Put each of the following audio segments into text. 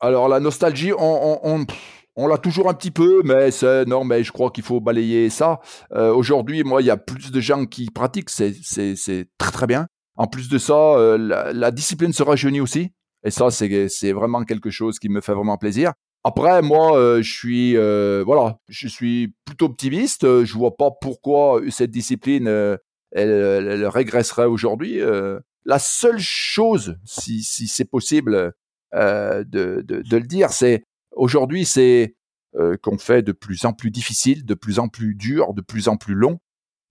Alors la nostalgie, on, on, l'a toujours un petit peu, mais c'est non, mais je crois qu'il faut balayer ça. Euh, aujourd'hui, moi, il y a plus de gens qui pratiquent, c'est très très bien. En plus de ça, euh, la, discipline se rajeunit aussi, et ça, c'est vraiment quelque chose qui me fait vraiment plaisir. Après, moi, euh, je suis voilà, je suis plutôt optimiste. Je vois pas pourquoi cette discipline elle, elle, régresserait aujourd'hui. la seule chose, si, si c'est possible, euh, de, de, de, le dire. C'est aujourd'hui, c'est euh, qu'on fait de plus en plus difficile, de plus en plus dur, de plus en plus long.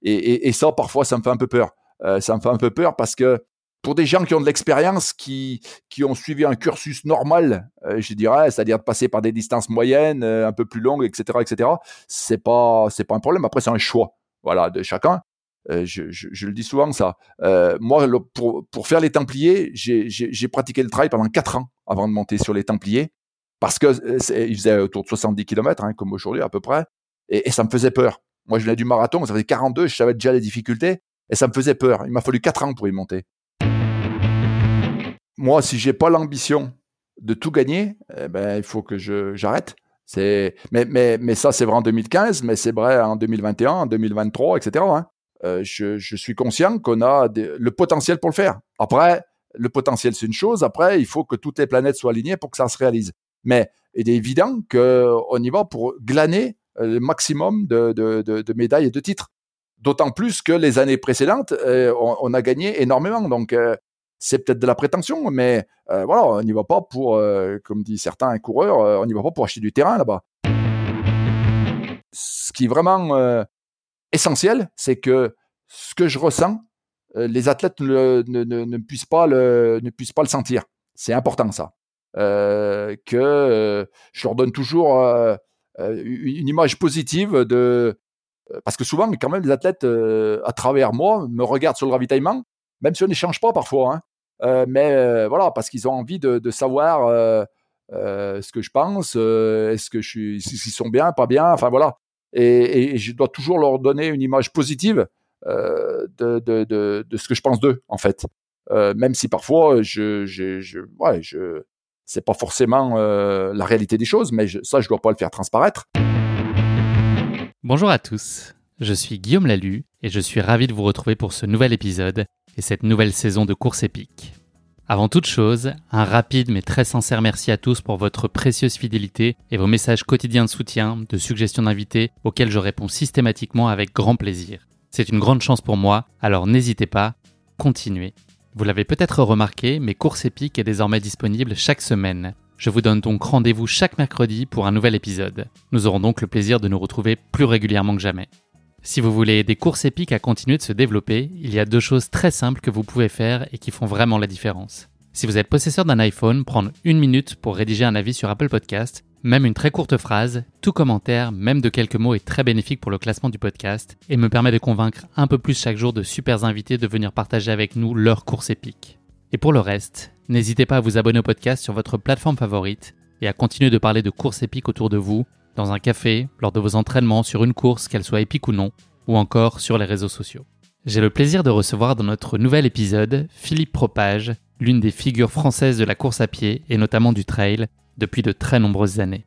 Et, et, ça, parfois, ça me fait un peu peur. Euh, ça me fait un peu peur parce que pour des gens qui ont de l'expérience, qui, qui ont suivi un cursus normal, euh, je dirais, c'est-à-dire de passer par des distances moyennes, un peu plus longues, etc., etc., c'est pas, c'est pas un problème. Après, c'est un choix, voilà, de chacun. Euh, je, le dis souvent ça. Euh, moi, pour, pour faire les Templiers, j'ai pratiqué le trail pendant 4 ans avant de monter sur les Templiers, parce que euh, il faisait autour de 70 km, hein, comme aujourd'hui à peu près, et, ça me faisait peur. Moi, je venais du marathon, ça faisait 42, je savais déjà les difficultés, et ça me faisait peur. Il m'a fallu 4 ans pour y monter. Moi, si j'ai pas l'ambition de tout gagner, eh ben, il faut que j'arrête. Mais, mais, mais ça, c'est vrai en 2015, mais c'est vrai en 2021, en 2023, etc. Euh, je, suis conscient qu'on a le potentiel pour le faire. Après, le potentiel, c'est une chose. Après, il faut que toutes les planètes soient alignées pour que ça se réalise. Mais il est évident qu'on y va pour glaner euh, le maximum de, médailles et de titres. D'autant plus que les années précédentes, euh, on, a gagné énormément. Donc, c'est peut-être de la prétention, mais voilà, on n'y va pas pour, comme dit certains coureurs, on n'y va pas pour acheter du terrain là-bas. Ce qui vraiment essentiel, c'est que ce que je ressens, euh, les athlètes ne, ne, ne, puissent pas le, ne puissent pas le sentir. C'est important ça. Euh, que euh, je leur donne toujours une image positive de parce que souvent quand même les athlètes à travers moi me regardent sur le ravitaillement, même si on n'échange pas parfois. Hein. mais voilà parce qu'ils ont envie de, de savoir ce que je pense, est-ce que je suis, s'ils sont bien, pas bien, enfin voilà et, je dois toujours leur donner une image positive euh, de, ce que je pense d'eux, en fait. Euh, même si parfois, je, je, c'est pas forcément euh, la réalité des choses, mais ça, je dois pas le faire transparaître. Bonjour à tous, je suis Guillaume Lalu et je suis ravi de vous retrouver pour ce nouvel épisode et cette nouvelle saison de course épique. Avant toute chose, un rapide mais très sincère merci à tous pour votre précieuse fidélité et vos messages quotidiens de soutien, de suggestions d'invités auxquels je réponds systématiquement avec grand plaisir. C'est une grande chance pour moi, alors n'hésitez pas, continuez. Vous l'avez peut-être remarqué, mes courses épiques est désormais disponible chaque semaine. Je vous donne donc rendez-vous chaque mercredi pour un nouvel épisode. Nous aurons donc le plaisir de nous retrouver plus régulièrement que jamais. Si vous voulez des courses épiques à continuer de se développer, il y a deux choses très simples que vous pouvez faire et qui font vraiment la différence. Si vous êtes possesseur d'un iPhone, prendre une minute pour rédiger un avis sur Apple Podcast, même une très courte phrase, tout commentaire, même de quelques mots est très bénéfique pour le classement du podcast et me permet de convaincre un peu plus chaque jour de super invités de venir partager avec nous leurs courses épiques. Et pour le reste, n'hésitez pas à vous abonner au podcast sur votre plateforme favorite et à continuer de parler de courses épiques autour de vous dans un café, lors de vos entraînements, sur une course, qu'elle soit épique ou non, ou encore sur les réseaux sociaux. J'ai le plaisir de recevoir dans notre nouvel épisode Philippe Propage, l'une des figures françaises de la course à pied et notamment du trail depuis de très nombreuses années.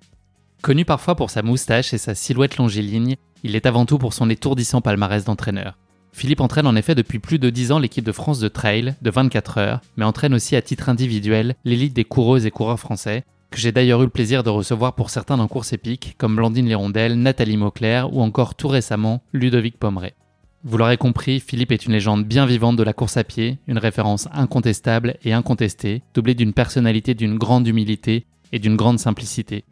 Connu parfois pour sa moustache et sa silhouette longiligne, il est avant tout pour son étourdissant palmarès d'entraîneur. Philippe entraîne en effet depuis plus de 10 ans l'équipe de France de trail de 24 heures, mais entraîne aussi à titre individuel l'élite des coureuses et coureurs français, que j'ai d'ailleurs eu le plaisir de recevoir pour certains dans course épique, comme Blandine Lérondelle, Nathalie Mauclair ou encore tout récemment Ludovic Pomeray. Vous l'aurez compris, Philippe est une légende bien vivante de la course à pied, une référence incontestable et incontestée, doublée d'une personnalité d'une grande humilité et d'une grande simplicité.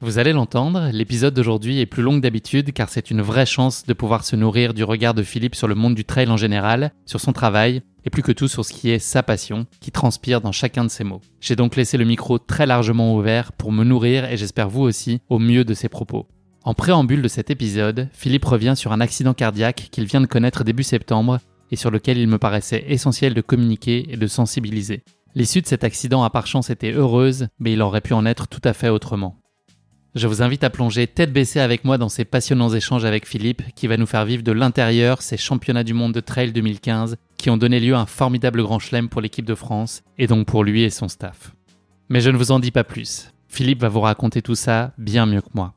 Vous allez l'entendre, l'épisode d'aujourd'hui est plus long que d'habitude car c'est une vraie chance de pouvoir se nourrir du regard de Philippe sur le monde du trail en général, sur son travail et plus que tout sur ce qui est sa passion, qui transpire dans chacun de ses mots. J'ai donc laissé le micro très largement ouvert pour me nourrir et j'espère vous aussi au mieux de ses propos. En préambule de cet épisode, Philippe revient sur un accident cardiaque qu'il vient de connaître début septembre et sur lequel il me paraissait essentiel de communiquer et de sensibiliser. L'issue de cet accident à par chance était heureuse, mais il aurait pu en être tout à fait autrement. Je vous invite à plonger tête baissée avec moi dans ces passionnants échanges avec Philippe qui va nous faire vivre de l'intérieur ces championnats du monde de trail 2015 qui ont donné lieu à un formidable grand chelem pour l'équipe de France et donc pour lui et son staff. Mais je ne vous en dis pas plus. Philippe va vous raconter tout ça bien mieux que moi.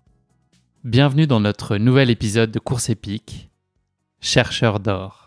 Bienvenue dans notre nouvel épisode de Course épique, Chercheur d'or.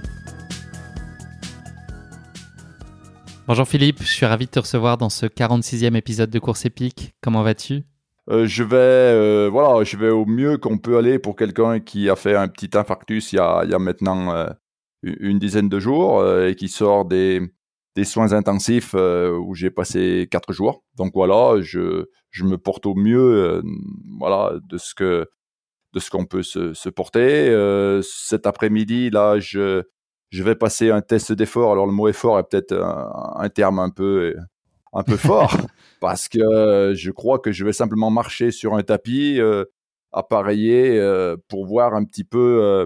Bonjour Philippe, je suis ravi de te recevoir dans ce 46e épisode de Course épique. Comment vas-tu? Euh, je vais, euh, voilà, je vais au mieux qu'on peut aller pour quelqu'un qui a fait un petit infarctus il y a, maintenant euh, une dizaine de jours et qui sort des, soins intensifs où j'ai passé quatre jours. Donc voilà, je, je me porte au mieux, voilà, de ce que de ce qu'on peut se, se porter. cet après-midi, là, je je vais passer un test d'effort. Alors le mot effort est peut-être un, terme un peu un peu fort parce que je crois que je vais simplement marcher sur un tapis euh, appareillé euh, pour voir un petit peu euh,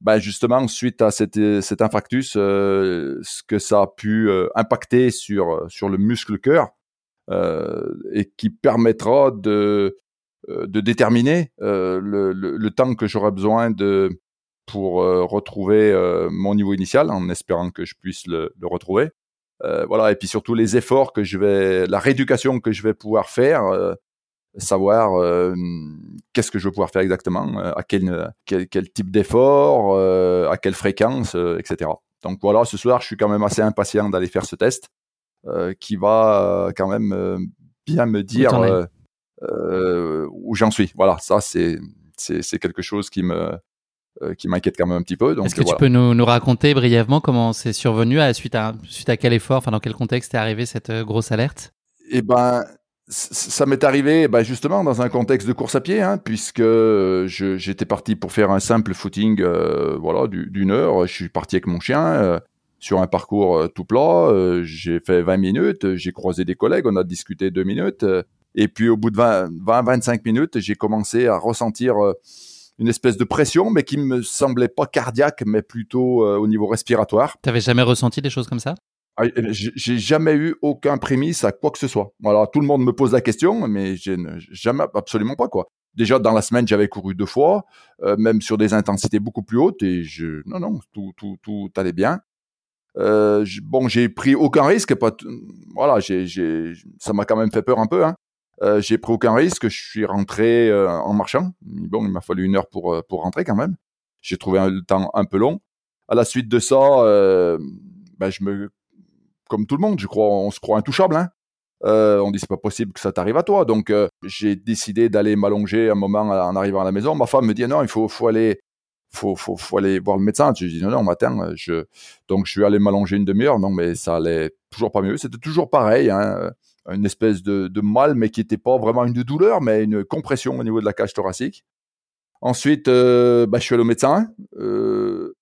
ben justement suite à cet, cet infarctus ce que ça a pu impacter sur sur le muscle cœur et qui permettra de de déterminer le, le, le, temps que j'aurai besoin de pour euh, retrouver euh, mon niveau initial en espérant que je puisse le, le retrouver. Euh, voilà, et puis surtout les efforts que je vais, la rééducation que je vais pouvoir faire, savoir qu'est-ce que je vais pouvoir faire exactement, à quel, quel, quel type d'effort, à quelle fréquence, etc. Donc voilà, ce soir, je suis quand même assez impatient d'aller faire ce test qui va quand même bien me dire où j'en suis. Voilà, ça c'est c'est quelque chose qui me qui m'inquiète quand même un petit peu. Est-ce que tu peux nous, nous, raconter brièvement comment c'est survenu à, suite, à, suite à quel effort, enfin dans quel contexte est arrivée cette euh, grosse alerte? Eh ben, ça m'est arrivé ben justement dans un contexte de course à pied, hein, puisque j'étais parti pour faire un simple footing euh, voilà, d'une heure. Je suis parti avec mon chien sur un parcours tout plat. j'ai fait 20 minutes, j'ai croisé des collègues, on a discuté deux minutes. et puis au bout de 20-25 minutes, j'ai commencé à ressentir une espèce de pression, mais qui me semblait pas cardiaque, mais plutôt euh, au niveau respiratoire. T'avais jamais ressenti des choses comme ça? Ah, j'ai jamais eu aucun prémisse à quoi que ce soit. Voilà, tout le monde me pose la question, mais j'ai jamais, absolument pas quoi. Déjà dans la semaine, j'avais couru deux fois, euh, même sur des intensités beaucoup plus hautes, et je, non, non, tout, tout, tout allait bien. Euh, bon, j'ai pris aucun risque, pas, voilà, j'ai, ça m'a quand même fait peur un peu, hein. Euh, j'ai pris aucun risque, je suis rentré euh, en marchant. Bon, il m'a fallu une heure pour euh, pour rentrer quand même. J'ai trouvé un, le temps un peu long. À la suite de ça, ben je me, comme tout le monde, je crois, on se croit intouchable. Hein. on dit c'est pas possible que ça t'arrive à toi. Donc j'ai décidé d'aller m'allonger un moment en arrivant à la maison. Ma femme me dit non, il faut faut aller faut, faut, faut aller voir le médecin. Je dis non, non, matin, je, donc je suis allé m'allonger une demi-heure. Non, mais ça allait toujours pas mieux. C'était toujours pareil. Hein une espèce de, de mal, mais qui n'était pas vraiment une douleur, mais une compression au niveau de la cage thoracique. Ensuite, euh, bah, je suis allé au médecin. Euh,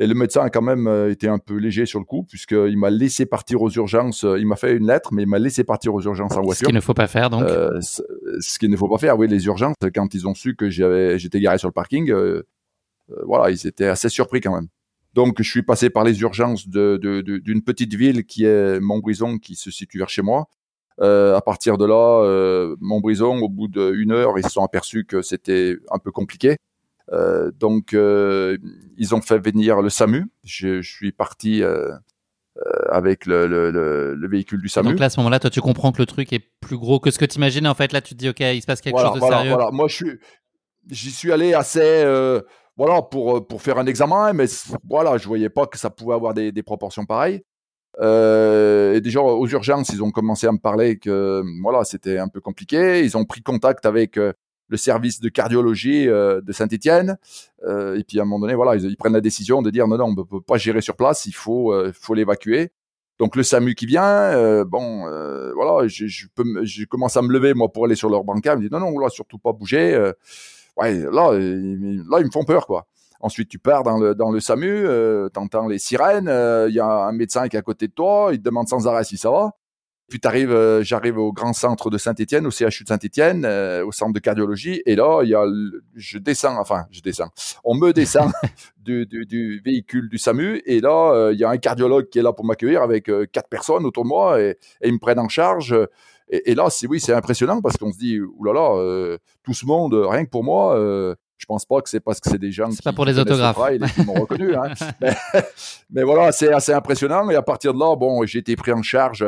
et le médecin a quand même euh, été un peu léger sur le coup, puisqu'il m'a laissé partir aux urgences. Il m'a fait une lettre, mais il m'a laissé partir aux urgences en voiture. Ce qu'il ne faut pas faire, donc. Euh, ce qu'il ne faut pas faire, oui, les urgences, quand ils ont su que j'étais garé sur le parking, voilà, ils étaient assez surpris quand même. Donc, je suis passé par les urgences d'une de, de, petite ville qui est Montbrison, qui se situe vers chez moi. Euh, à partir de là, euh, Montbrison, au bout d'une heure, ils se sont aperçus que c'était un peu compliqué. Euh, donc, euh, ils ont fait venir le SAMU. Je, je suis parti avec le, le, le, véhicule du SAMU. donc là, à ce moment-là, toi, tu comprends que le truc est plus gros que ce que tu imaginais. En fait, là, tu te dis, OK, il se passe quelque chose de voilà, sérieux. Voilà, moi, je suis, j'y suis allé assez, voilà, pour, pour faire un examen, mais voilà, je voyais pas que ça pouvait avoir des, des proportions pareilles. Euh, et déjà aux urgences, ils ont commencé à me parler que voilà, c'était un peu compliqué. Ils ont pris contact avec euh, le service de cardiologie euh, de Saint-Étienne. Euh, et puis à un moment donné, voilà, ils, prennent la décision de dire non, non, on ne peut pas gérer sur place, il faut, faut l'évacuer. Donc le SAMU qui vient, bon, voilà, je, je, peux, je commence à me lever moi pour aller sur leur bancard. Ils me disent non, non, là surtout pas bouger. ouais, là, là ils me font peur quoi. Ensuite, tu pars dans le, dans le SAMU, euh, tu entends les sirènes, il euh, y a un médecin qui est à côté de toi, il te demande sans arrêt si ça va. Puis t'arrives, euh, j'arrive au grand centre de Saint-Étienne, au CHU de Saint-Étienne, euh, au centre de cardiologie, et là, il y a, je descends, enfin, je descends, on me descend du, du, du, véhicule du SAMU, et là, euh, il y a un cardiologue qui est là pour m'accueillir avec quatre personnes autour de moi, et, et, ils me prennent en charge. Et, et là, c'est oui, c'est impressionnant parce qu'on se dit, oulala, euh, tout ce monde, rien que pour moi, je pense pas que c'est parce que c'est des gens qui, pas pour les autographes et qui m'ont reconnu hein. mais, mais, voilà c'est assez impressionnant et à partir de là bon j'ai été pris en charge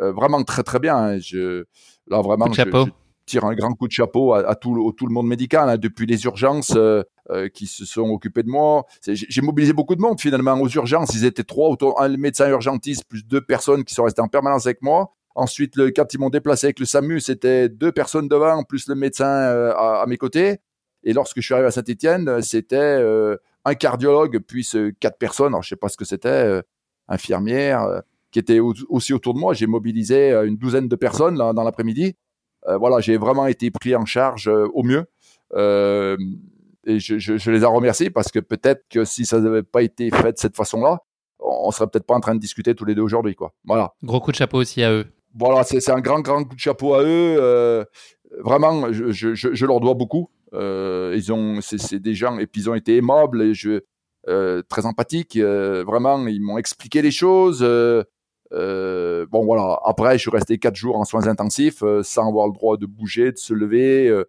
euh, vraiment très très bien. Hein. Je, là vraiment, je, tire un grand coup de chapeau à, tout, tout, le monde médical, hein, depuis les urgences euh, euh, qui se sont occupés de moi. J'ai mobilisé beaucoup de monde finalement aux urgences. Ils étaient trois, autour, un médecin urgentiste plus deux personnes qui sont restées en permanence avec moi. Ensuite, le, quand ils m'ont déplacé avec le SAMU, c'était deux personnes devant plus le médecin à, à, mes côtés. Et lorsque je suis arrivé à Saint-Étienne, c'était un cardiologue puis quatre personnes. Alors, je sais pas ce que c'était, infirmière qui étaient aussi autour de moi. J'ai mobilisé euh, une douzaine de personnes là, dans l'après-midi. Euh, voilà, j'ai vraiment été pris en charge euh, au mieux. et je, je, je, les ai remerciés parce que peut-être que si ça n'avait pas été fait de cette façon-là, on serait peut-être pas en train de discuter tous les deux aujourd'hui, quoi. Voilà. Gros coup de chapeau aussi à eux. Voilà, c'est un grand, grand coup de chapeau à eux. Euh, vraiment, je, je, je, leur dois beaucoup. Euh, ils ont, c'est des gens, et puis ils ont été aimables et je, euh, très empathiques. vraiment, ils m'ont expliqué les choses. Euh, bon voilà, après je suis resté quatre jours en soins intensifs euh, sans avoir le droit de bouger, de se lever. Euh,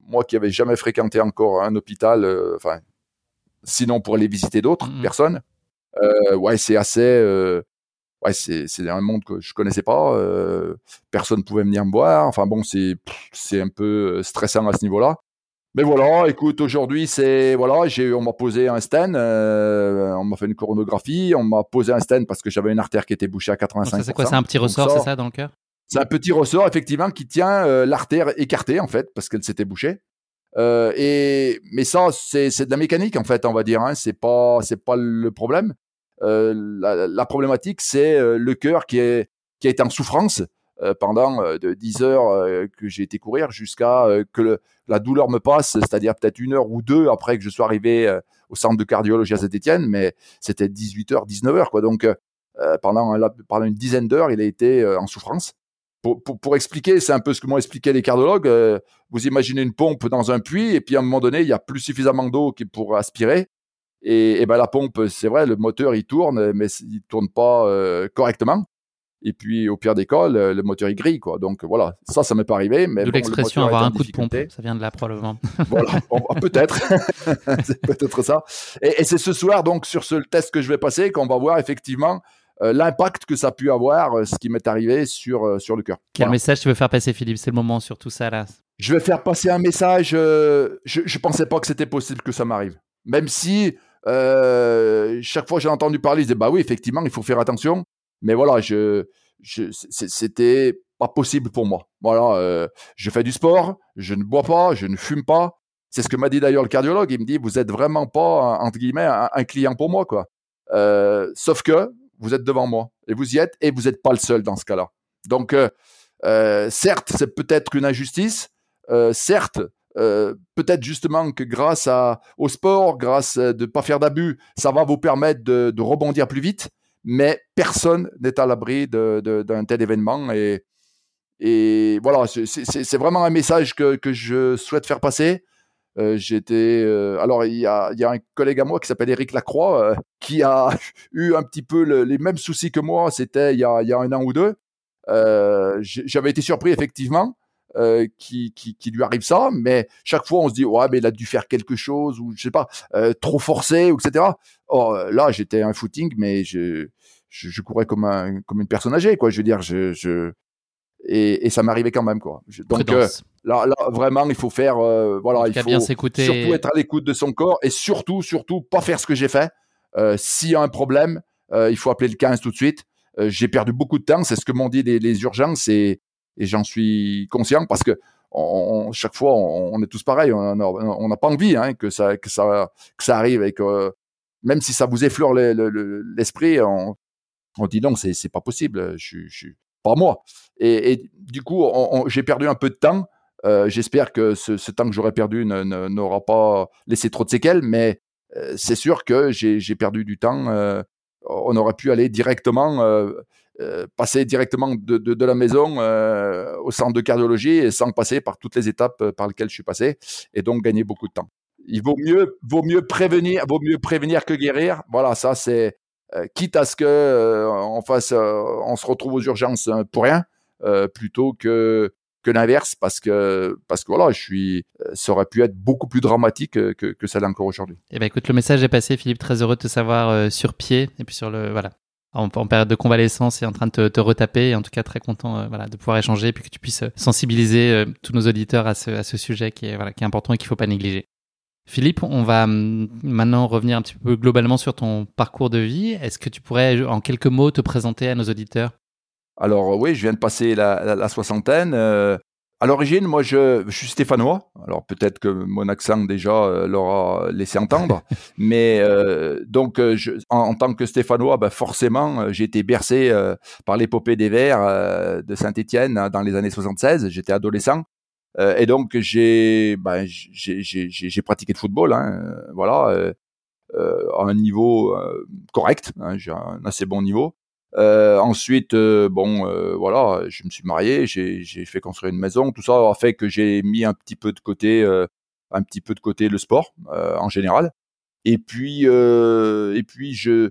moi qui avais jamais fréquenté encore un hôpital, euh, enfin sinon pour aller visiter d'autres mmh personnes. ouais, c'est assez, ouais c'est c'est un monde que je connaissais pas. personne pouvait venir me voir. Enfin bon, c'est c'est un peu stressant à ce niveau-là. Mais voilà, écoute, aujourd'hui, c'est voilà, j'ai, on m'a posé un stent, euh, on m'a fait une coronographie, on m'a posé un stent parce que j'avais une artère qui était bouchée à 85%. C'est quoi C'est un petit ressort, c'est ça, dans le cœur? C'est un petit ressort, effectivement, qui tient euh, l'artère écartée en fait parce qu'elle s'était bouchée. Euh, et mais ça, c'est, c'est de la mécanique en fait, on va dire. Hein, c'est pas c'est pas le problème. Euh, la, la, problématique, c'est euh, le cœur qui est qui est en souffrance euh, pendant de 10 heures que j'ai été courir jusqu'à que le, la douleur me passe, c'est-à-dire peut-être une heure ou deux après que je sois arrivé au centre de cardiologie à Saint-Etienne, mais c'était 18 heures, 19 heures, quoi. Donc, pendant, pendant une dizaine d'heures, il a été en souffrance. Pour, expliquer, c'est un peu ce que m'ont expliqué les cardiologues. vous imaginez une pompe dans un puits, et puis à un moment donné, il y a plus suffisamment d'eau pour aspirer. Et, et ben la pompe, c'est vrai, le moteur il tourne, mais il tourne pas correctement. Et puis, au pire des cas, le, moteur est gris, quoi. Donc voilà, ça, ça m'est pas arrivé. Mais l'expression avoir un coup de pompe. Ça vient de là probablement. voilà, peut-être, c'est peut-être ça. Et, et c'est ce soir, donc, sur ce test que je vais passer, qu'on va voir effectivement euh, l'impact que ça a pu avoir, euh, ce qui m'est arrivé sur, euh, sur le cœur. Quel message tu veux faire passer, Philippe? C'est le moment sur tout ça là. Je vais faire passer un message. je ne pensais pas que c'était possible que ça m'arrive. Même si chaque fois que j'ai entendu parler, je disais bah oui, effectivement, il faut faire attention. Mais voilà, je, je c'était pas possible pour moi. Voilà, euh, je fais du sport, je ne bois pas, je ne fume pas. C'est ce que m'a dit d'ailleurs le cardiologue. Il me dit, vous êtes vraiment pas entre guillemets un, client pour moi, quoi. Euh, sauf que vous êtes devant moi et vous y êtes et vous n'êtes pas le seul dans ce cas-là. Donc, euh, certes, c'est peut-être une injustice. Certes, peut-être justement que grâce au sport, grâce de pas faire d'abus, ça va vous permettre de rebondir plus vite mais personne n'est à l'abri d'un tel événement. Et, voilà, c'est vraiment un message que, je souhaite faire passer. Euh, J'étais euh, alors il y a, un collègue à moi qui s'appelle Eric Lacroix euh, qui a eu un petit peu le, les mêmes soucis que moi. C'était il, y a, il y a un an ou deux. J'avais été surpris effectivement euh, qui, qui, qui, lui arrive ça, mais chaque fois on se dit ouais mais il a dû faire quelque chose ou je sais pas euh, trop forcé ou etc. Or là j'étais un footing mais je, je, je courais comme un comme une personne âgée quoi. Je veux dire je, je et, et ça m'arrivait quand même quoi. donc euh, là, là vraiment il faut faire euh, voilà il faut bien surtout être à l'écoute de son corps et surtout surtout pas faire ce que j'ai fait. S'il y a un problème il faut appeler le 15 tout de suite. j'ai perdu beaucoup de temps, c'est ce que m'ont dit les, les urgences et et j'en suis conscient parce que chaque fois on, est tous pareils, on n'a pas envie hein, que ça que ça que ça arrive et que même si ça vous effleure l'esprit, on, dit non, c'est pas possible, je, je pas moi. Et, du coup, j'ai perdu un peu de temps. Euh, J'espère que ce, temps que j'aurais perdu n'aura pas laissé trop de séquelles, mais euh, c'est sûr que j'ai perdu du temps. Euh, on aurait pu aller directement euh, passer directement de, la maison au centre de cardiologie sans passer par toutes les étapes par lesquelles je suis passé et donc gagner beaucoup de temps. Il vaut mieux, vaut mieux prévenir, vaut mieux prévenir que guérir. Voilà, ça c'est quitte à ce que on fasse, on se retrouve aux urgences pour rien, plutôt que que l'inverse parce que parce voilà, je suis ça aurait pu être beaucoup plus dramatique que que ça l'est encore aujourd'hui. Eh ben écoute, le message est passé Philippe, très heureux de te savoir sur pied et puis sur le voilà, en, période de convalescence et en train de te, retaper. Et en tout cas, très content euh, voilà, de pouvoir échanger et puis que tu puisses sensibiliser euh, tous nos auditeurs à ce, sujet qui est, voilà, qui est important et qu'il ne faut pas négliger. Philippe, on va hum, maintenant revenir un petit peu globalement sur ton parcours de vie. Est-ce que tu pourrais, en quelques mots, te présenter à nos auditeurs? Alors oui, je viens de passer la, soixantaine. Euh, à l'origine, moi, je, je, suis stéphanois. Alors peut-être que mon accent déjà euh, l'aura laissé entendre, mais euh, donc euh, je, en, tant que stéphanois, ben, forcément, euh, j'ai été bercé par l'épopée des Verts de Saint-Étienne hein, dans les années 76. J'étais adolescent. et donc j'ai ben, j'ai pratiqué le football, hein, voilà, à un niveau correct, hein, j'ai un assez bon niveau. Euh, ensuite, euh, bon, euh, voilà, je me suis marié, j'ai fait construire une maison. Tout ça a fait que j'ai mis un petit peu de côté, euh, un petit peu de côté le sport en général. Et puis, et puis je,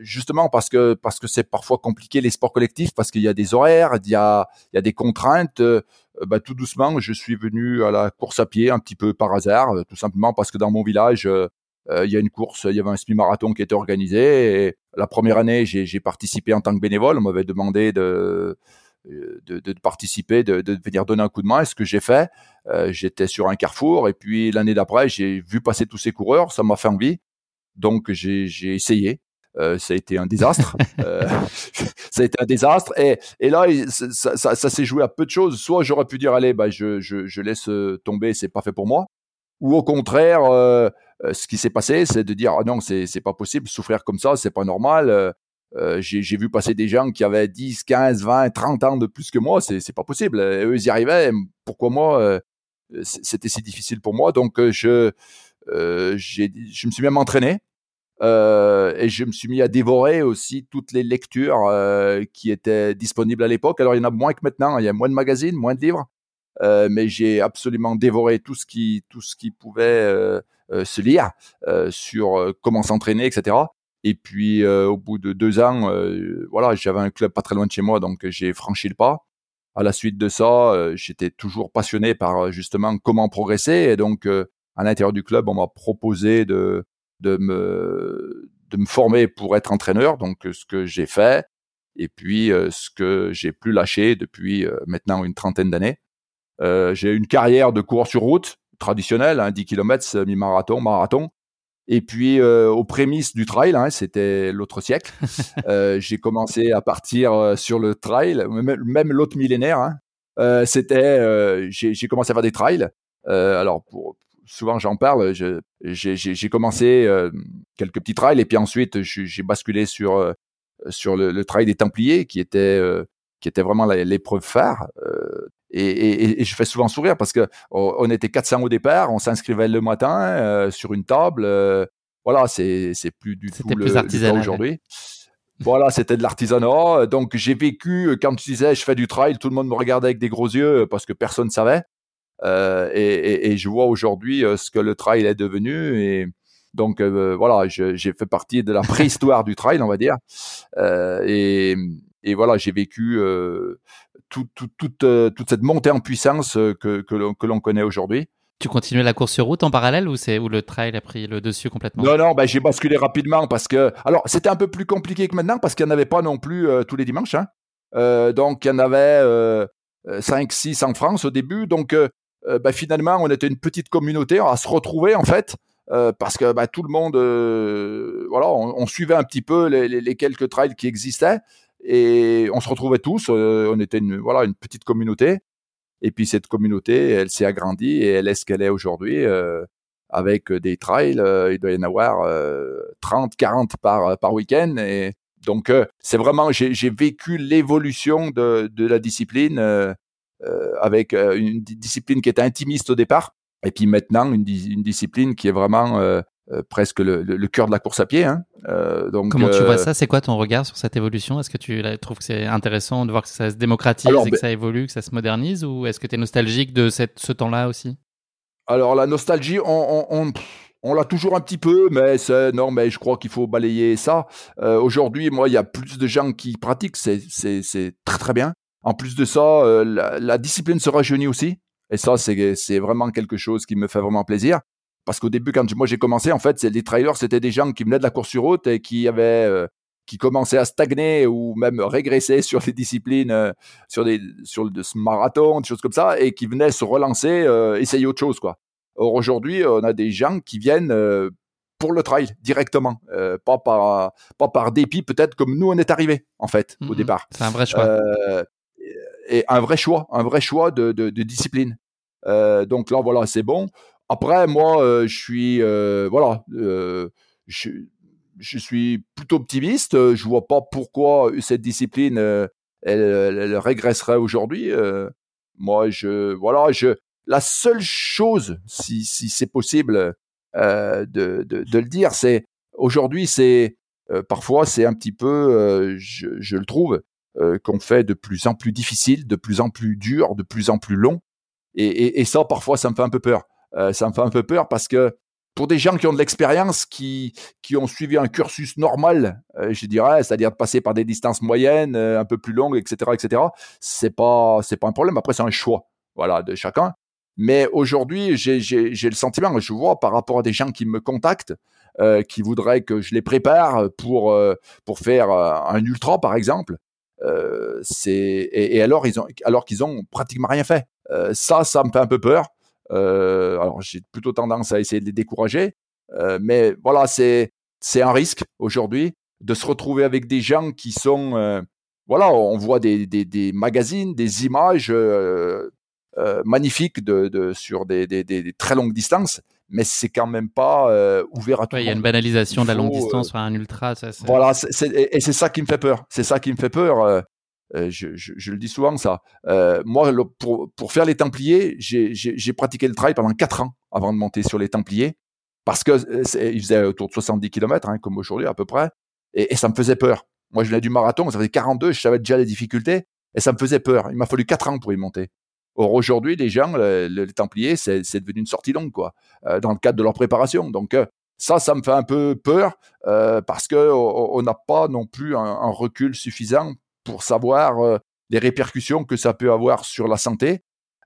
justement parce que parce que c'est parfois compliqué les sports collectifs, parce qu'il y a des horaires, il y a il y a des contraintes. bah, tout doucement, je suis venu à la course à pied un petit peu par hasard, tout simplement parce que dans mon village, euh, il y a une course, il y avait un semi-marathon qui était organisé. Et la première année, j'ai participé en tant que bénévole. On m'avait demandé de, de, de, participer, de, de, venir donner un coup de main. Et ce que j'ai fait, euh, j'étais sur un carrefour. Et puis l'année d'après, j'ai vu passer tous ces coureurs. Ça m'a fait envie. Donc j'ai essayé. Euh, ça a été un désastre. euh, ça a été un désastre. Et, et là, ça, ça, ça s'est joué à peu de choses. Soit j'aurais pu dire, allez, bah, je, je, je laisse tomber, c'est pas fait pour moi. Ou au contraire, euh, ce qui s'est passé, c'est de dire ah non, c'est c'est pas possible, souffrir comme ça, c'est pas normal. Euh, euh j'ai vu passer des gens qui avaient 10, 15, 20, 30 ans de plus que moi, c'est pas possible. eux ils y arrivaient, pourquoi moi euh, c'était si difficile pour moi Donc je je me suis même entraîné. Euh, et je me suis mis à dévorer aussi toutes les lectures euh, qui étaient disponibles à l'époque. Alors il y en a moins que maintenant, il y a moins de magazines, moins de livres, euh, mais j'ai absolument dévoré tout ce qui tout ce qui pouvait se lire euh, sur euh, comment s'entraîner, etc. Et puis au bout de deux ans, voilà, j'avais un club pas très loin de chez moi, donc j'ai franchi le pas. À la suite de ça, j'étais toujours passionné par justement comment progresser. Et donc, à l'intérieur du club, on m'a proposé de, de, me, de me former pour être entraîneur. Donc, ce que j'ai fait. Et puis, ce que j'ai plus lâché depuis maintenant une trentaine d'années. j'ai une carrière de coureur sur route traditionnel, hein, 10 km, mi-marathon, marathon. Et puis euh, aux prémices du trail, hein, c'était l'autre siècle. euh, j'ai commencé à partir euh, sur le trail, même, l'autre millénaire. Hein. Euh, c'était, j'ai commencé à faire des trails. alors pour, souvent j'en parle. J'ai commencé quelques petits trails et puis ensuite j'ai basculé sur sur le, le, trail des Templiers qui était qui était vraiment l'épreuve phare. Euh, et, et, et, je fais souvent sourire parce que on était 400 au départ, on s'inscrivait le matin euh, sur une table. Euh, voilà, c'est plus du tout le aujourd'hui. voilà, c'était de l'artisanat. Donc j'ai vécu quand tu disais je fais du trail, tout le monde me regardait avec des gros yeux parce que personne ne savait. Euh, et, et, je vois aujourd'hui ce que le trail est devenu. Et donc voilà, j'ai fait partie de la préhistoire du trail, on va dire. et voilà, j'ai vécu euh, tout, tout, toute, euh, toute cette montée en puissance euh, que, que l'on connaît aujourd'hui. Tu continuais la course sur route en parallèle ou c'est où le trail a pris le dessus complètement? Non, non, bah, j'ai basculé rapidement parce que alors c'était un peu plus compliqué que maintenant parce qu'il n'y en avait pas non plus tous les dimanches. Hein. Euh, donc il y en avait euh, 5, 6 en France au début. Donc bah, finalement on était une petite communauté à se retrouver en fait. parce que bah, tout le monde, voilà, on, on, suivait un petit peu les, les, les quelques trails qui existaient, et on se retrouvait tous. Euh, on était une, voilà, une petite communauté. Et puis cette communauté, elle s'est agrandie et elle est ce qu'elle est aujourd'hui. Euh, avec des trails, euh, il doit y en avoir 30, 40 par, par week-end. Et donc, c'est vraiment, j'ai vécu l'évolution de, de la discipline avec une discipline qui était intimiste au départ. Et puis maintenant, une, une discipline qui est vraiment presque le, le, cœur de la course à pied. Hein. donc, Comment tu vois ça? C'est quoi ton regard sur cette évolution? Est-ce que tu trouves que c'est intéressant de voir que ça se démocratise et que ça évolue, que ça se modernise Ou est-ce que tu es nostalgique de cette, ce temps-là aussi? Alors la nostalgie, on, on, on l'a toujours un petit peu, mais c'est non, mais je crois qu'il faut balayer ça. Euh, Aujourd'hui, moi, il y a plus de gens qui pratiquent, c'est très très bien. En plus de ça, euh, la, la, discipline se rajeunit aussi, et ça, c'est vraiment quelque chose qui me fait vraiment plaisir. Parce qu'au début, quand moi j'ai commencé, en fait, les trailers, c'était des gens qui venaient de la course sur route et qui avaient euh, qui commençaient à stagner ou même régresser sur les disciplines, euh, sur des sur le marathon, des choses comme ça, et qui venaient se relancer, essayer autre chose, quoi. Or aujourd'hui, on a des gens qui viennent euh, pour le trail directement, euh, pas par pas par dépit peut-être comme nous on est arrivé en fait au mhm. départ. C'est un vrai choix. Euh, et un vrai choix, un vrai choix de, de, de discipline. donc là voilà, c'est bon. Après moi, je suis voilà, je, je suis plutôt optimiste. Je vois pas pourquoi cette discipline elle, régresserait aujourd'hui. moi, je voilà, je la seule chose, si, c'est possible euh, de, le dire, c'est aujourd'hui, c'est euh, parfois c'est un petit peu, euh, je, le trouve, euh, qu'on fait de plus en plus difficile, de plus en plus dur, de plus en plus long. Et ça, parfois, ça me fait un peu peur. Ça me fait un peu peur parce que pour des gens qui ont de l'expérience, qui, qui ont suivi un cursus normal, je dirais, c'est-à-dire de passer par des distances moyennes, un peu plus longues, etc., etc., c'est pas, c'est pas un problème. Après, c'est un choix, voilà, de chacun. Mais aujourd'hui, j'ai le sentiment, je vois par rapport à des gens qui me contactent, euh, qui voudraient que je les prépare pour euh, pour faire euh, un ultra par exemple. Euh, c'est et, alors ils ont alors qu'ils ont pratiquement rien fait. Euh, ça, ça me fait un peu peur. Alors j'ai plutôt tendance à essayer de les décourager, mais voilà, c'est c'est un risque aujourd'hui de se retrouver avec des gens qui sont voilà, on voit des, des, des magazines, des images euh, magnifique de, de, sur des, des, très longues distances, mais c'est quand même pas euh, ouvert à tout Il y a une banalisation de la longue distance un ultra. Ça, voilà, et, c'est ça qui me fait peur. C'est ça qui me fait peur. Euh, je, le dis souvent ça. moi, pour, pour faire les Templiers, j'ai pratiqué le trail pendant 4 ans avant de monter sur les Templiers, parce que il faisait autour de 70 km, hein, comme aujourd'hui à peu près, et, ça me faisait peur. Moi, je venais du marathon, ça faisait 42, je savais déjà les difficultés, et ça me faisait peur. Il m'a fallu 4 ans pour y monter. Or aujourd'hui, les gens, les Templiers, c'est devenu une sortie longue, quoi, euh, dans le cadre de leur préparation. Donc euh, ça, ça me fait un peu peur euh, parce que on n'a pas non plus un, recul suffisant pour savoir les répercussions que ça peut avoir sur la santé,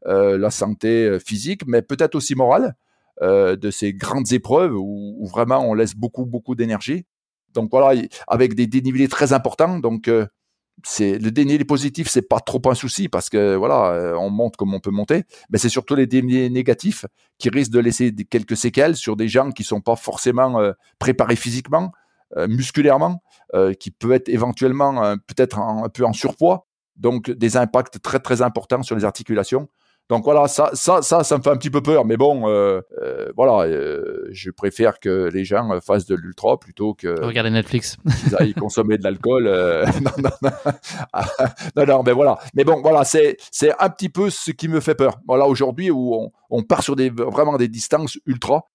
la santé physique, mais peut-être aussi morale de ces grandes épreuves où, où vraiment on laisse beaucoup beaucoup d'énergie. Donc voilà, avec des dénivelés très importants. Donc c'est le dénivelé positif, c'est pas trop un souci parce que voilà, euh, on monte comme on peut monter, mais c'est surtout les dénivelés négatifs qui risquent de laisser quelques séquelles sur des gens qui sont pas forcément euh, préparés physiquement, euh, musculairement, qui peuvent être éventuellement peut-être un, peu en surpoids, donc des impacts très très importants sur les articulations. Donc voilà, ça, ça, ça, ça me fait un petit peu peur. Mais bon, euh, euh, voilà, euh, je préfère que les gens fassent de l'ultra plutôt que regarder Netflix, qu'ils aillent consommer de l'alcool. non, non, non. non, non, mais voilà. Mais bon, voilà, c'est c'est un petit peu ce qui me fait peur. Voilà, aujourd'hui où on, on part sur des vraiment des distances ultra.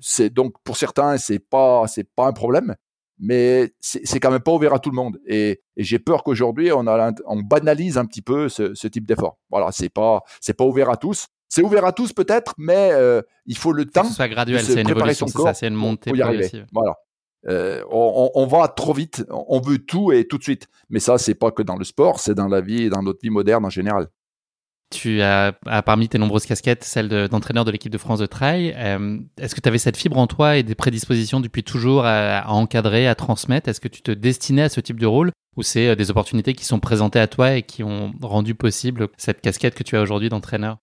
C'est donc pour certains c'est pas c'est pas un problème mais c'est quand même pas ouvert à tout le monde. Et, et j'ai peur qu'aujourd'hui on, on banalise un petit peu ce, ce type d'effort. Voilà, c'est pas c'est pas ouvert à tous. C'est ouvert à tous peut-être, mais euh, il faut le temps. C'est graduel, c'est une évolution, c'est une montée pour Voilà. Euh, on, on, va trop vite, on veut tout et tout de suite. Mais ça, c'est pas que dans le sport, c'est dans la vie et dans notre vie moderne en général. Tu as, parmi tes nombreuses casquettes, celle d'entraîneur de, l'équipe de France de trail. Euh, est-ce que tu avais cette fibre en toi et des prédispositions depuis toujours à, encadrer, à transmettre? Est-ce que tu te destinais à ce type de rôle ou c'est euh, des opportunités qui sont présentées à toi et qui ont rendu possible cette casquette que tu as aujourd'hui d'entraîneur?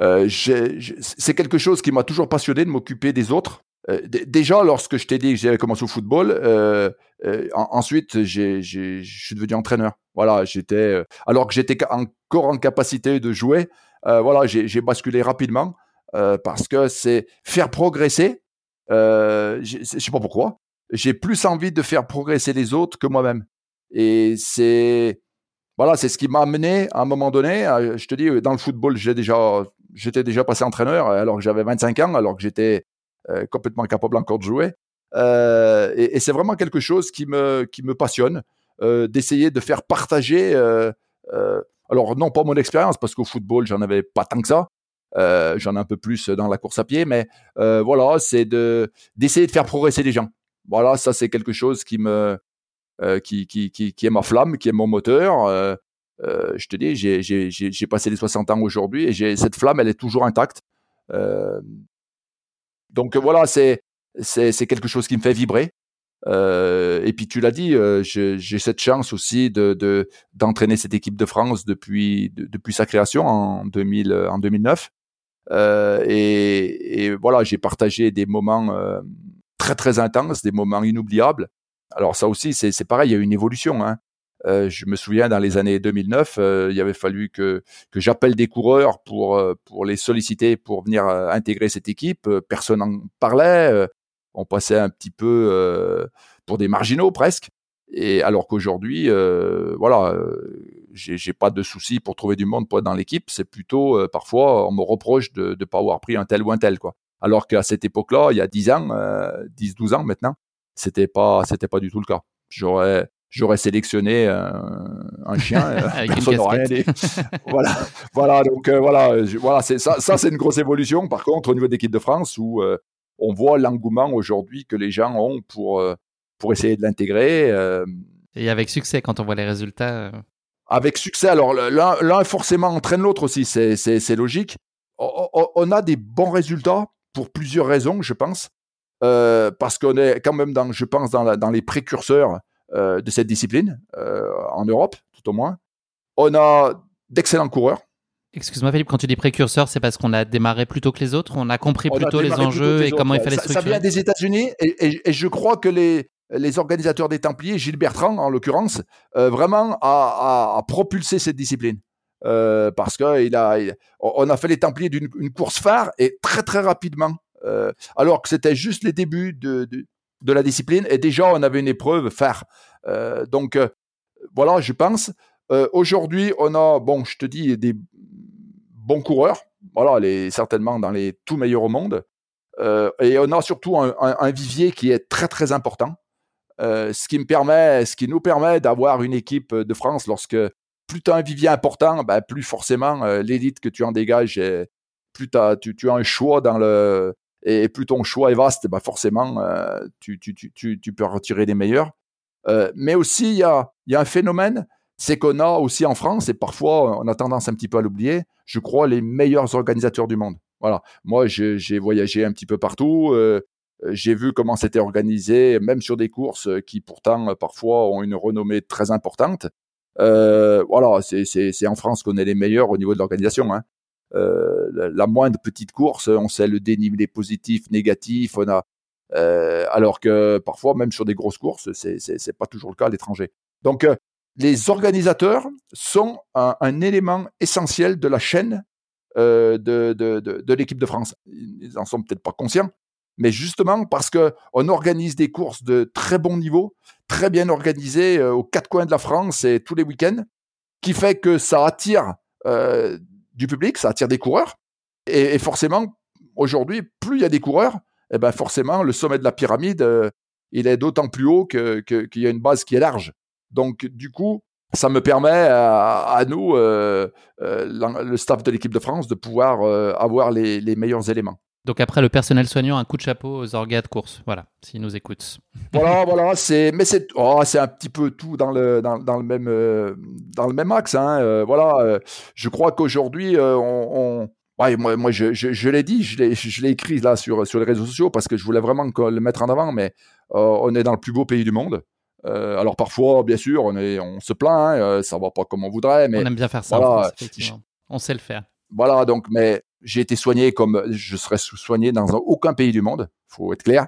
Euh, C'est quelque chose qui m'a toujours passionné de m'occuper des autres. Déjà, lorsque je t'ai dit que j'avais commencé au football, euh, euh, ensuite, je suis devenu entraîneur. Voilà, j'étais alors que j'étais encore en capacité de jouer. voilà, j'ai basculé rapidement parce que c'est faire progresser. je sais pas pourquoi. J'ai plus envie de faire progresser les autres que moi-même. Et c'est voilà, c'est ce qui m'a amené à un moment donné. je te dis, dans le football, j'ai déjà, j'étais déjà passé entraîneur alors que j'avais 25 ans, alors que j'étais complètement capable encore de jouer. Et, et c'est vraiment quelque chose qui me, qui me passionne, d'essayer de faire partager. alors non pas mon expérience parce qu'au football j'en avais pas tant que ça, euh, j'en ai un peu plus dans la course à pied, mais euh, voilà, c'est de d'essayer de faire progresser les gens. Voilà, ça c'est quelque chose qui me euh, qui, qui, qui, est ma flamme, qui est mon moteur. Euh, euh, je te dis, j'ai, passé les 60 ans aujourd'hui et cette flamme, elle est toujours intacte. donc voilà, c'est, c'est, quelque chose qui me fait vibrer. et puis tu l'as dit, j'ai cette chance aussi de, de d'entraîner cette équipe de France depuis depuis sa création en 2000 en 2009. Euh, et, et, voilà, j'ai partagé des moments euh, très très intenses, des moments inoubliables. Alors ça aussi, c'est pareil, il y a une évolution. Hein. Euh, je me souviens dans les années 2009, euh, il avait fallu que, j'appelle des coureurs pour, euh, pour les solliciter pour venir intégrer cette équipe. Personne n'en parlait. On passait un petit peu pour des marginaux presque. Et alors qu'aujourd'hui, voilà, j'ai pas de soucis pour trouver du monde pour être dans l'équipe. C'est plutôt euh, parfois on me reproche de ne pas avoir pris un tel ou un tel quoi. Alors qu'à cette époque-là, il y a 10 ans, euh, 10 12 ans maintenant, c'était pas c'était pas du tout le cas. J'aurais j'aurais sélectionné un, chien euh, personne n'aurait rien voilà voilà donc euh, voilà voilà c'est ça ça c'est une grosse évolution par contre au niveau de l'équipe de France où on voit l'engouement aujourd'hui que les gens ont pour pour essayer de l'intégrer et avec succès quand on voit les résultats avec succès. Alors l'un forcément entraîne l'autre aussi, c'est logique. On, a des bons résultats pour plusieurs raisons, je pense, euh, parce qu'on est quand même dans, je pense, dans, la, dans les précurseurs euh, de cette discipline euh, en Europe, tout au moins. On a d'excellents coureurs. Excuse-moi Philippe, quand tu dis précurseur, c'est parce qu'on a démarré plus tôt que les autres, on a compris plus tôt les enjeux et comment il fallait structurer. Ça vient des États-Unis et, et, je crois que les, les organisateurs des Templiers, Gilles Bertrand en l'occurrence, euh, vraiment a, a, a, propulsé cette discipline. Euh, parce que il a, on a fait les Templiers d'une course phare et très très rapidement, euh, alors que c'était juste les débuts de, de, de, la discipline et déjà on avait une épreuve phare. Euh, donc euh, voilà, je pense. Euh, aujourd'hui, on a, bon, je te dis, des bons coureurs. Voilà, les, certainement dans les tout meilleurs au monde. et on a surtout un, vivier qui est très très important. Euh, ce qui me permet, ce qui nous permet d'avoir une équipe de France lorsque plus tu as un vivier important, ben, plus forcément euh, l'élite que tu en dégages, plus tu, tu, as un choix dans le et plus ton choix est vaste, ben forcément euh, tu, tu, tu, peux retirer les meilleurs. mais aussi il y a, y a un phénomène, c'est qu'on a aussi en France et parfois on a tendance un petit peu à l'oublier. Je crois les meilleurs organisateurs du monde. Voilà, moi j'ai voyagé un petit peu partout. Euh, j'ai vu comment c'était organisé, même sur des courses qui pourtant parfois ont une renommée très importante. Euh, voilà, c'est en France qu'on est les meilleurs au niveau de l'organisation. Hein. Euh, la, moindre petite course, on sait le dénivelé positif, négatif. On a, euh, alors que parfois, même sur des grosses courses, c'est pas toujours le cas à l'étranger. Donc, euh, les organisateurs sont un, élément essentiel de la chaîne euh, de, l'équipe de France. Ils en sont peut-être pas conscients, mais justement parce que on organise des courses de très bon niveau, très bien organisées euh, aux quatre coins de la France et tous les week-ends, qui fait que ça attire euh, du public, ça attire des coureurs. Et, forcément, aujourd'hui, plus il y a des coureurs, et eh ben forcément, le sommet de la pyramide, il est d'autant plus haut qu'il y a une base qui est large. Donc, du coup, ça me permet à, à nous, euh, euh le staff de l'équipe de France, de pouvoir avoir les, les meilleurs éléments. Donc après le personnel soignant, un coup de chapeau aux orgas de course. Voilà, s'ils nous écoutent. Voilà, voilà, c'est mais c'est oh, c'est un petit peu tout dans le dans, dans le même euh, dans le même axe. Hein, euh, voilà, euh, je crois qu'aujourd'hui on, on ouais, moi, moi je, je, je l'ai dit, je l'ai je l'ai écrit là sur sur les réseaux sociaux parce que je voulais vraiment le mettre en avant. Mais on est dans le plus beau pays du monde. Alors parfois, bien sûr, on est on se plaint, hein, ça va pas comme on voudrait, mais on aime bien faire ça. Voilà, effectivement. On sait le faire. Voilà, donc mais j'ai été soigné comme je serais soigné dans aucun pays du monde, faut être clair.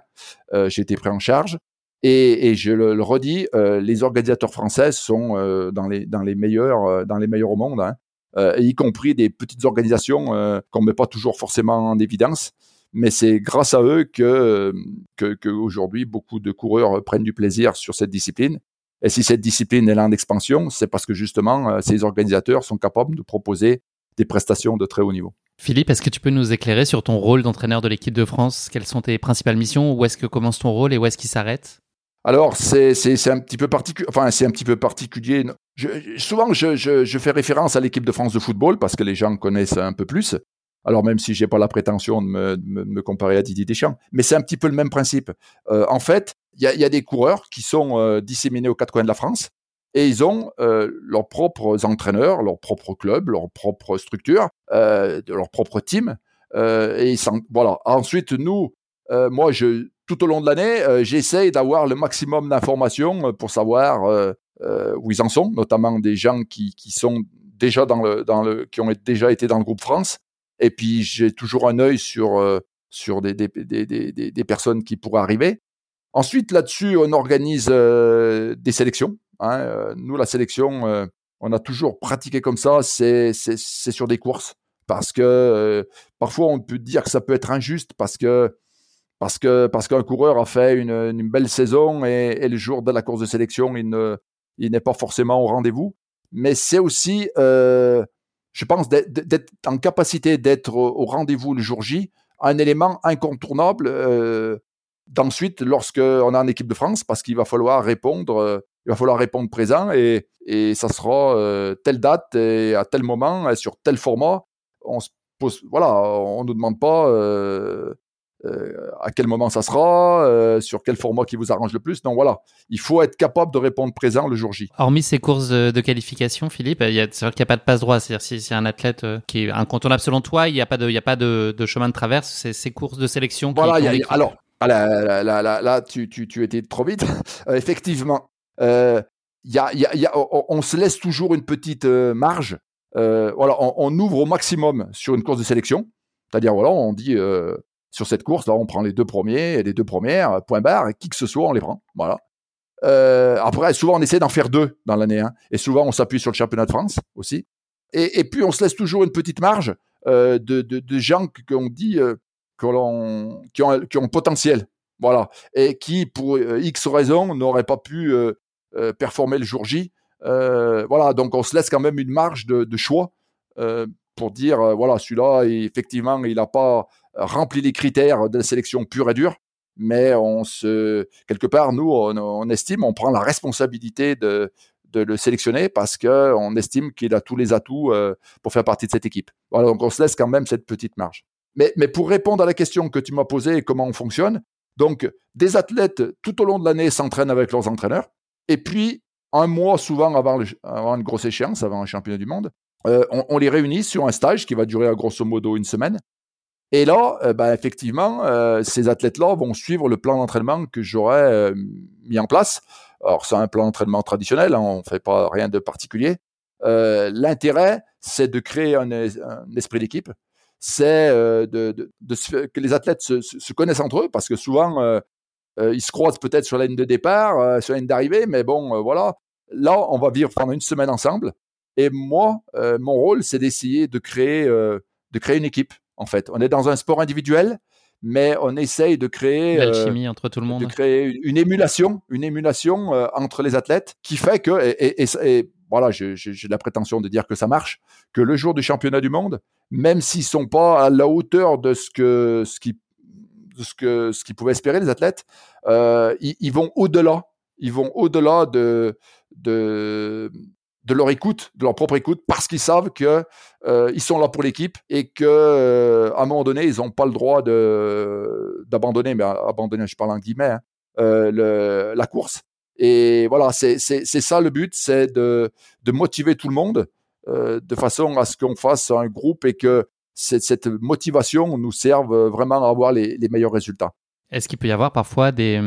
Euh, j'ai été pris en charge et, et je le, redis, euh, les organisateurs français sont euh, dans les dans les meilleurs euh, dans les meilleurs au monde, hein, euh, y compris des petites organisations euh, qu'on met pas toujours forcément en évidence. Mais c'est grâce à eux que, que, que aujourd'hui beaucoup de coureurs prennent du plaisir sur cette discipline. Et si cette discipline est en expansion, c'est parce que justement ces organisateurs sont capables de proposer des prestations de très haut niveau. Philippe, est-ce que tu peux nous éclairer sur ton rôle d'entraîneur de l'équipe de France? Quelles sont tes principales missions? Où est-ce que commence ton rôle et où est-ce qu'il s'arrête? Alors c'est c'est un petit peu particulier. Enfin c'est un petit peu particulier. Je, souvent je, je, je, fais référence à l'équipe de France de football parce que les gens connaissent un peu plus. Alors même si j'ai pas la prétention de me, comparer à Didier Deschamps, mais c'est un petit peu le même principe. Euh, en fait, il y a, des coureurs qui sont euh, disséminés aux quatre coins de la France et ils ont euh, leurs propres entraîneurs, leurs propres clubs, leurs propres structures, euh, leur propre team. Euh, et voilà. Ensuite, nous, moi, tout au long de l'année, j'essaye d'avoir le maximum d'informations pour savoir où ils en sont, notamment des gens qui, qui sont déjà dans le, dans le, qui ont déjà été dans le groupe France. Et puis, j'ai toujours un œil sur sur des, des, des, des, des personnes qui pourraient arriver. Ensuite, là-dessus, on organise des sélections. Hein, euh, nous, la sélection, euh, on a toujours pratiqué comme ça, c'est sur des courses. Parce que euh, parfois, on peut dire que ça peut être injuste parce que parce que parce qu'un coureur a fait une, belle saison et, le jour de la course de sélection, il ne il n'est pas forcément au rendez-vous. Mais c'est aussi, euh, je pense, d'être en capacité d'être au rendez-vous le jour J, un élément incontournable euh, d'ensuite lorsqu'on est en équipe de France, parce qu'il va falloir répondre il va falloir répondre présent et, et ça sera euh, telle date et à tel moment sur tel format. On se pose, voilà, on ne demande pas euh, euh, à quel moment ça sera, euh, sur quel format qui vous arrange le plus. Donc voilà, il faut être capable de répondre présent le jour J. Hormis ces courses de, de qualification, Philippe, c'est vrai qu'il n'y a pas de passe droit. C'est-à-dire si c'est un athlète euh, qui est incontournable selon toi, il n'y a pas de, il y a pas de, de chemin de traverse. C'est ces courses de sélection. Voilà, qui, y a, alors. Ah, là, là, là, là, tu, tu, tu étais trop vite. effectivement, euh, y a, y a, y a, on, se laisse toujours une petite euh, marge. Euh, voilà, on, on, ouvre au maximum sur une course de sélection. C'est-à-dire, voilà, on dit euh, sur cette course, on prend les deux premiers et les deux premières, point barre, et qui que ce soit, on les prend. Voilà. Euh, après, souvent, on essaie d'en faire deux dans l'année, hein, et souvent, on s'appuie sur le championnat de France aussi. Et, puis, on se laisse toujours une petite marge euh, de, gens qu'on dit euh, qui, ont, qui ont potentiel. Voilà. Et qui, pour X raisons, n'auraient pas pu euh, performer le jour J. Euh, voilà, donc on se laisse quand même une marge de, de choix euh, pour dire voilà celui-là effectivement il n'a pas rempli les critères de la sélection pure et dure, mais on se quelque part nous on, estime on prend la responsabilité de de le sélectionner parce que on estime qu'il a tous les atouts euh, pour faire partie de cette équipe. Voilà, donc on se laisse quand même cette petite marge. Mais, mais pour répondre à la question que tu m'as posée comment on fonctionne, donc des athlètes tout au long de l'année s'entraînent avec leurs entraîneurs. Et puis, un mois souvent avant, avant une grosse échéance, avant un championnat du monde, euh, on, on, les réunit sur un stage qui va durer à grosso modo une semaine. Et là, euh, ben, effectivement, euh, ces athlètes-là vont suivre le plan d'entraînement que j'aurais euh, mis en place. Alors, c'est un plan d'entraînement traditionnel, hein, on ne fait pas rien de particulier. Euh, l'intérêt, c'est de créer un, un esprit d'équipe. C'est de, de, de, que les athlètes se, se, connaissent entre eux, parce que souvent, euh, ils se croisent peut-être sur la ligne de départ, euh, sur la ligne d'arrivée, mais bon, euh, voilà. Là, on va vivre pendant une semaine ensemble. Et moi, mon rôle, c'est d'essayer de créer, de créer une équipe. En fait, on est dans un sport individuel, mais on essaye de créer l'alchimie entre tout le monde, de créer une, une émulation, une émulation entre les athlètes, qui fait que et, et, et voilà, j'ai la prétention de dire que ça marche, que le jour du championnat du monde, même s'ils sont pas à la hauteur de ce que ce qui ce que ce qu'ils pouvaient espérer les athlètes. Euh, ils, ils, vont au-delà, ils vont au-delà de, de de leur écoute, de leur propre écoute, parce qu'ils savent que euh, ils sont là pour l'équipe et que euh, à un moment donné, ils n'ont pas le droit d'abandonner, mais abandonner, je parle en guillemets, hein, euh, la course. Et voilà, c'est ça le but, c'est de de motiver tout le monde euh, de façon à ce qu'on fasse un groupe et que cette, cette motivation nous serve vraiment à avoir les, les meilleurs résultats. Est-ce qu'il peut y avoir parfois des,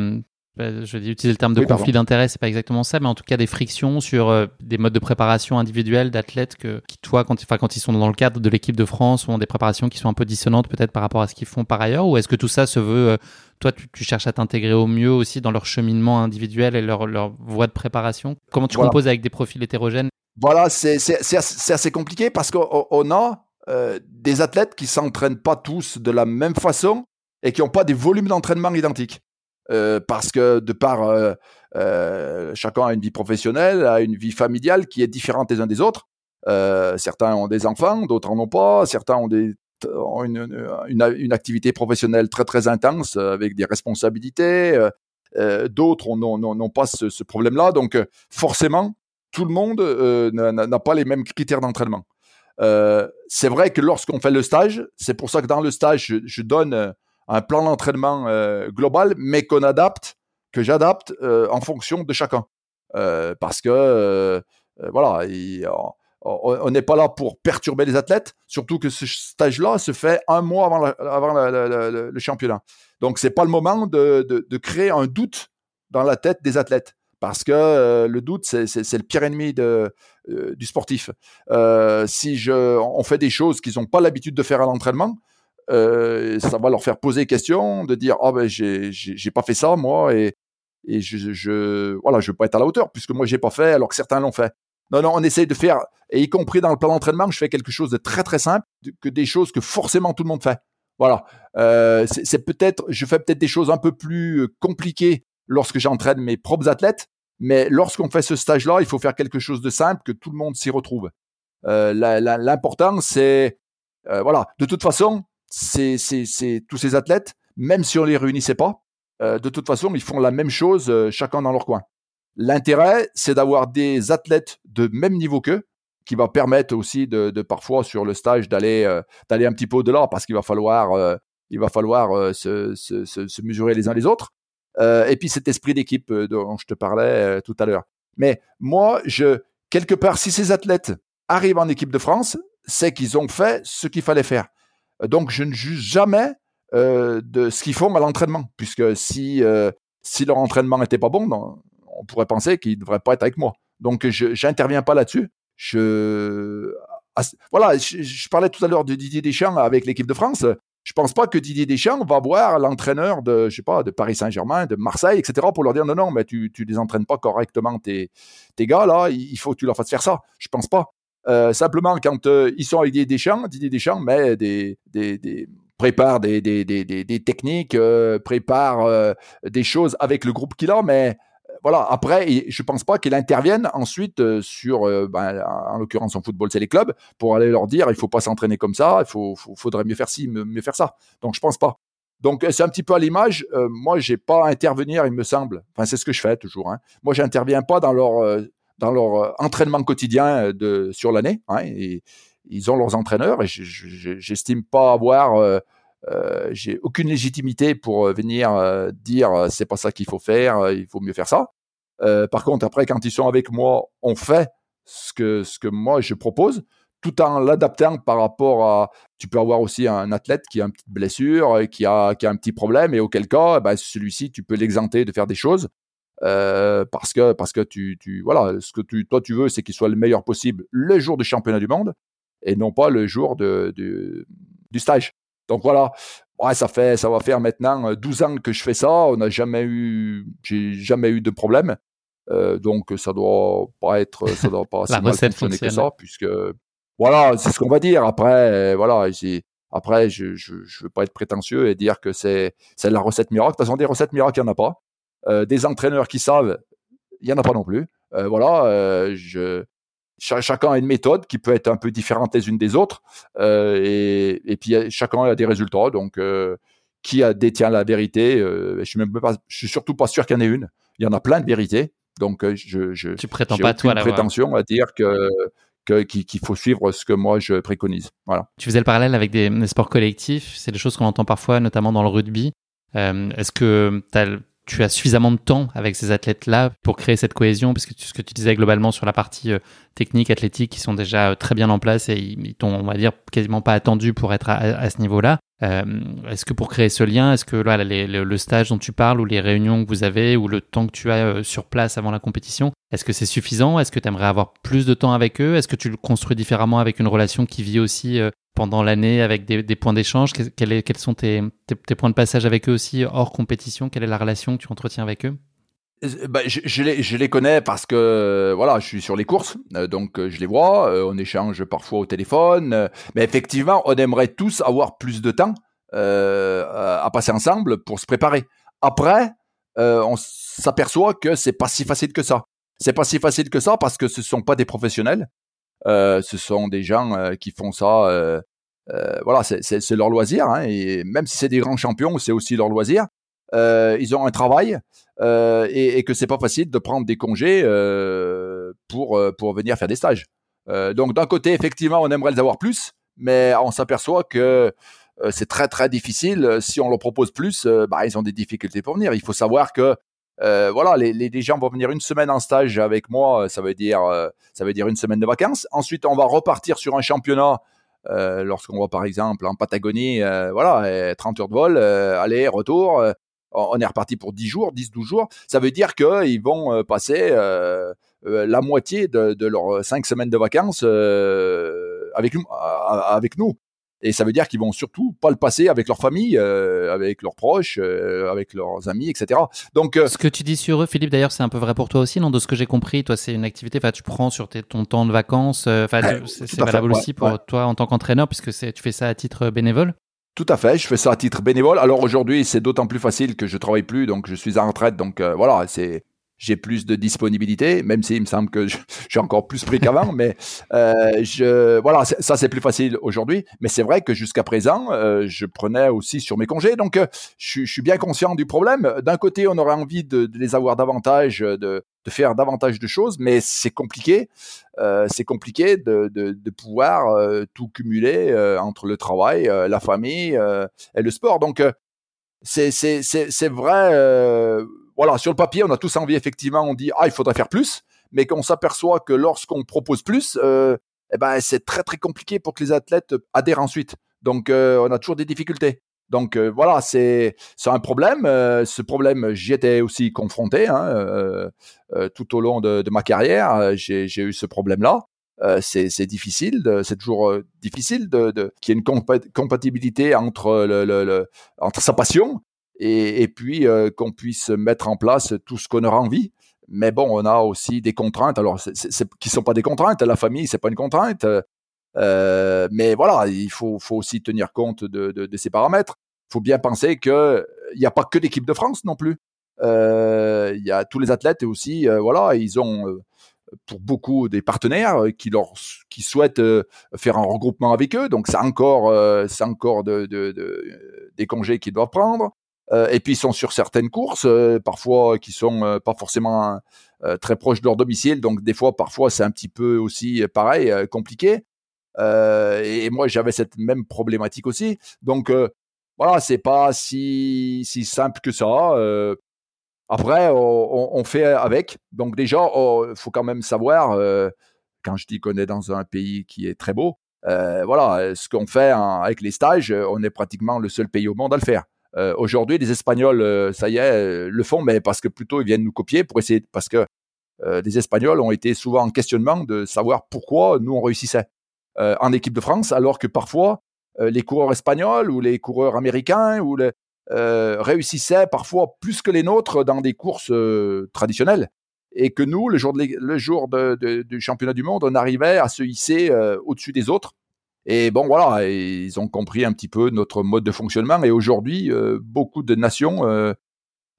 je vais utiliser le terme de oui, conflit d'intérêt, c'est pas exactement ça, mais en tout cas des frictions sur euh, des modes de préparation individuels d'athlètes que, qui, toi, quand, quand ils sont dans le cadre de l'équipe de France, ont des préparations qui sont un peu dissonantes peut-être par rapport à ce qu'ils font par ailleurs, ou est-ce que tout ça se veut, euh, toi, tu, tu, cherches à t'intégrer au mieux aussi dans leur cheminement individuel et leur, leur voie de préparation? Comment tu voilà. composes avec des profils hétérogènes? Voilà, c'est assez, assez compliqué parce qu'on a euh, des athlètes qui s'entraînent pas tous de la même façon et qui n'ont pas des volumes d'entraînement identiques. Euh, parce que de par euh, euh, chacun a une vie professionnelle, a une vie familiale qui est différente les uns des autres. Certains ont des enfants, d'autres en ont pas. Certains ont une, une, activité professionnelle très très intense avec des responsabilités. D'autres n'ont pas ce, problème-là. Donc forcément, tout le monde n'a pas les mêmes critères d'entraînement. c'est vrai que lorsqu'on fait le stage, c'est pour ça que dans le stage, je donne un plan d'entraînement global, mais qu'on adapte, que j'adapte en fonction de chacun. parce que voilà, on n'est pas là pour perturber les athlètes, surtout que ce stage-là se fait un mois avant, le championnat. Donc, c'est pas le moment de, de, créer un doute dans la tête des athlètes. Parce que euh, le doute, c'est le pire ennemi de, euh, du sportif. Euh, si on fait des choses qu'ils n'ont pas l'habitude de faire à l'entraînement, ça va leur faire poser des questions, de dire ah ben j'ai pas fait ça moi et, et je, je voilà je veux pas être à la hauteur puisque moi j'ai pas fait alors que certains l'ont fait. Non, non, on essaye de faire, et y compris dans le plan d'entraînement, je fais quelque chose de très très simple, que des choses que forcément tout le monde fait. Voilà. Euh, c'est peut-être, je fais peut-être des choses un peu plus euh, compliquées lorsque j'entraîne mes propres athlètes, mais lorsqu'on fait ce stage-là, il faut faire quelque chose de simple que tout le monde s'y retrouve. Euh, L'important, c'est, euh, voilà, de toute façon, c'est tous ces athlètes, même si on les réunissait pas, euh, de toute façon, ils font la même chose, euh, chacun dans leur coin. L'intérêt, c'est d'avoir des athlètes de même niveau qu'eux, qui va permettre aussi de, de parfois sur le stage d'aller euh, d'aller un petit peu au-delà, parce qu'il va falloir euh, il va falloir euh, se, se, se, mesurer les uns les autres. et puis cet esprit d'équipe dont je te parlais tout à l'heure. Mais moi, je quelque part, si ces athlètes arrivent en équipe de France, c'est qu'ils ont fait ce qu'il fallait faire. Donc je ne juge jamais de ce qu'ils font à l'entraînement, puisque si si leur entraînement n'était pas bon, on pourrait penser qu'ils ne devraient pas être avec moi. Donc, je n'interviens pas là-dessus. Je, voilà, je, parlais tout à l'heure de Didier Deschamps avec l'équipe de France. Je pense pas que Didier Deschamps va voir l'entraîneur de, je sais pas, de Paris Saint-Germain, de Marseille, etc., pour leur dire non, non, mais tu, tu les entraînes pas correctement tes, tes gars là. Il faut que tu leur fasses faire ça. Je pense pas. Euh, simplement, quand euh, ils sont avec Didier Deschamps, Didier Deschamps met des, des, prépare des, des, techniques, euh, prépare des choses avec le groupe qu'il a, mais voilà, après, je pense pas qu'il intervienne ensuite sur, ben, en l'occurrence en football, c'est les clubs, pour aller leur dire, il faut pas s'entraîner comme ça, il faut, faudrait mieux faire ci, mieux, faire ça. Donc, je pense pas. Donc, c'est un petit peu à l'image. Euh, moi, j'ai pas à intervenir, il me semble. Enfin, c'est ce que je fais toujours. Hein. Moi, j'interviens pas dans leur, dans leur entraînement quotidien de, sur l'année. Hein, ils ont leurs entraîneurs et j'estime pas avoir euh, j'ai aucune légitimité pour euh, venir euh, dire c'est pas ça qu'il faut faire, il faut mieux faire ça. par contre, après, quand ils sont avec moi, on fait ce que moi je propose, tout en l'adaptant par rapport à. Tu peux avoir aussi un athlète qui a une petite blessure, qui a qui a un petit problème, et auquel cas, ben, celui-ci, tu peux l'exenter de faire des choses. Euh, parce que parce que tu, tu voilà ce que tu toi tu veux c'est qu'il soit le meilleur possible le jour du championnat du monde et non pas le jour de, de du stage donc voilà, ouais, ça fait, ça va faire maintenant 12 euh, ans que je fais ça. On n'a jamais eu, j'ai jamais eu de problème. Euh, donc ça doit pas être, ça doit pas si mal fonctionner que ça, puisque voilà, c'est ce qu'on va dire. Après, voilà, après, je, je veux pas être prétentieux et dire que c'est, c'est la recette miracle. De toute façon, des recettes miracles, il n'y en a pas. Euh, des entraîneurs qui savent, il y en a pas non plus. Euh, voilà, euh, je, chacun a une méthode qui peut être un peu différente les unes des autres, euh, et, et, puis chacun a des résultats. Donc, euh, qui a, détient la vérité euh, Je suis même pas, je suis surtout pas sûr qu'il y en ait une. Il y en a plein de vérités. Donc, je, je tu prétends pas toi prétention à dire que qu'il faut suivre ce que moi je préconise. Voilà. Tu faisais le parallèle avec des, des sports collectifs, c'est des choses qu'on entend parfois, notamment dans le rugby. Est-ce que tu as tu as suffisamment de temps avec ces athlètes-là pour créer cette cohésion, parce que ce que tu disais globalement sur la partie euh, technique, athlétique, qui sont déjà euh, très bien en place et ils, t'ont, on va dire, quasiment pas attendu pour être à, ce niveau-là. Euh, est-ce que pour créer ce lien, est-ce que le stage dont tu parles ou les réunions que vous avez ou le temps que tu as sur place avant la compétition, est-ce que c'est suffisant? Est-ce que tu aimerais avoir plus de temps avec eux? Est-ce que tu le construis différemment avec une relation qui vit aussi pendant l'année avec des, points d'échange? Quels, sont tes, points de passage avec eux aussi hors compétition? Quelle est la relation que tu entretiens avec eux? euh, bah, je, les, connais parce que voilà, je suis sur les courses, euh, donc euh, je les vois, on échange parfois au téléphone, mais effectivement, on aimerait tous avoir plus de temps à passer ensemble pour se préparer. Après, on s'aperçoit que c'est pas si facile que ça. C'est pas si facile que ça parce que ce sont pas des professionnels. Euh, ce sont des gens euh, qui font ça euh, voilà, c'est leur loisir. Hein, et même si c'est des grands champions, c'est aussi leur loisir. Ils ont un travail et, et, que c'est pas facile de prendre des congés pour pour venir faire des stages. donc d'un côté, effectivement, on aimerait les avoir plus, mais on s'aperçoit que c'est très très difficile. Si on leur propose plus, bah, ils ont des difficultés pour venir. Il faut savoir que euh, voilà, les, les, gens vont venir une semaine en stage avec moi, ça veut dire euh, ça veut dire une semaine de vacances. Ensuite, on va repartir sur un championnat euh, lorsqu'on va par exemple en Patagonie, voilà, 30 heures de vol, aller retour. On est reparti pour 10 jours, 10-12 jours. Ça veut dire qu'ils vont passer la moitié de, de leurs 5 semaines de vacances avec, avec nous. Et ça veut dire qu'ils vont surtout pas le passer avec leur famille, euh, avec leurs proches, euh, avec leurs amis, etc. Donc, euh, ce que tu dis sur eux, Philippe, d'ailleurs, c'est un peu vrai pour toi aussi, non? De ce que j'ai compris, toi, c'est une activité, enfin, tu prends sur tes, ton temps de vacances, enfin, c'est valable aussi pour toi en tant qu'entraîneur, puisque tu fais ça à titre bénévole? Tout à fait, je fais ça à titre bénévole. Alors aujourd'hui, c'est d'autant plus facile que je travaille plus, donc je suis en retraite, donc voilà, c'est j'ai plus de disponibilité, même s'il me semble que suis encore plus pris qu'avant. mais euh, je, voilà, ça c'est plus facile aujourd'hui. Mais c'est vrai que jusqu'à présent, euh, je prenais aussi sur mes congés. Donc, euh, je, suis bien conscient du problème. D'un côté, on aurait envie de, les avoir davantage, de, faire davantage de choses, mais c'est compliqué. C'est compliqué de, de pouvoir tout cumuler entre le travail, la famille et le sport. Donc, c'est vrai voilà, sur le papier, on a tous envie, effectivement, on dit, ah, il faudrait faire plus, mais qu'on s'aperçoit que lorsqu'on propose plus, euh, eh ben, c'est très, très compliqué pour que les athlètes adhèrent ensuite. Donc, euh, on a toujours des difficultés. Donc, euh, voilà, c'est un problème. ce problème, j'y étais aussi confronté hein, tout au long de, ma carrière. J'ai eu ce problème-là. c'est difficile, c'est toujours difficile de, qu'il y ait une compatibilité entre, le, entre sa passion et, puis euh, qu'on puisse mettre en place tout ce qu'on aura envie. Mais bon, on a aussi des contraintes. Alors, c'est, c'est, qui sont pas des contraintes. La famille, c'est pas une contrainte. Euh, mais voilà, il faut, aussi tenir compte de, ces paramètres. Il faut bien penser qu'il n'y a pas que l'équipe de France non plus. Euh, il y a tous les athlètes aussi, euh, voilà, ils ont euh, pour beaucoup des partenaires qui leur qui souhaitent faire un regroupement avec eux. Donc c'est encore c'est encore de, de, de, des congés qu'ils doivent prendre. Euh, et puis ils sont sur certaines courses, euh, parfois qui sont euh, pas forcément très proches de leur domicile, donc des fois, parfois c'est un petit peu aussi pareil, compliqué. et moi j'avais cette même problématique aussi. Donc voilà, c'est pas si si simple que ça. après, on, on, fait avec. Donc déjà, il oh, faut quand même savoir. quand je dis qu'on est dans un pays qui est très beau, voilà, ce qu'on fait avec les stages, on est pratiquement le seul pays au monde à le faire. Euh, aujourd'hui, les Espagnols, euh, ça y est, euh, le font, mais parce que plutôt ils viennent nous copier pour essayer, parce que les Espagnols ont été souvent en questionnement de savoir pourquoi nous on réussissait en équipe de France, alors que parfois les coureurs espagnols ou les coureurs américains ou réussissaient parfois plus que les nôtres dans des courses traditionnelles. Et que nous, le jour, de, le jour de, du championnat du monde, on arrivait à se hisser au-dessus des autres et bon, voilà, ils ont compris un petit peu notre mode de fonctionnement. Et aujourd'hui, euh, beaucoup de nations euh,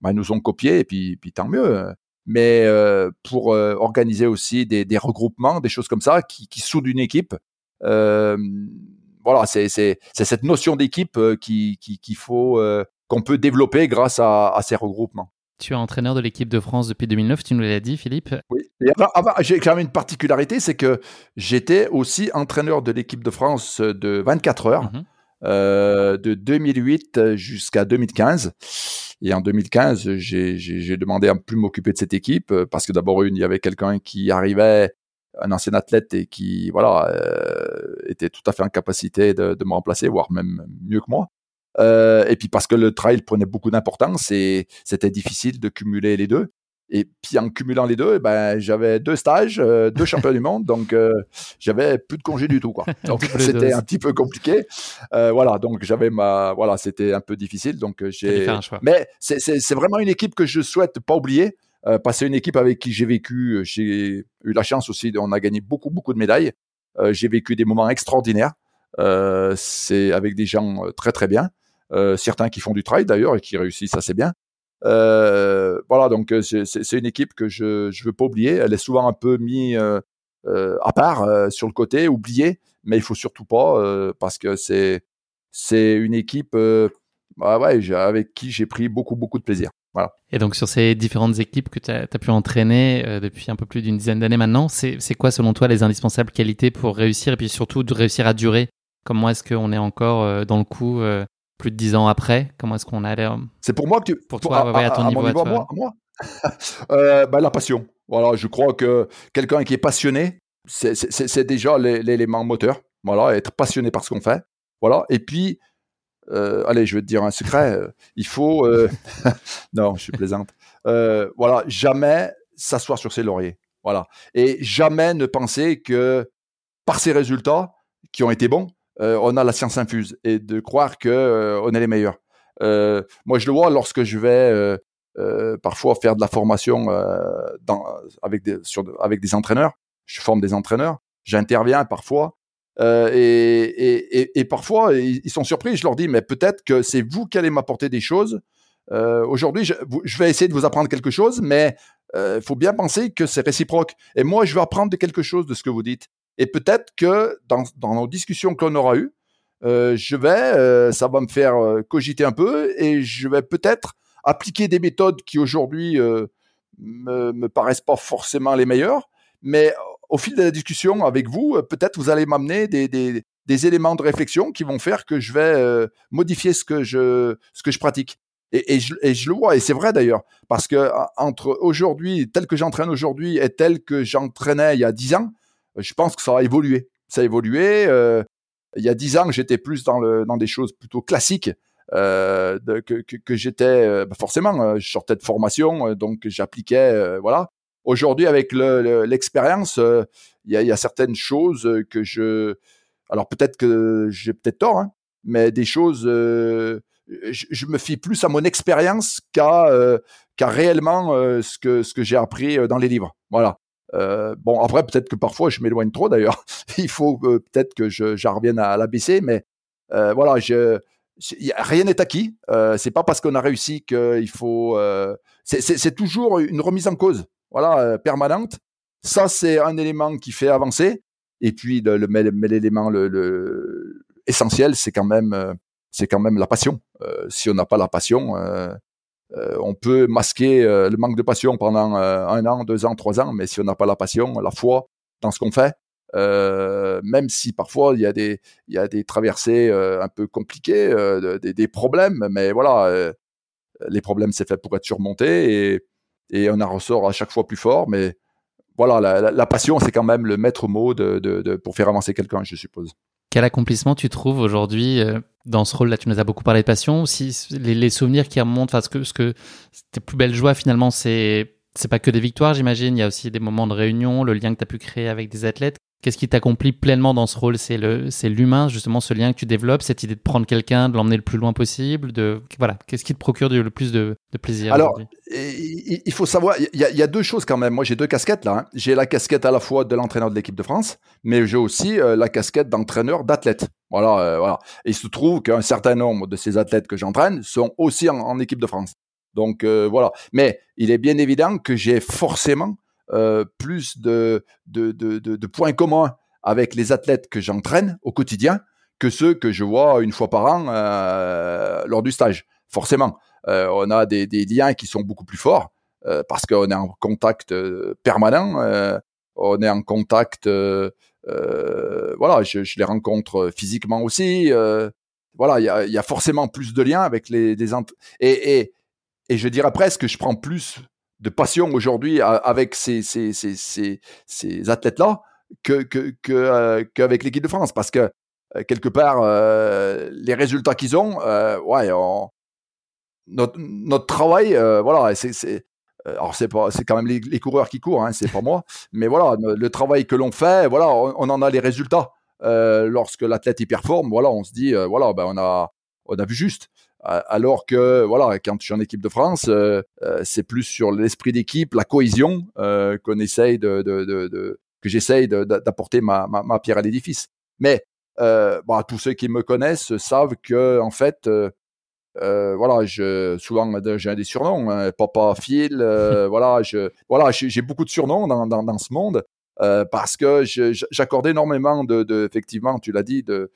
bah, nous ont copiés, et puis, tant mieux. Mais euh, pour organiser aussi des, regroupements, des choses comme ça, qui, soudent une équipe, voilà, c'est cette notion d'équipe qu'il qui, faut qu'on peut développer grâce à ces regroupements. Tu es entraîneur de l'équipe de France depuis 2009, tu nous l'as dit, Philippe. Oui. j'ai quand même une particularité, c'est que j'étais aussi entraîneur de l'équipe de France de 24 heures, mhm. euh, de 2008 jusqu'à 2015. Et en 2015, j'ai demandé à ne plus m'occuper de cette équipe parce que d'abord, il y avait quelqu'un qui arrivait, un ancien athlète et qui, voilà, euh, était tout à fait en capacité de, de me remplacer, voire même mieux que moi. Euh, et puis parce que le trail prenait beaucoup d'importance et c'était difficile de cumuler les deux. Et puis en cumulant les deux, ben j'avais deux stages, euh, deux championnats du monde, donc euh, j'avais plus de congés du tout quoi. Donc c'était un petit peu compliqué. Euh, voilà, donc j'avais ma, voilà, c'était un peu difficile. Donc j'ai. Mais c'est vraiment une équipe que je souhaite pas oublier. parce que c'est une équipe avec qui j'ai vécu. J'ai eu la chance aussi. On a gagné beaucoup beaucoup de médailles. j'ai vécu des moments extraordinaires. c'est avec des gens très très bien. Euh, certains qui font du trail d'ailleurs et qui réussissent assez bien. Euh, voilà, donc euh, c'est une équipe que je ne veux pas oublier. Elle est souvent un peu mise à part sur le côté, oublié, mais il faut surtout pas parce que c'est c'est une équipe bah ouais, avec qui j'ai pris beaucoup beaucoup de plaisir. Voilà. Et donc sur ces différentes équipes que tu as, pu entraîner depuis un peu plus d'une dizaine d'années maintenant, c'est quoi selon toi les indispensables qualités pour réussir et puis surtout de réussir à durer? Comment est-ce qu'on est encore dans le coup plus de dix ans après Comment est-ce qu'on a l'air C'est pour moi que tu... Pour toi, à, ton niveau, à moi, moi euh, bah, La passion. Voilà, je crois que quelqu'un qui est passionné, c'est déjà l'élément moteur. Voilà, être passionné par ce qu'on fait. Voilà. Et puis, euh, allez, je vais te dire un secret. Euh, il faut. non, je suis plaisante. voilà, jamais s'asseoir sur ses lauriers. Voilà. Et jamais ne penser que par ses résultats, qui ont été bons, on a la science infuse et de croire que on est les meilleurs. moi, je le vois lorsque je vais euh, parfois faire de la formation euh, avec, des, entraîneurs. Je forme des entraîneurs. J'interviens parfois. Euh, et, parfois, ils, sont surpris. Je leur dis, mais peut-être que c'est vous qui allez m'apporter des choses. Aujourd'hui, je, vais essayer de vous apprendre quelque chose, mais il faut bien penser que c'est réciproque. Et moi, je vais apprendre quelque chose de ce que vous dites. Et peut-être que dans, nos discussions que l'on aura eues, je vais, ça va me faire cogiter un peu et je vais peut-être appliquer des méthodes qui aujourd'hui euh, me, paraissent pas forcément les meilleures, mais au fil de la discussion avec vous, euh, peut-être vous allez m'amener des, des, éléments de réflexion qui vont faire que je vais euh, modifier ce que je, ce que je pratique. Et, je, et je le vois, et c'est vrai d'ailleurs, parce que entre aujourd'hui, tel que j'entraîne aujourd'hui et tel que j'entraînais il y a dix ans, je pense que ça a évolué. Ça a évolué. Euh, il y a dix ans, j'étais plus dans, le, dans des choses plutôt classiques euh, que, j'étais euh, bah forcément, je sortais de formation, donc j'appliquais, voilà. Aujourd'hui, avec l'expérience, le, il y, a, y, a, certaines choses que je, alors peut-être que j'ai peut-être tort, hein, mais des choses, je, je, me fie plus à mon expérience qu'à qu'à réellement ce que ce que j'ai appris dans les livres. Voilà. Euh, bon, après, peut-être que parfois je m'éloigne trop d'ailleurs. Il faut peut-être que je, je revienne à l'ABC, mais euh, voilà, rien n'est acquis. Euh, c'est pas parce qu'on a réussi qu'il faut. C'est toujours une remise en cause, voilà, permanente. Ça, c'est un élément qui fait avancer. Et puis, le, le, l'élément le, le, essentiel, c'est quand même, c'est quand même la passion. Si on n'a pas la passion, on peut masquer le manque de passion pendant un an, deux ans, trois ans, mais si on n'a pas la passion, la foi dans ce qu'on fait, euh, même si parfois il y a des, traversées euh, un peu compliquées, euh, des, problèmes, mais voilà, les problèmes c'est fait pour être surmontés et, on en ressort à chaque fois plus fort. Mais voilà, la, passion c'est quand même le maître mot pour faire avancer quelqu'un, je suppose. Quel accomplissement tu trouves aujourd'hui dans ce rôle-là? Tu nous as beaucoup parlé de passion, si les, souvenirs qui remontent, enfin ce que, ce que tes plus belles joies finalement, c'est c'est pas que des victoires, j'imagine. Il y a aussi des moments de réunion, le lien que tu as pu créer avec des athlètes. Qu'est-ce qui t'accomplit pleinement dans ce rôle? C'est le, c'est l'humain, justement, ce lien que tu développes, cette idée de prendre quelqu'un, de l'emmener le plus loin possible. De voilà, qu'est-ce qui te procure le plus de, plaisir Alors, il faut savoir, il y, a, deux choses quand même. Moi, j'ai deux casquettes là. Hein. J'ai la casquette à la fois de l'entraîneur de l'équipe de France, mais j'ai aussi euh, la casquette d'entraîneur d'athlète. Voilà, euh, voilà. Et il se trouve qu'un certain nombre de ces athlètes que j'entraîne sont aussi en, équipe de France. Donc euh, voilà. Mais il est bien évident que j'ai forcément euh, plus de, points communs avec les athlètes que j'entraîne au quotidien que ceux que je vois une fois par an euh, lors du stage. Forcément, euh, on a des, liens qui sont beaucoup plus forts parce qu'on est en contact permanent, on est en contact, voilà, je, les rencontre physiquement aussi. voilà, il y a, forcément plus de liens avec les, et je dirais presque que je prends plus de passion aujourd'hui avec ces, ces, ces, ces, ces athlètes-là que, que, que, euh, qu'avec l'équipe de France. Parce que, euh, quelque part, euh, les résultats qu'ils ont, ouais, notre, notre travail, voilà, c'est, c'est, alors c'est pas, c'est quand même les, coureurs qui courent, hein, c'est pas moi, mais voilà, le travail que l'on fait, voilà, on, on en a les résultats. lorsque l'athlète y performe, voilà, on se dit, voilà, ben on a, on a vu juste alors que voilà, quand je suis en équipe de France, euh, euh, c'est plus sur l'esprit d'équipe, la cohésion euh, qu'on essaye de, de, de, de que j'essaye d'apporter ma, ma, ma, pierre à l'édifice. Mais euh, bah, tous ceux qui me connaissent savent que en fait, voilà, je souvent j'ai des surnoms, hein, Papa Phil, voilà, je voilà, j'ai beaucoup de surnoms dans, dans, dans ce monde. parce que j'accorde énormément de, de, effectivement, tu l'as dit, de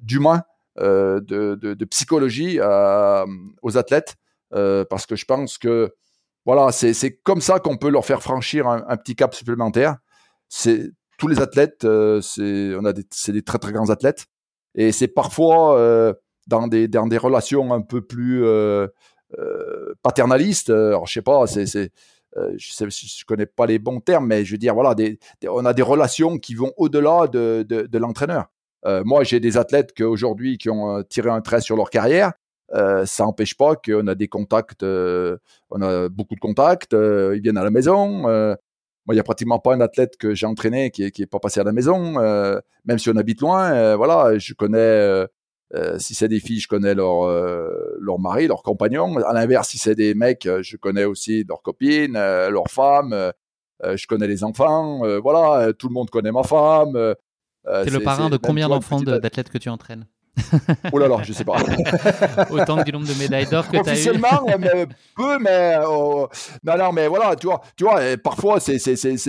d'humain, de, de, psychologie aux athlètes, parce que je pense que voilà, c'est comme ça qu'on peut leur faire franchir un, petit cap supplémentaire. C'est tous les athlètes, c'est c'est des très très grands athlètes, et c'est parfois dans des dans des relations un peu plus euh, euh, paternalistes. Alors je sais pas, c'est euh, je, sais, je connais pas les bons termes, mais je veux dire voilà, des, on a des relations qui vont au-delà de, de, de l'entraîneur. Moi, j'ai des athlètes aujourd'hui qui ont tiré un trait sur leur carrière. Euh, ça n'empêche pas qu'on a des contacts, on a beaucoup de contacts, ils viennent à la maison. moi, il n'y a pratiquement pas un athlète que j'ai entraîné qui n'est pas passé à la maison, même si on habite loin. voilà, je connais euh, si c'est des filles, je connais leur euh, leur mari, leur compagnon. À l'inverse, si c'est des mecs, euh, je connais aussi leurs copines, leurs femmes. je connais les enfants. voilà, tout le monde connaît ma femme. T'es le parrain de combien d'enfants d'athlètes que tu entraînes oh là là, je sais pas. Autant que du nombre de médailles d'or que tu as eu. Officiellement, mais peu, mais oh, non, non, mais voilà, tu vois, tu vois, parfois c'est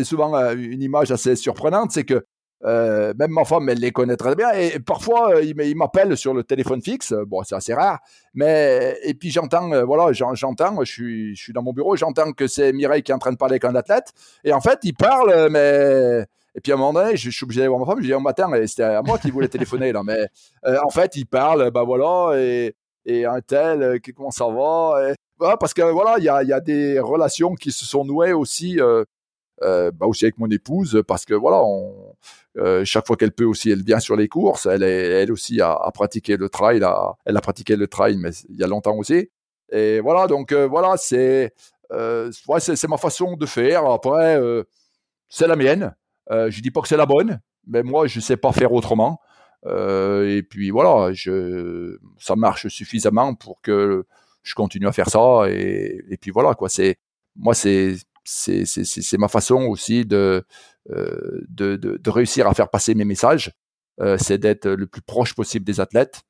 souvent une image assez surprenante, c'est que euh, même ma femme, elle les connaît très bien. Et, parfois, euh, il m'appelle sur le téléphone fixe. Bon, c'est assez rare. Mais, et puis j'entends, euh, voilà, j'entends, je suis, je suis dans mon bureau, j'entends que c'est Mireille qui est en train de parler avec un athlète. Et en fait, il parle, mais. Et puis à un moment donné, je, suis obligé d'aller voir ma femme. Je dis, au matin, c'était à moi qui voulait téléphoner, là. Mais en fait, il parle, bah voilà, et, et un tel, comment ça va Parce que voilà, il y a, y a, des relations qui se sont nouées aussi. Euh, bah aussi avec mon épouse parce que voilà euh, chaque fois qu'elle peut aussi elle vient sur les courses elle est, elle aussi a, a, pratiqué le trail elle a pratiqué le trail mais il y a longtemps aussi et voilà donc euh, voilà c'est euh, c'est ma façon de faire après c'est la mienne je dis pas que c'est la bonne mais moi je sais pas faire autrement et puis voilà ça marche suffisamment pour que je continue à faire ça et, puis voilà quoi c'est moi c'est c'est ma façon aussi euh, de, de, de, réussir à faire passer mes messages. Euh, c'est d'être le plus proche possible des athlètes.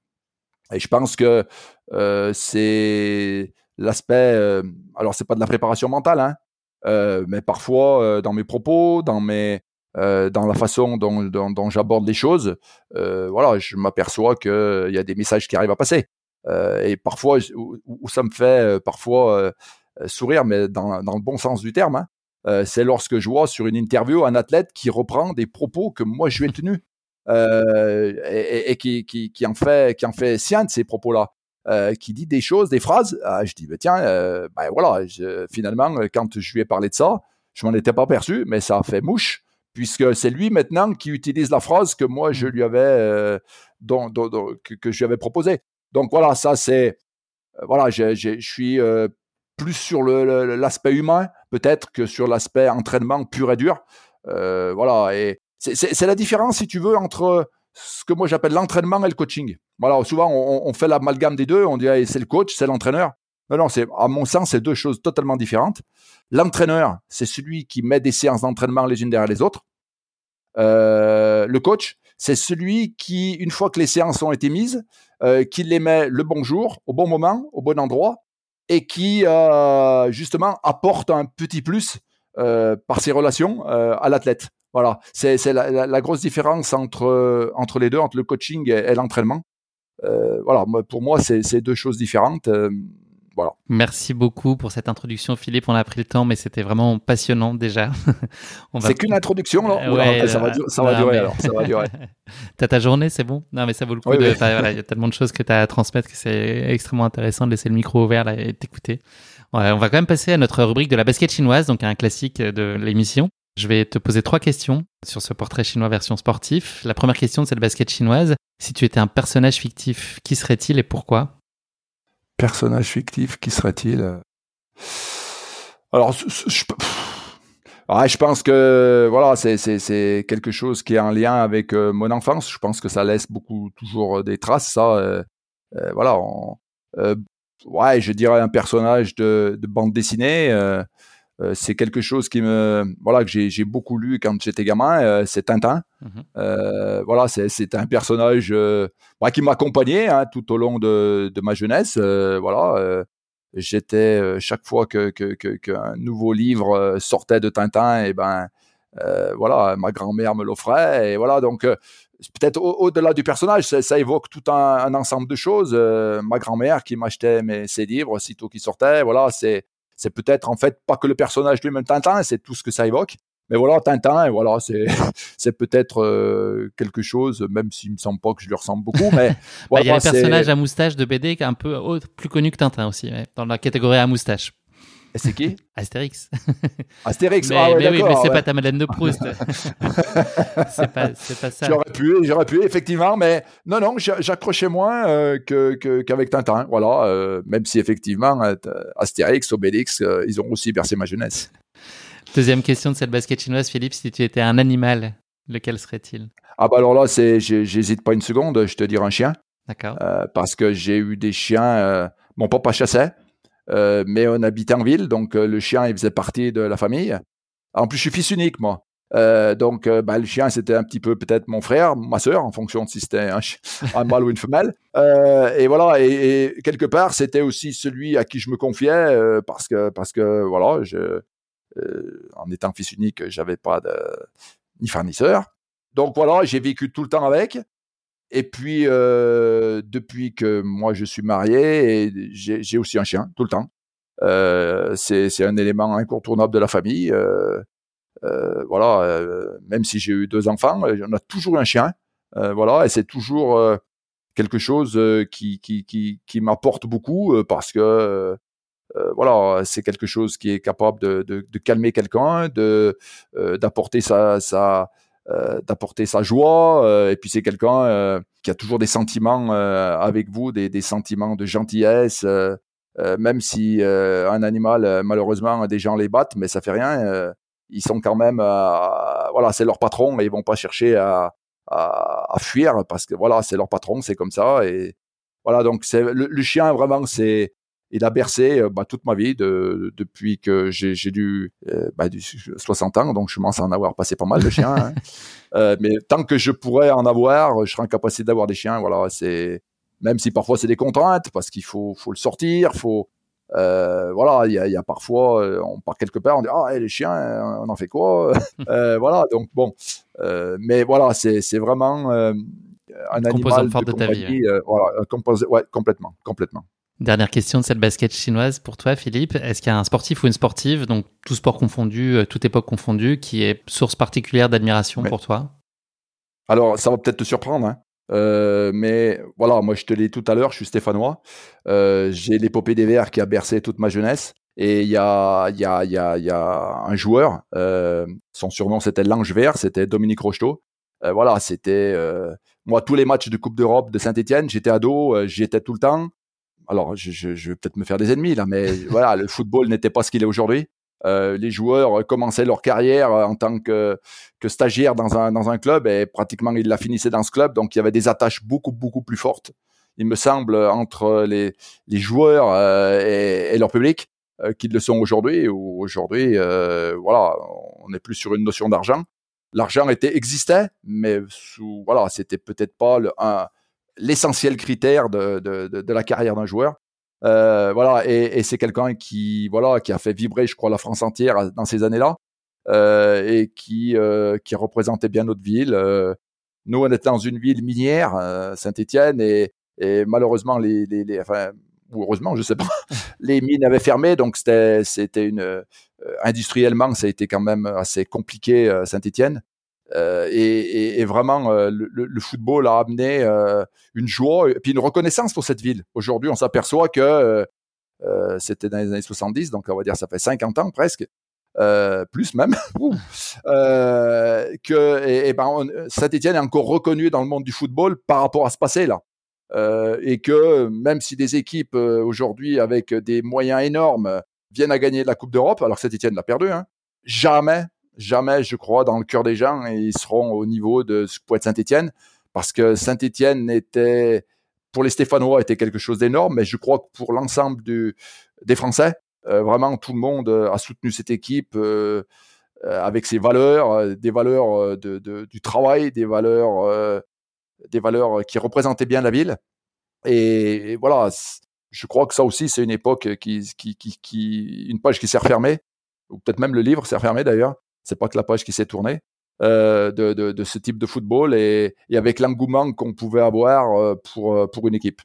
Et je pense que euh, c'est l'aspect. alors, c'est pas de la préparation mentale, hein, mais parfois dans mes propos, dans mes dans la façon dont, j'aborde les choses, voilà, je m'aperçois qu'il y a des messages qui arrivent à passer. et parfois, où, ça me fait parfois euh, sourire, mais dans, le bon sens du terme, hein. euh, c'est lorsque je vois sur une interview un athlète qui reprend des propos que moi je lui ai tenus euh, et, qui, en fait, qui en fait sien de ces propos-là. Euh, qui dit des choses, des phrases. Ah, je dis, bah, tiens, euh, ben voilà, finalement, quand je lui ai parlé de ça, je m'en étais pas perçu, mais ça a fait mouche, puisque c'est lui maintenant qui utilise la phrase que moi je lui avais, euh, que, que, je lui avais proposé. Donc voilà, ça c'est, voilà, je, je, je suis plus sur l'aspect humain peut-être que sur l'aspect entraînement pur et dur. Euh, voilà, et c'est la différence, si tu veux, entre ce que moi j'appelle l'entraînement et le coaching. Voilà, souvent on, on fait l'amalgame des deux, on dit c'est le coach, c'est l'entraîneur. Non, non, c'est à mon sens, c'est deux choses totalement différentes. L'entraîneur, c'est celui qui met des séances d'entraînement les unes derrière les autres. Euh, le coach, c'est celui qui, une fois que les séances ont été mises, euh, qui les met le bon jour, au bon moment, au bon endroit, et qui euh, justement apporte un petit plus par ses relations à l'athlète. Voilà, c'est la, grosse différence entre entre les deux, entre le coaching et l'entraînement. voilà, pour moi, c'est deux choses différentes. Merci beaucoup pour cette introduction, Philippe. On a pris le temps, mais c'était vraiment passionnant déjà. C'est qu'une introduction, là ça va, ça va durer alors. Ça va durer. T'as ta journée, c'est bon? Non, mais ça vaut le coup. de... voilà, il y a tellement de choses que tu as à transmettre que c'est extrêmement intéressant de laisser le micro ouvert là, et t'écouter. Ouais, on va quand même passer à notre rubrique de la basket chinoise, donc un classique de l'émission. Je vais te poser trois questions sur ce portrait chinois version sportif. La première question de cette basket chinoise, si tu étais un personnage fictif, qui serait-il et pourquoi? Personnage fictif, qui serait-il Alors, je, je, pense que voilà, c'est quelque chose qui est en lien avec euh, mon enfance. Je pense que ça laisse beaucoup toujours des traces. Ça, euh, euh, voilà. ouais, je dirais un personnage de, de bande dessinée. Euh, c'est quelque chose qui me voilà que j'ai beaucoup lu quand j'étais gamin euh, c'est Tintin mhm. euh, voilà c'est un personnage qui m'accompagnait hein, tout au long de, de ma jeunesse voilà j'étais chaque fois que qu'un que, nouveau livre sortait de Tintin et eh ben voilà, ma grand-mère me l'offrait. Et voilà, donc peut-être au-delà du personnage, ça, évoque tout un, ensemble de choses. ma grand-mère qui m'achetait mes, ses livres sitôt qu'ils sortaient, voilà, c'est c'est peut-être en fait pas que le personnage lui-même Tintin, c'est tout ce que ça évoque. Mais voilà, Tintin, voilà, c'est c'est peut-être euh, quelque chose, même s'il me semble pas que je lui ressemble beaucoup. Mais bah, il y a un personnage à moustache de BD qui est un peu plus connu que Tintin aussi, dans la catégorie à moustache. Et c'est qui? Astérix. Astérix, mais, ah mais oui, mais c'est pas ta Madeleine de Proust. c'est pas, pas ça. J'aurais pu, j'aurais pu, effectivement, mais non, non, j'accrochais moins euh, que, qu'avec Tintin. Voilà, euh, même si effectivement, Astérix, Obélix, ils ont aussi bercé ma jeunesse. Deuxième question de cette basket chinoise, Philippe, si tu étais un animal, lequel serait-il? Ah bah alors là, j'hésite pas une seconde, je te dirais un chien. D'accord. Euh, parce que j'ai eu des chiens, euh, mon papa chassait, euh, mais on habitait en ville, donc le chien, il faisait partie de la famille. En plus, je suis fils unique, moi. donc, bah, le chien, c'était un petit peu peut-être mon frère, ma sœur, en fonction de si c'était un, mâle ou une femelle. et voilà, et, quelque part, c'était aussi celui à qui je me confiais parce que, parce que voilà, euh, en étant fils unique, j'avais pas de ni frère. Donc voilà, j'ai vécu tout le temps avec. Et puis, depuis que moi je suis marié, j'ai aussi un chien tout le temps. C'est un élément incontournable de la famille. Voilà, même si j'ai eu deux enfants, on a toujours un chien. voilà, et c'est toujours quelque chose qui, m'apporte beaucoup parce que voilà, c'est quelque chose qui est capable de, calmer quelqu'un, de d'apporter sa euh, d'apporter sa joie. et puis c'est quelqu'un qui a toujours des sentiments avec vous, des, des, sentiments de gentillesse. même si un animal, malheureusement, des gens les battent, mais ça fait rien. ils sont quand même, voilà, c'est leur patron et ils vont pas chercher à, à, à fuir parce que voilà, c'est leur patron, c'est comme ça. Et voilà, donc c'est le, le, chien vraiment, c'est il a bercé euh, bah, toute ma vie de, depuis que j'ai dû euh, bah, 60 ans, donc je commence à en avoir passé pas mal de chiens. Hein. euh, mais tant que je pourrais en avoir, je serai en capacité d'avoir des chiens. Voilà, c'est même si parfois c'est des contraintes parce qu'il faut, faut le sortir, faut euh, voilà, il y a, y a, parfois on part quelque part, on dit ah les chiens, on en fait quoi? Voilà, donc bon, mais voilà, c'est vraiment un animal de, de ta vie. voilà, ouais, complètement, complètement. Dernière question de cette basket chinoise pour toi, Philippe. Est-ce qu'il y a un sportif ou une sportive, donc tout sport confondu, euh, toute époque confondue, qui est source particulière d'admiration pour toi? Alors, ça va peut-être te surprendre, hein. euh, mais voilà, moi je te l'ai dit tout à l'heure, je suis stéphanois. Euh, j'ai l'épopée des Verts qui a bercé toute ma jeunesse. Et il y a, y, a, y, a, y a un joueur, euh, son surnom c'était l'Ange Vert, c'était Dominique Rocheteau. Euh, voilà, c'était moi tous les matchs de Coupe d'Europe de Saint-Etienne, j'étais ado, j'y étais tout le temps alors je, vais peut-être me faire des ennemis là, mais voilà, le football n'était pas ce qu'il est aujourd'hui. Euh, les joueurs commençaient leur carrière en tant que, que stagiaires dans un, dans un club et pratiquement ils la finissaient dans ce club, donc il y avait des attaches beaucoup beaucoup plus fortes, il me semble, entre les, joueurs euh, et, leur public euh, qu'ils le sont aujourd'hui. Ou aujourd'hui, euh, voilà, on n'est plus sur une notion d'argent. L'argent était existait, mais sous, voilà, c'était peut-être pas le, un, l'essentiel critère de, de, de, de, la carrière d'un joueur. Euh, voilà, et, et c'est quelqu'un qui, voilà, qui a fait vibrer, je crois, la France entière dans ces années-là, euh, et qui, euh, qui représentait bien notre ville. Euh, nous, on était dans une ville minière, euh, Saint-Étienne, et, et malheureusement, les, les, les, enfin, ou heureusement, je sais pas, les mines avaient fermé, donc c'était, c'était une, industriellement, ça a été quand même assez compliqué, Saint-Étienne. Euh, et, et, vraiment, euh, le, le, football a amené euh, une joie et puis une reconnaissance pour cette ville. Aujourd'hui, on s'aperçoit que c'était dans les années 70, donc on va dire ça fait 50 ans presque, plus même, que et, et ben, Saint-Etienne est encore reconnu dans le monde du football par rapport à ce passé-là. et que même si des équipes aujourd'hui avec des moyens énormes viennent à gagner la Coupe d'Europe, alors que Saint-Etienne l'a perdu, hein, jamais jamais, je crois, dans le cœur des gens, et ils seront au niveau de ce que pourrait être Saint-Etienne, parce que Saint-Etienne était, pour les Stéphanois, était quelque chose d'énorme, mais je crois que pour l'ensemble des Français, euh, vraiment tout le monde euh, a soutenu cette équipe euh, avec ses valeurs, des valeurs de, de, du travail, des valeurs, des valeurs qui représentaient bien la ville. Et, voilà, je crois que ça aussi, c'est une époque qui, une page qui s'est refermée, ou peut-être même le livre s'est refermé d'ailleurs, c'est pas que la page qui s'est tournée. Euh, de, ce type de football et, et avec l'engouement qu'on pouvait avoir euh, pour, pour une équipe.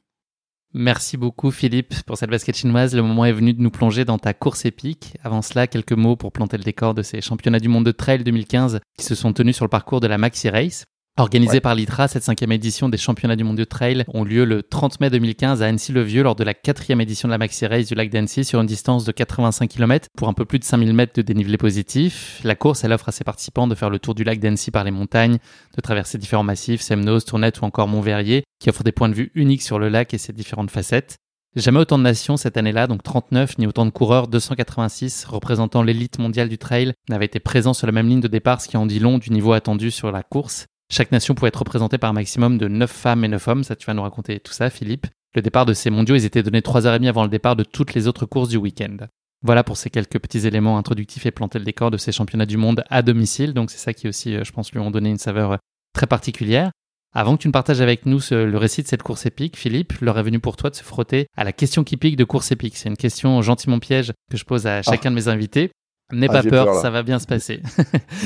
Merci beaucoup Philippe pour cette basket chinoise. Le moment est venu de nous plonger dans ta course épique. Avant cela, quelques mots pour planter le décor de ces championnats du monde de trail 2015 qui se sont tenus sur le parcours de la Maxi Race. Organisée par l'ITRA, cette cinquième édition des championnats du monde de trail ont lieu le 30 mai 2015 à Annecy-le-Vieux lors de la quatrième édition de la Maxi Race du lac d'Annecy sur une distance de 85 km pour un peu plus de 5000 mètres de dénivelé positif. La course, elle offre à ses participants de faire le tour du lac d'Annecy par les montagnes, de traverser différents massifs, Semnos, Tournette ou encore Montverrier, qui offrent des points de vue uniques sur le lac et ses différentes facettes. Jamais autant de nations cette année-là, donc 39, ni autant de coureurs, 286, représentant l'élite mondiale du trail, n'avaient été présents sur la même ligne de départ, ce qui en dit long du niveau attendu sur la course. Chaque nation pouvait être représentée par un maximum de 9 femmes et 9 hommes. Ça, tu vas nous raconter tout ça, Philippe. Le départ de ces mondiaux, ils étaient donnés 3h30 avant le départ de toutes les autres courses du week-end. Voilà pour ces quelques petits éléments introductifs et planter le décor de ces championnats du monde à domicile. Donc c'est ça qui aussi, euh, je pense, lui ont donné une saveur euh, très particulière. Avant que tu ne partages avec nous le récit de cette course épique, Philippe, l'heure est venue pour toi de se frotter à la question qui pique de course épique. C'est une question gentiment piège que je pose à chacun de mes invités. N'aie ah, pas peur, ça va bien se passer.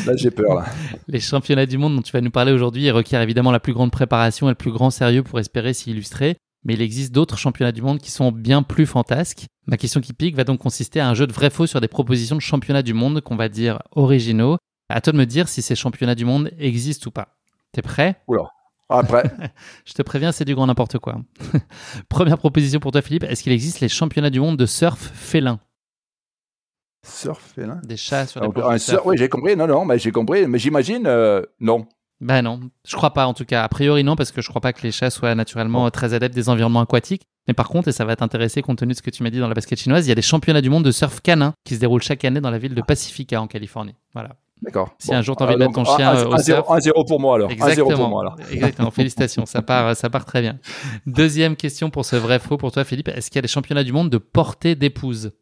là, j'ai peur. Là. Les championnats du monde dont tu vas nous parler aujourd'hui requièrent évidemment la plus grande préparation et le plus grand sérieux pour espérer s'y illustrer. Mais il existe d'autres championnats du monde qui sont bien plus fantasques. Ma question qui pique va donc consister à un jeu de vrai-faux sur des propositions de championnats du monde qu'on va dire originaux. À toi de me dire si ces championnats du monde existent ou pas. T'es prêt? Oula. Après. Je te préviens, c'est du grand n'importe quoi. Première proposition pour toi, Philippe. Est-ce qu'il existe les championnats du monde de surf félin? Surf félin Des chats sur les surf. Oui, j'ai compris. Non, non, mais j'ai compris. Mais j'imagine, euh, non. Ben non, je crois pas en tout cas. A priori non, parce que je crois pas que les chats soient naturellement très adeptes des environnements aquatiques. Mais par contre, et ça va t'intéresser compte tenu de ce que tu m'as dit dans la basket chinoise, il y a des championnats du monde de surf canin qui se déroulent chaque année dans la ville de Pacifica en Californie. Voilà. D'accord. Si un jour tu as envie de mettre ton chien au surf. 1-0 pour moi alors. Exactement. pour moi, alors. Exactement. Félicitations. Ça part, ça part très bien. Deuxième question pour ce vrai faux pour toi, Philippe. Est-ce qu'il y a des championnats du monde de portée d'épouse?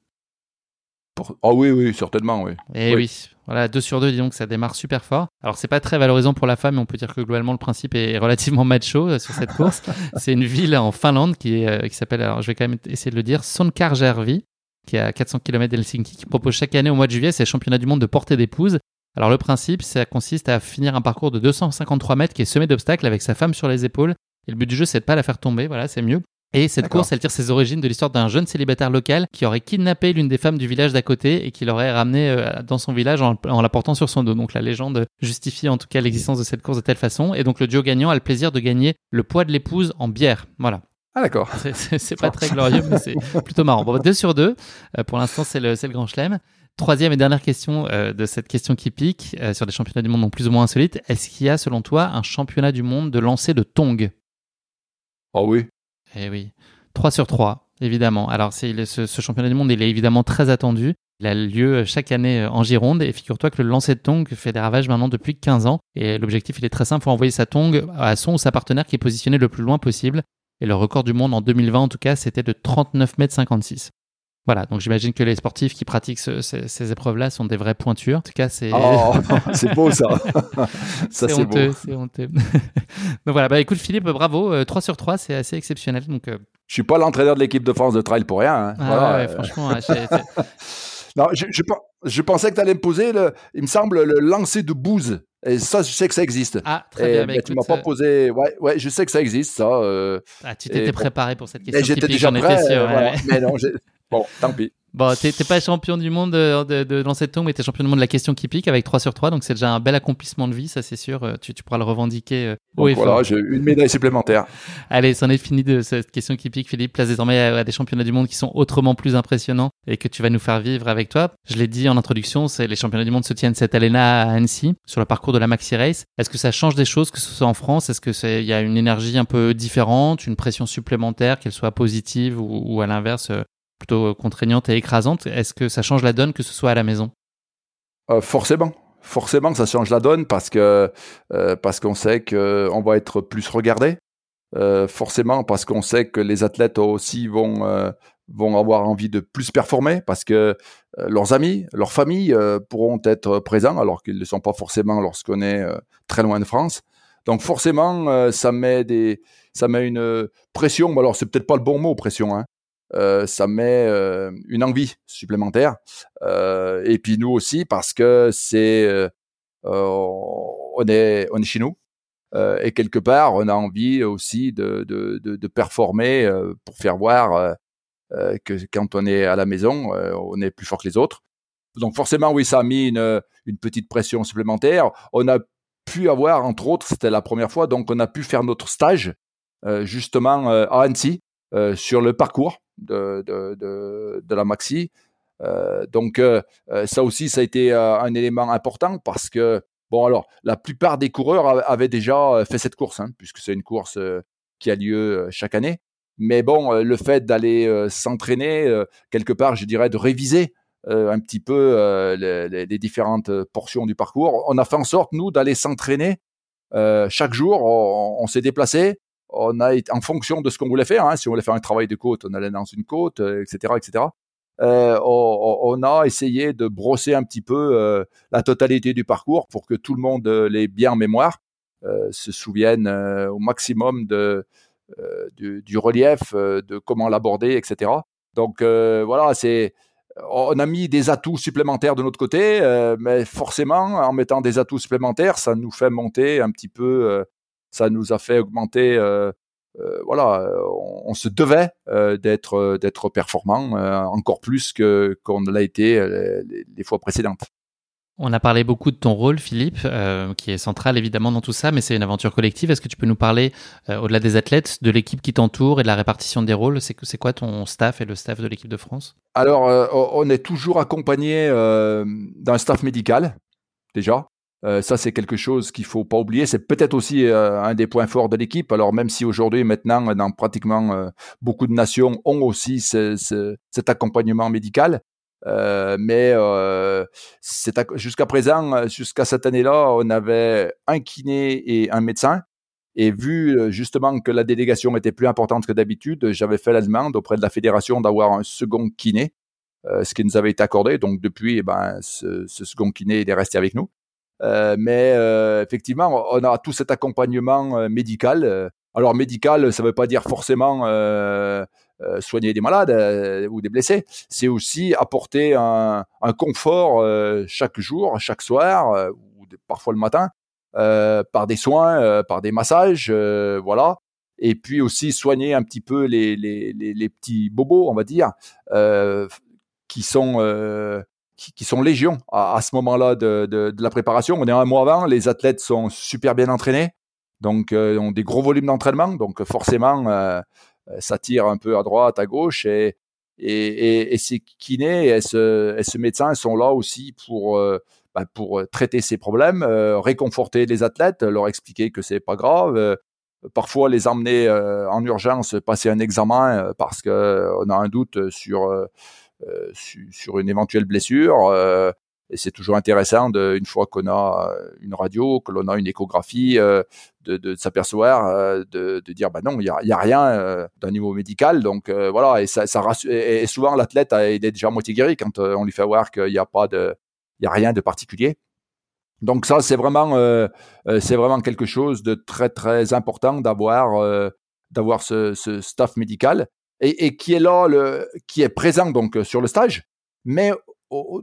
Oh oui, oui, certainement, oui. Et oui. Voilà, 2 sur 2, disons que ça démarre super fort. Alors, c'est pas très valorisant pour la femme, mais on peut dire que globalement, le principe est relativement macho euh, sur cette course. c'est une ville en Finlande qui, euh, qui s'appelle, alors je vais quand même essayer de le dire, Sonkarjärvi, qui est à 400 km d'Helsinki, qui propose chaque année au mois de juillet ces championnats du monde de portée d'épouse. Alors, le principe, ça consiste à finir un parcours de 253 mètres qui est semé d'obstacles avec sa femme sur les épaules. Et le but du jeu, c'est de pas la faire tomber, voilà, c'est mieux. Et cette course, elle tire ses origines de l'histoire d'un jeune célibataire local qui aurait kidnappé l'une des femmes du village d'à côté et qui l'aurait ramenée euh, dans son village en, la portant sur son dos. Donc la légende justifie en tout cas l'existence de cette course de telle façon. Et donc le duo gagnant a le plaisir de gagner le poids de l'épouse en bière. Voilà. Ah d'accord. C'est pas très glorieux, mais c'est plutôt marrant. Bon, deux sur deux. Euh, pour l'instant, c'est le, le grand chelem. Troisième et dernière question euh, de cette question qui pique sur des championnats du monde non plus ou moins insolites. Est-ce qu'il y a, selon toi, un championnat du monde de lancer de tongs? Oh oui. Eh oui. 3 sur 3, évidemment. Alors, ce, championnat du monde, il est évidemment très attendu. Il a lieu chaque année euh, en Gironde et figure-toi que le lancer de tong fait des ravages maintenant depuis 15 ans. Et l'objectif, il est très simple, faut envoyer sa tong à son ou sa partenaire qui est positionné le plus loin possible. Et le record du monde en 2020, en tout cas, c'était de 39 mètres 56. Voilà, donc j'imagine que les sportifs qui pratiquent ces, épreuves-là sont des vrais pointures. En tout cas, c'est. Oh, c'est beau ça. ça c'est honteux, c'est honteux. donc voilà, bah écoute Philippe, bravo, 3 euh, sur 3, c'est assez exceptionnel. Donc, euh... Je suis pas l'entraîneur de l'équipe de France de trail pour rien. Hein. Ah, voilà. ouais, franchement, non, je, je, pensais que tu allais me poser, le, il me semble, le lancer de bouse. Et ça, je sais que ça existe. Ah, très bien. Mais, tu m'as pas euh, posé. Ouais, ouais, je sais que ça existe, ça. Euh... Ah, tu t'étais préparé pour cette question. J'étais déjà prêt. Sûr, mais non, Bon, tant pis. Bon, t'es pas champion du monde de, de, de lancer de tongs, mais t'es champion du monde de la question qui pique avec 3 sur 3, donc c'est déjà un bel accomplissement de vie, ça c'est sûr. Euh, tu, tu, pourras le revendiquer euh, et Voilà, j'ai une médaille supplémentaire. Allez, c'en est fini de cette question qui pique, Philippe. Place désormais à, des championnats du monde qui sont autrement plus impressionnants et que tu vas nous faire vivre avec toi. Je l'ai dit en introduction, c'est les championnats du monde se tiennent cette année à Annecy, sur le parcours de la Maxi Race. Est-ce que ça change des choses, que ce soit en France? Est-ce qu'il y a une énergie un peu différente, une pression supplémentaire, qu'elle soit positive ou, ou à l'inverse euh, plutôt contraignante et écrasante. Est-ce que ça change la donne que ce soit à la maison? Euh, Forcément. Forcément, ça change la donne parce que euh, parce qu'on sait qu'on va être plus regardé. Euh, forcément, parce qu'on sait que les athlètes aussi vont vont avoir envie de plus performer parce que leurs amis, leurs familles pourront être présents alors qu'ils ne sont pas forcément lorsqu'on est très loin de France. Donc forcément, ça met des, ça met une pression. Alors c'est peut-être pas le bon mot pression, hein, ça met une envie supplémentaire. et puis nous aussi parce que c'est on est on est chez nous. et quelque part, on a envie aussi de, de, de, de performer pour faire voir que quand on est à la maison, on est plus fort que les autres. Donc forcément, oui, ça a mis une, une petite pression supplémentaire. On a pu avoir, entre autres, c'était la première fois, donc on a pu faire notre stage euh, justement euh, à Annecy euh, sur le parcours de, la Maxi. donc ça aussi, ça a été un élément important parce que, bon alors, la plupart des coureurs avaient déjà fait cette course, hein, puisque c'est une course qui a lieu chaque année. Mais bon, le fait d'aller s'entraîner, quelque part, je dirais, de réviser euh, un petit peu euh, les, différentes portions du parcours. On a fait en sorte, nous, d'aller s'entraîner euh, chaque jour. On s'est déplacé. On a en fonction de ce qu'on voulait faire. Hein, si on voulait faire un travail de côte, on allait dans une côte, etc., etc. Euh, on, a essayé de brosser un petit peu euh, la totalité du parcours pour que tout le monde l'ait bien en mémoire, euh, se souvienne au maximum du, du, relief, de comment l'aborder, etc. Donc voilà, c'est on a mis des atouts supplémentaires de notre côté, euh, mais forcément, en mettant des atouts supplémentaires, ça nous fait monter un petit peu, euh, ça nous a fait augmenter. Euh, voilà, on, se devait d'être d'être performant encore plus que qu'on l'a été les, fois précédentes. On a parlé beaucoup de ton rôle, Philippe, euh, qui est central évidemment dans tout ça, mais c'est une aventure collective. Est-ce que tu peux nous parler, euh, au-delà des athlètes, de l'équipe qui t'entoure et de la répartition des rôles? C'est, c'est quoi ton staff et le staff de l'équipe de France? Alors, euh, on est toujours accompagné d'un staff médical, déjà. Ça, c'est quelque chose qu'il faut pas oublier. C'est peut-être aussi un des points forts de l'équipe. Alors, même si aujourd'hui, maintenant, dans pratiquement beaucoup de nations, ont aussi ce, ce, cet accompagnement médical, euh, mais euh, jusqu'à présent, jusqu'à cette année-là, on avait un kiné et un médecin. Et vu euh, justement que la délégation était plus importante que d'habitude, j'avais fait la demande auprès de la fédération d'avoir un second kiné, euh, ce qui nous avait été accordé. Donc depuis, eh ben, ce, ce second kiné il est resté avec nous. Euh, mais effectivement, on a tout cet accompagnement médical. alors médical, ça ne veut pas dire forcément euh, soigner des malades euh, ou des blessés, c'est aussi apporter un, confort euh, chaque jour, chaque soir ou parfois le matin par des soins, par des massages, voilà. Et puis aussi soigner un petit peu les petits bobos, on va dire, qui sont qui, sont légion à, ce moment-là de, de, la préparation. On est un mois avant, les athlètes sont super bien entraînés, donc euh, ont des gros volumes d'entraînement, donc forcément euh, euh, ça tire un peu à droite, à gauche, et, et, et, ces kinés et ce, et ce médecin sont là aussi pour, bah, pour traiter ces problèmes, réconforter les athlètes, leur expliquer que c'est pas grave, parfois les emmener en urgence passer un examen parce que on a un doute sur sur une éventuelle blessure et c'est toujours intéressant, une fois qu'on a euh, une radio, que l'on a une échographie, euh, de, s'apercevoir, euh, de, dire, bah non, il y a, rien d'un niveau médical. Donc voilà, et, souvent l'athlète, est déjà moitié guéri quand on lui fait voir qu'il n'y a a rien de particulier. Donc ça, c'est vraiment, c'est vraiment quelque chose de très très important d'avoir, d'avoir ce, staff médical et, qui est là, qui est présent donc sur le stage, mais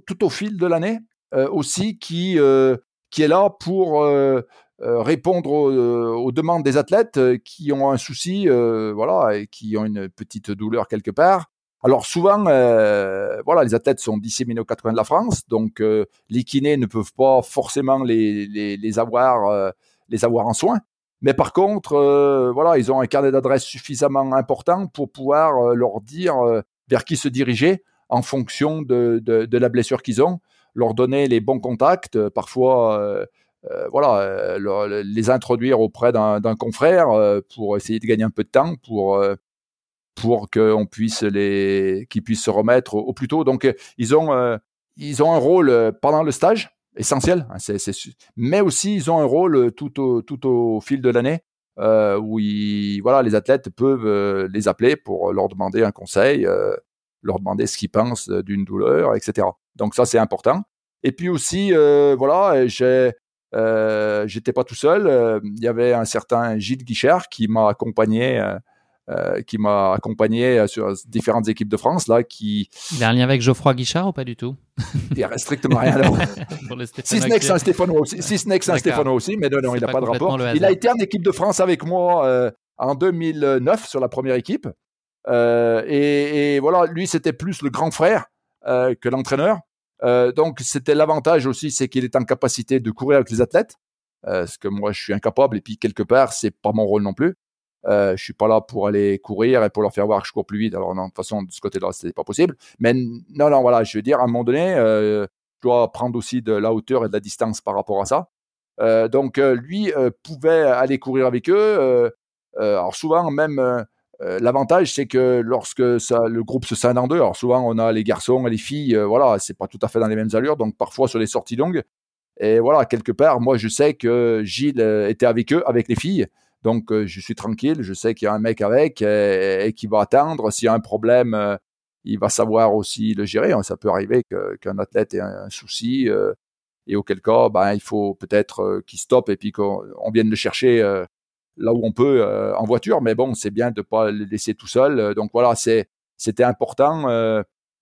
tout au fil de l'année euh, aussi qui, euh, qui est là pour euh, répondre aux, demandes des athlètes qui ont un souci, voilà, et qui ont une petite douleur quelque part. Alors souvent, voilà, les athlètes sont disséminés aux quatre coins de la France, donc les kinés ne peuvent pas forcément les avoir, les avoir en soins. Mais par contre, voilà, ils ont un carnet d'adresses suffisamment important pour pouvoir leur dire vers qui se diriger en fonction de, de, la blessure qu'ils ont, leur donner les bons contacts, euh, parfois euh, euh, voilà, les introduire auprès d'un confrère pour essayer de gagner un peu de temps pour pour qu'on puisse les qu'ils puissent se remettre au, plus tôt. Donc ils ont ils ont un rôle pendant le stage essentiel, hein, mais aussi ils ont un rôle tout au tout au fil de l'année où ils, voilà les athlètes peuvent les appeler pour leur demander un conseil leur demander ce qu'ils pensent euh, d'une douleur, etc. Donc ça, c'est important. Et puis aussi, euh, voilà, j'ai, euh, j'étais pas tout seul. Euh, il y avait un certain Gilles Guichard qui m'a accompagné euh, qui m'a accompagné sur différentes équipes de France là qui il a un lien avec Geoffroy Guichard ou pas du tout? Il n'y a strictement rien à voir. Si ce n'est que Saint-Stéphanois aussi si ce n'est que Saint-Stéphanois aussi mais non, non il n'a pas, de rapport. il a été en équipe de France avec moi euh, en 2009 sur la première équipe. Euh, et, et, voilà lui c'était plus le grand frère euh, que l'entraîneur. Donc c'était l'avantage aussi c'est qu'il est en capacité de courir avec les athlètes ce que moi je suis incapable et puis quelque part c'est pas mon rôle non plus euh, je suis pas là pour aller courir et pour leur faire voir que je cours plus vite. Alors non, de toute façon, de ce côté-là, c'était pas possible. Mais non, non, voilà, je veux dire, à un moment donné, euh, je dois prendre aussi de la hauteur et de la distance par rapport à ça. Euh, donc euh, lui euh, pouvait aller courir avec eux. alors souvent, même l'avantage, c'est que lorsque ça, le groupe se scinde en deux, alors souvent on a les garçons et les filles, voilà, c'est pas tout à fait dans les mêmes allures. Donc parfois sur les sorties longues, et voilà, quelque part, moi je sais que Gilles était avec eux, avec les filles. Donc, euh, je suis tranquille. Je sais qu'il y a un mec avec et, qui va attendre. S'il y a un problème, euh, il va savoir aussi le gérer. Ça peut arriver qu'un athlète ait un, souci euh, et auquel cas, ben, il faut peut-être qu'il stoppe et puis qu'on vienne le chercher là où on peut en voiture. Mais bon, c'est bien de pas le laisser tout seul. Donc voilà, c'est c'était important.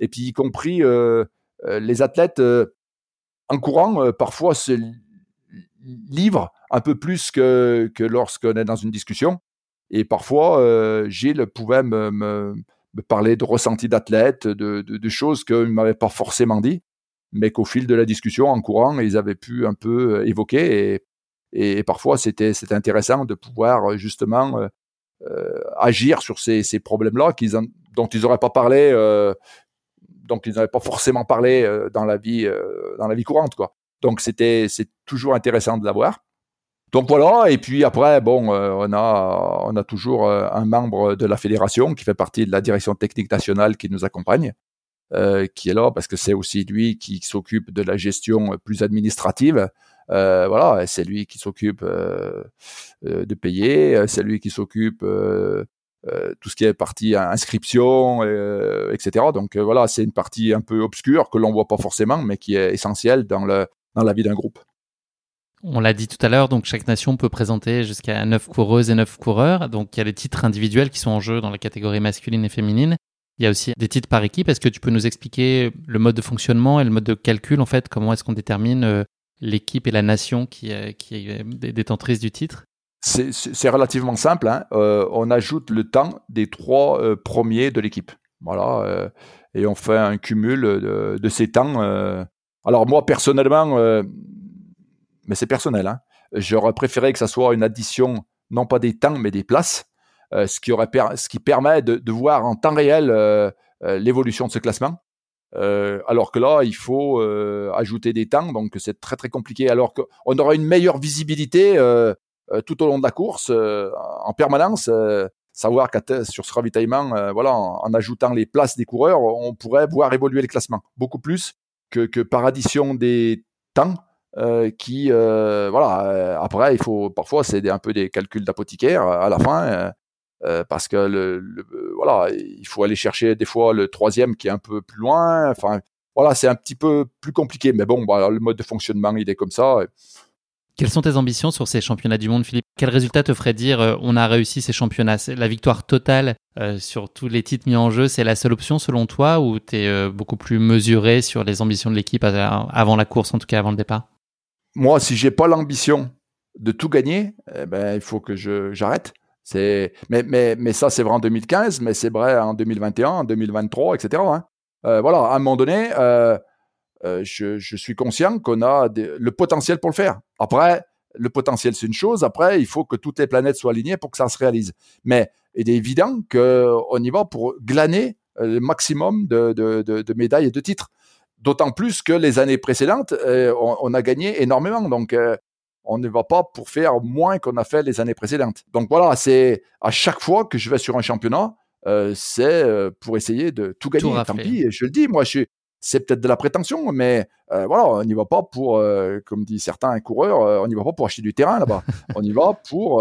et puis y compris les athlètes en courant, parfois livrent un peu plus que, que lorsqu'on est dans une discussion. Et parfois, euh, Gilles pouvait me, parler de ressentis d'athlète, de, de, choses qu'il ne m'avait pas forcément dit, mais qu'au fil de la discussion, en courant, ils avaient pu un peu euh, évoquer. Et, parfois, c'était intéressant de pouvoir justement euh, euh, agir sur ces, ces problèmes-là dont ils n'auraient pas parlé, donc ils n'avaient pas forcément parlé dans la vie, dans la vie courante, quoi. Donc c'était c'est toujours intéressant de l'avoir. Donc voilà, et puis après, bon, euh, on a on a toujours euh, un membre de la fédération qui fait partie de la direction technique nationale qui nous accompagne, euh, qui est là parce que c'est aussi lui qui s'occupe de la gestion plus administrative. Euh, voilà, c'est lui qui s'occupe de payer, c'est lui qui s'occupe tout ce qui est partie inscription, etc. Donc voilà, c'est une partie un peu obscure que l'on voit pas forcément, mais qui est essentielle dans le dans la vie d'un groupe. On l'a dit tout à l'heure, donc chaque nation peut présenter jusqu'à 9 coureuses et 9 coureurs. Donc il y a les titres individuels qui sont en jeu dans la catégorie masculine et féminine. Il y a aussi des titres par équipe. Est-ce que tu peux nous expliquer le mode de fonctionnement et le mode de calcul en fait? Comment est-ce qu'on détermine euh, l'équipe et la nation qui, euh, qui est détentrice du titre? C'est relativement simple. Hein. Euh, on ajoute le temps des trois premiers de l'équipe. Voilà. et on fait un cumul de, de ces temps. Alors moi personnellement mais c'est personnel. Hein. J'aurais préféré que ça soit une addition, non pas des temps, mais des places, euh, ce, qui aurait permet de, voir en temps réel euh, euh, l'évolution de ce classement. alors que là, il faut ajouter des temps, donc c'est très très compliqué. Alors qu'on aura une meilleure visibilité tout au long de la course, en permanence savoir qu'à sur ce ravitaillement, voilà, en, en, ajoutant les places des coureurs, on pourrait voir évoluer le classement beaucoup plus que, par addition des temps euh, qui, euh, voilà, euh, après, il faut parfois, c'est un peu des calculs d'apothicaire à la fin, parce que le, voilà, il faut aller chercher des fois le troisième qui est un peu plus loin. Enfin, voilà, c'est un petit peu plus compliqué, mais bon, bah, le mode de fonctionnement, il est comme ça. Quelles sont tes ambitions sur ces championnats du monde, Philippe? Quel résultat te ferait dire on a réussi ces championnats? La victoire totale sur tous les titres mis en jeu, c'est la seule option selon toi ou tu es beaucoup plus mesuré sur les ambitions de l'équipe avant la course, en tout cas avant le départ? Moi, si j'ai pas l'ambition de tout gagner, eh ben, il faut que j'arrête. Mais, mais, mais ça, c'est vrai en 2015, mais c'est vrai en 2021, en 2023, etc. Hein. Euh, voilà, à un moment donné, euh, euh, je, je, suis conscient qu'on a le potentiel pour le faire. Après, le potentiel, c'est une chose. Après, il faut que toutes les planètes soient alignées pour que ça se réalise. Mais il est évident qu'on y va pour glaner le maximum de, de, de, de médailles et de titres. D'autant plus que les années précédentes, euh, on, a gagné énormément. Donc, euh, on ne va pas pour faire moins qu'on a fait les années précédentes. Donc voilà, c'est à chaque fois que je vais sur un championnat, euh, c'est pour essayer de tout gagner. Tant pis, je le dis, moi, je suis, c'est peut-être de la prétention, mais euh, voilà, on n'y va pas pour, euh, comme dit certains coureurs, euh, on n'y va pas pour acheter du terrain là-bas. on y va pour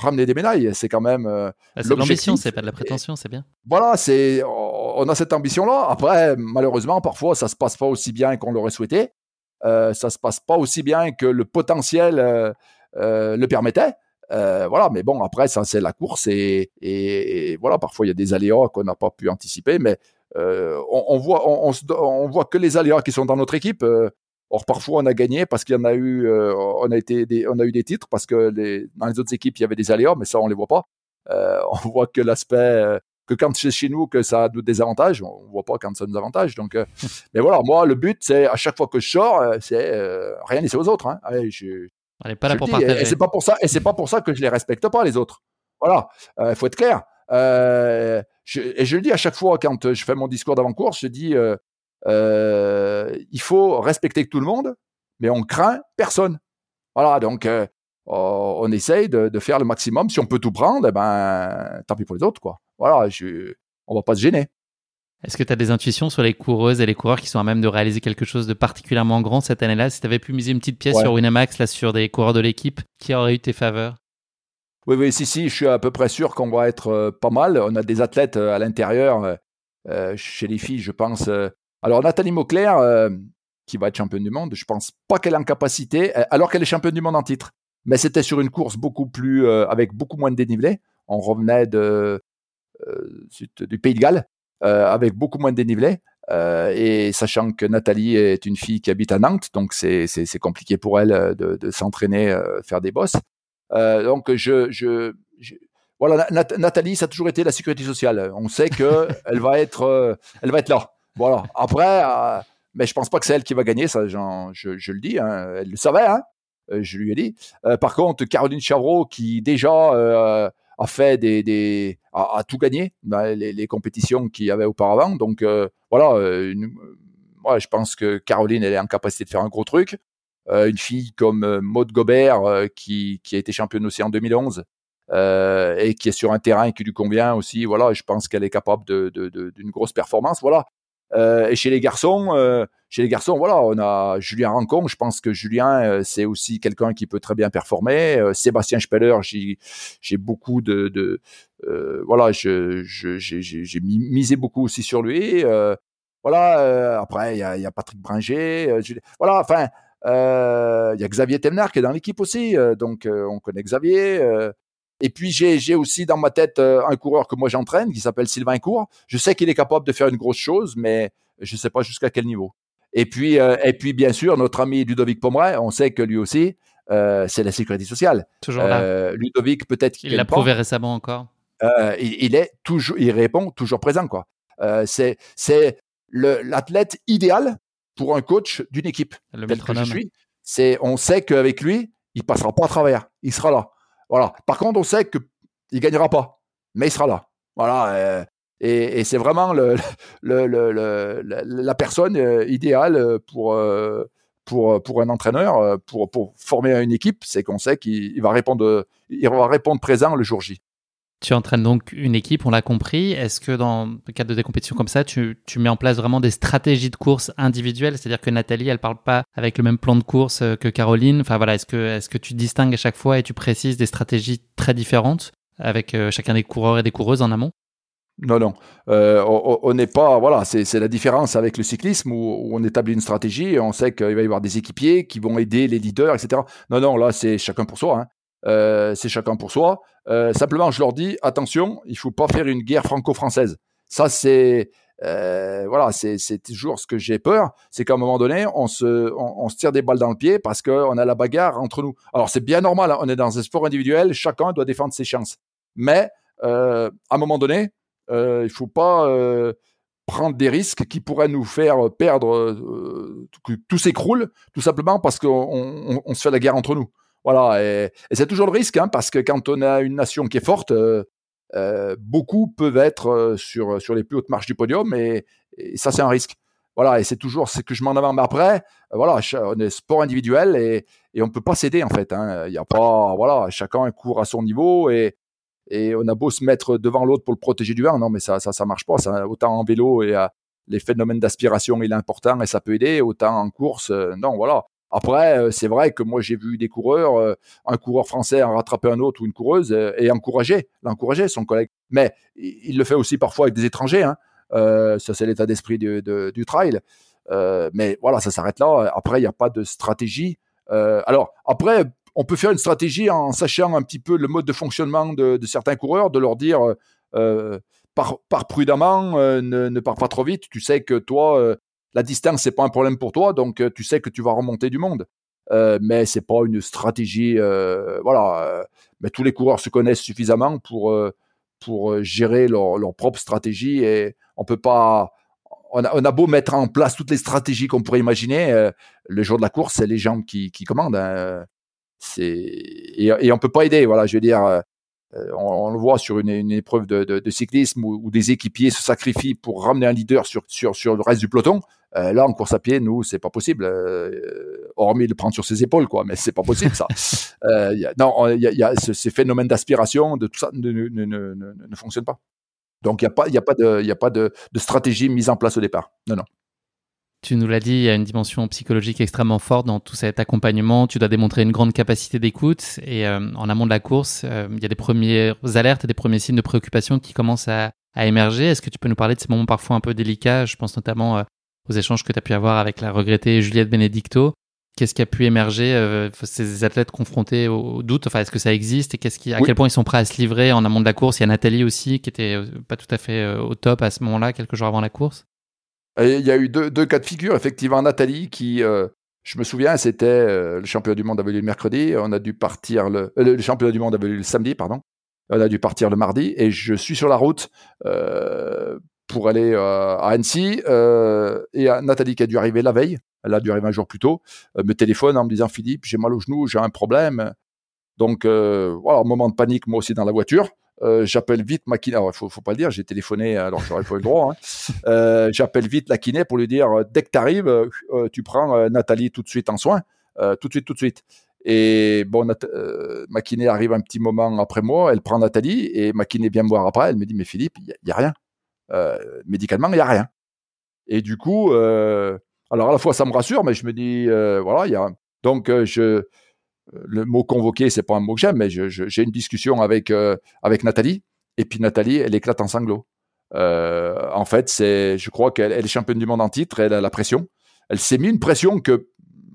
ramener des médailles. C'est quand même ah, c'est l'ambition, c'est pas de la prétention, c'est bien. Voilà, c'est, on a cette ambition-là. Après, malheureusement, parfois, ça se passe pas aussi bien qu'on l'aurait souhaité. ça se passe pas aussi bien que le potentiel le permettait. voilà, mais bon, après, ça, c'est la course et, et, voilà, parfois il y a des aléas qu'on n'a pas pu anticiper, mais on, on, voit, on, on, voit que les aléas qui sont dans notre équipe. Or, parfois, on a gagné parce qu'il y en a eu, on a été, des, on a eu des titres parce que les, dans les autres équipes, il y avait des aléas, mais ça, on les voit pas. on voit que l'aspect que quand c'est chez nous que ça a des avantages, on voit pas quand ça nous avantage. Donc, euh, mais voilà, moi le but c'est à chaque fois que je sors, euh, c'est euh, rien laisser aux autres. Hein. Allez, je, on n'est pas là pour partager. Et, c'est pas pour ça, et c'est pas pour ça que je les respecte pas les autres. Voilà, il faut être clair. Je, et je le dis à chaque fois quand je fais mon discours d'avant-course, je dis il faut respecter tout le monde, mais on craint personne. Voilà, donc on essaye de, de, faire le maximum. Si on peut tout prendre, eh ben tant pis pour les autres, quoi voilà, je, on va pas se gêner. Est-ce que tu as des intuitions sur les coureuses et les coureurs qui sont à même de réaliser quelque chose de particulièrement grand cette année-là? Si tu avais pu miser une petite pièce sur Winamax, là, sur des coureurs de l'équipe, qui aurait eu tes faveurs? Oui, oui, si, si, je suis à peu près sûr qu'on va être euh, pas mal. On a des athlètes euh, à l'intérieur, euh, chez les filles, je pense. alors, Nathalie Mauclair, qui va être championne du monde, je pense pas qu'elle est en capacité, alors qu'elle est championne du monde en titre. Mais c'était sur une course beaucoup plus, avec beaucoup moins de dénivelé. On revenait du Pays de Galles, avec beaucoup moins de dénivelé. Et sachant que Nathalie est une fille qui habite à Nantes, donc c'est compliqué pour elle de, de s'entraîner, faire des bosses. Donc je, je, voilà, Nathalie, ça a toujours été la sécurité sociale. On sait que elle va être, elle va être là. Voilà. Après, mais je pense pas que c'est elle qui va gagner, ça, je, je, le dis. Hein. Elle le savait, hein. je lui ai dit. par contre, Caroline Chavreau, qui déjà a fait des, des a, tout gagné dans les, les compétitions qu'il y avait auparavant. Donc euh, voilà, euh, moi je pense que Caroline elle est en capacité de faire un gros truc. Euh, une fille comme Maude Gobert qui, qui a été championne aussi en 2011 et qui est sur un terrain qui lui convient aussi. Voilà, je pense qu'elle est capable de, d'une de, d'une grosse performance. Voilà. et chez les garçons, chez les garçons, voilà, on a Julien Rancon. Je pense que Julien, euh, c'est aussi quelqu'un qui peut très bien performer. Euh, Sébastien Speller, j'ai beaucoup de, de euh, voilà, j'ai misé beaucoup aussi sur lui. voilà. après, il y a, y a, Patrick Bringer. voilà. Enfin, il y a Xavier Temner qui est dans l'équipe aussi. donc, on connaît Xavier. Et puis j'ai aussi dans ma tête un coureur que moi j'entraîne qui s'appelle Sylvain Cour. Je sais qu'il est capable de faire une grosse chose, mais je ne sais pas jusqu'à quel niveau. Et puis, euh, et puis bien sûr, notre ami Ludovic Pomeray, on sait que lui aussi, euh, c'est la sécurité sociale. Toujours là. Euh, Ludovic, peut-être qu'il l'a prouvé récemment encore. Il, est toujours, il répond toujours présent quoi. c'est c'est l'athlète idéal pour un coach d'une équipe. Le tel que je suis. C'est, on sait qu'avec lui, il passera pas à travers. Il sera là. Voilà. Par contre, on sait que il gagnera pas, mais il sera là. Voilà. Et, et c'est vraiment le, le, le, la personne euh, idéale euh, pour, euh, pour, pour un entraîneur, pour, pour former une équipe, c'est qu'on sait qu'il va répondre, il va répondre présent le jour J. Tu entraînes donc une équipe, on l'a compris. Est-ce que dans le cadre de des compétitions comme ça, tu, tu, mets en place vraiment des stratégies de course individuelles? C'est-à-dire que Nathalie, elle parle pas avec le même plan de course que Caroline. Enfin voilà, est-ce que, est-ce que tu distingues à chaque fois et tu précises des stratégies très différentes avec chacun des coureurs et des coureuses en amont? Non, non. Euh, on n'est pas. Voilà, c'est la différence avec le cyclisme où, on établit une stratégie et on sait qu'il va y avoir des équipiers qui vont aider les leaders, etc. Non, non, là, c'est chacun pour soi. Hein. Euh, c'est chacun pour soi. Euh, simplement, je leur dis attention, il faut pas faire une guerre franco-française. Ça, c'est. voilà, c'est toujours ce que j'ai peur, c'est qu'à un moment donné, on se, on, se tire des balles dans le pied parce qu'on a la bagarre entre nous. Alors c'est bien normal, hein, on est dans un sport individuel, chacun doit défendre ses chances. Mais à un moment donné, euh, il faut pas euh, prendre des risques qui pourraient nous faire perdre, euh, que tout s'écroule, tout simplement parce qu'on on, se fait la guerre entre nous. Voilà, et, c'est toujours le risque, hein, parce que quand on a une nation qui est forte, euh, beaucoup peuvent être sur, sur les plus hautes marches du podium, et, ça c'est un risque. Voilà, et c'est toujours ce que je m'en avance. Mais après, voilà, on est sport individuel et, et on peut pas céder en fait. Hein. Il y a pas, voilà, chacun court à son niveau et, et on a beau se mettre devant l'autre pour le protéger du vent, non, mais ça, ça, ça marche pas. Ça, autant en vélo et euh, les phénomènes d'aspiration, il est important et ça peut aider. Autant en course, euh, non, voilà. Après, euh, c'est vrai que moi j'ai vu des coureurs, un coureur français en rattraper un autre ou une coureuse et encourager, l'encourager son collègue. Mais il le fait aussi parfois avec des étrangers. Hein. ça c'est l'état d'esprit du, du trail. mais voilà, ça s'arrête là. Après, il n'y a pas de stratégie. alors après, on peut faire une stratégie en sachant un petit peu le mode de fonctionnement de, certains coureurs, de leur dire euh, pars, prudemment, ne, ne pars pas trop vite. Tu sais que toi, la distance c'est pas un problème pour toi, donc tu sais que tu vas remonter du monde. Euh, mais c'est pas une stratégie. voilà, mais tous les coureurs se connaissent suffisamment pour pour gérer leur, leur propre stratégie et on peut pas on a, beau mettre en place toutes les stratégies qu'on pourrait imaginer, euh, le jour de la course, c'est les jambes qui, commandent. Hein. C'est et, et, on peut pas aider. Voilà, je veux dire, euh, on, le voit sur une, épreuve de, cyclisme où, des équipiers se sacrifient pour ramener un leader sur sur, sur le reste du peloton. Euh, là, en course à pied, nous, c'est pas possible. hormis le prendre sur ses épaules, quoi. Mais c'est pas possible ça. non, il y a, ces phénomènes d'aspiration, de tout ça ne, ne, ne, ne fonctionnent pas. Donc, il n'y a, pas, a, pas, de, y a pas de, stratégie mise en place au départ. Non, non. Tu nous l'as dit, il y a une dimension psychologique extrêmement forte dans tout cet accompagnement. Tu dois démontrer une grande capacité d'écoute. Et euh, en amont de la course, euh, il y a des premières alertes et des premiers signes de préoccupation qui commencent à, émerger. Est-ce que tu peux nous parler de ces moments parfois un peu délicats? Je pense notamment euh, aux échanges que tu as pu avoir avec la regrettée Juliette Benedicto. Qu'est-ce qui a pu émerger euh, ces athlètes confrontés au doute? Enfin, est-ce que ça existe? Et qu'est-ce qui, à quel point ils sont prêts à se livrer en amont de la course? Il y a Nathalie aussi qui était euh, pas tout à fait euh, au top à ce moment-là, quelques jours avant la course. il y a eu deux, cas de figure. Effectivement, Nathalie qui, je me souviens, c'était le championnat du monde avait lieu le mercredi. On a dû partir le, le championnat du monde avait lieu le samedi, pardon. On a dû partir le mardi et je suis sur la route pour aller à Annecy et Nathalie qui a dû arriver la veille elle a dû arriver un jour plus tôt, euh, me téléphone en me disant Philippe, j'ai mal au genou, j'ai un problème. Donc euh, voilà, moment de panique, moi aussi dans la voiture. Euh, j'appelle vite ma kiné. Alors, il faut, faut pas le dire, j'ai téléphoné, alors j'aurais pas eu le droit. Hein. j'appelle vite la kiné pour lui dire dès que tu arrives, tu prends Nathalie tout de suite en soin, tout de suite, tout de suite. Et bon, ma kiné arrive un petit moment après moi, elle prend Nathalie et ma kiné vient me voir après, elle me dit mais Philippe, il y, a rien. Médicalement, il y a rien. Et du coup, alors à la fois ça me rassure, mais je me dis euh, voilà, il y a donc euh, je le mot convoqué, c'est pas un mot que j'aime, mais j'ai une discussion avec euh, avec Nathalie et puis Nathalie, elle éclate en sanglots. en fait, c'est, je crois qu'elle est championne du monde en titre, elle a la pression. Elle s'est mis une pression que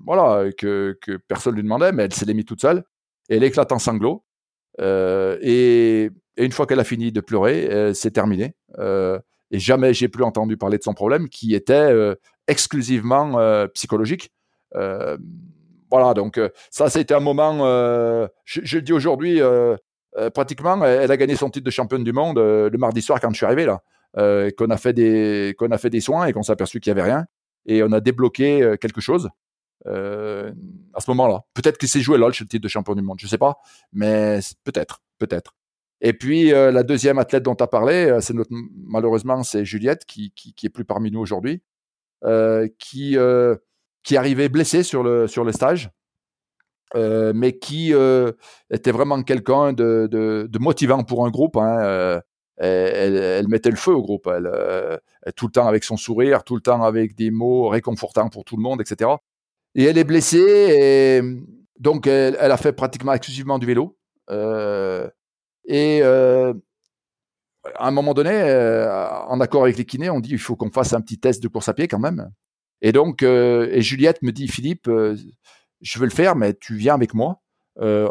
voilà que, personne lui demandait, mais elle s'est mis toute seule. Et elle éclate en sanglots. Et, et, une fois qu'elle a fini de pleurer, c'est terminé. et jamais j'ai plus entendu parler de son problème, qui était exclusivement euh, psychologique. Euh, voilà, donc euh, ça, c'était un moment, je, le dis aujourd'hui, pratiquement, elle a gagné son titre de championne du monde le mardi soir quand je suis arrivé là. qu'on a fait des qu'on a fait des soins et qu'on s'est aperçu qu'il y avait rien et on a débloqué quelque chose euh, à ce moment-là. Peut-être qu'il s'est joué là le titre de champion du monde, je sais pas, mais peut-être, peut-être. Et puis la deuxième athlète dont tu as parlé, c'est notre malheureusement c'est Juliette qui, qui, est plus parmi nous aujourd'hui. Euh, qui euh, arrivait blessé sur le stage. Euh, mais qui était vraiment quelqu'un de, motivant pour un groupe. Hein. Elle, mettait le feu au groupe. Tout le temps avec son sourire, tout le temps avec des mots réconfortants pour tout le monde, etc. Et elle est blessée, et donc elle, a fait pratiquement exclusivement du vélo. et à un moment donné, euh, en accord avec les kinés, on dit il faut qu'on fasse un petit test de course à pied quand même. Et donc, euh, et Juliette me dit Philippe, euh, je veux le faire, mais tu viens avec moi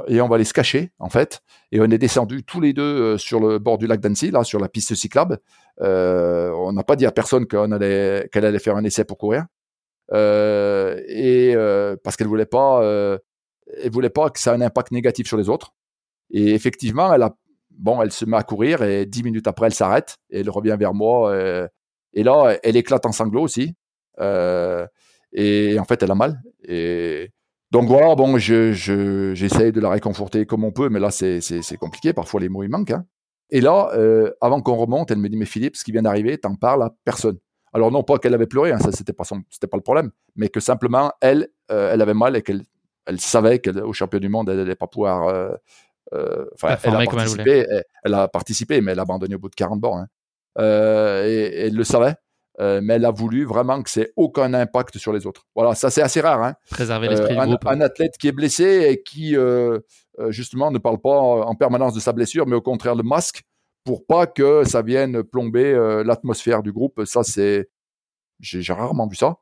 et on va aller se cacher en fait. Et on est descendu tous les deux sur le bord du lac d'Annecy, là, sur la piste cyclable. on n'a pas dit à personne qu'elle allait faire un essai pour courir. Et parce qu'elle voulait pas, elle voulait pas que ça ait un impact négatif sur les autres. Et effectivement, elle a bon, elle se met à courir et dix minutes après, elle s'arrête et elle revient vers moi. Euh, et, là, elle éclate en sanglots aussi. Euh, et en fait, elle a mal. Et donc voilà, bon, j'essaye je, de la réconforter comme on peut, mais là, c'est compliqué. Parfois, les mots, ils manquent. Hein. Et là, euh, avant qu'on remonte, elle me dit, mais Philippe, ce qui vient d'arriver, t'en parles à personne. Alors non pas qu'elle avait pleuré, hein, ça c'était pas c'était pas le problème, mais que simplement elle, elle avait mal et qu'elle elle savait qu'au champion du monde, elle n'allait pas pouvoir euh, elle, a participé, elle, a participé, mais elle a abandonné au bout de 40 bords. Hein. Euh, et, elle le savait. Euh, mais elle a voulu vraiment que c'est aucun impact sur les autres. Voilà, ça c'est assez rare. Hein. Préserver l'esprit un, du groupe. Un athlète qui est blessé et qui justement ne parle pas en permanence de sa blessure, mais au contraire le masque pour pas que ça vienne plomber l'atmosphère du groupe. Ça c'est, j'ai rarement vu ça.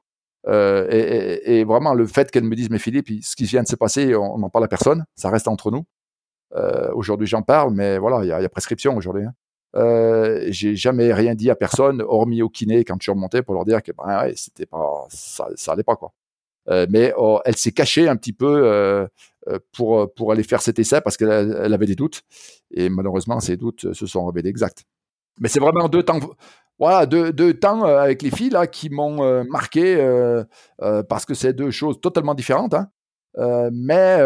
Et, vraiment, le fait qu'elle me dise, mais Philippe, ce qui vient de se passer, on n'en parle à personne, ça reste entre nous. aujourd'hui, j'en parle, mais voilà, il y, a prescription aujourd'hui. Hein. Euh, j'ai jamais rien dit à personne, hormis au kiné quand je suis remonté pour leur dire que ben, ouais, c'était pas, ça, ça allait pas quoi. Euh, mais oh, elle s'est cachée un petit peu euh, euh pour pour aller faire cet essai parce qu'elle elle avait des doutes et malheureusement ces doutes se sont révélés exacts. Mais c'est vraiment deux temps, voilà, deux, deux temps euh, avec les filles là qui m'ont euh, marqué parce que c'est deux choses totalement différentes, hein, mais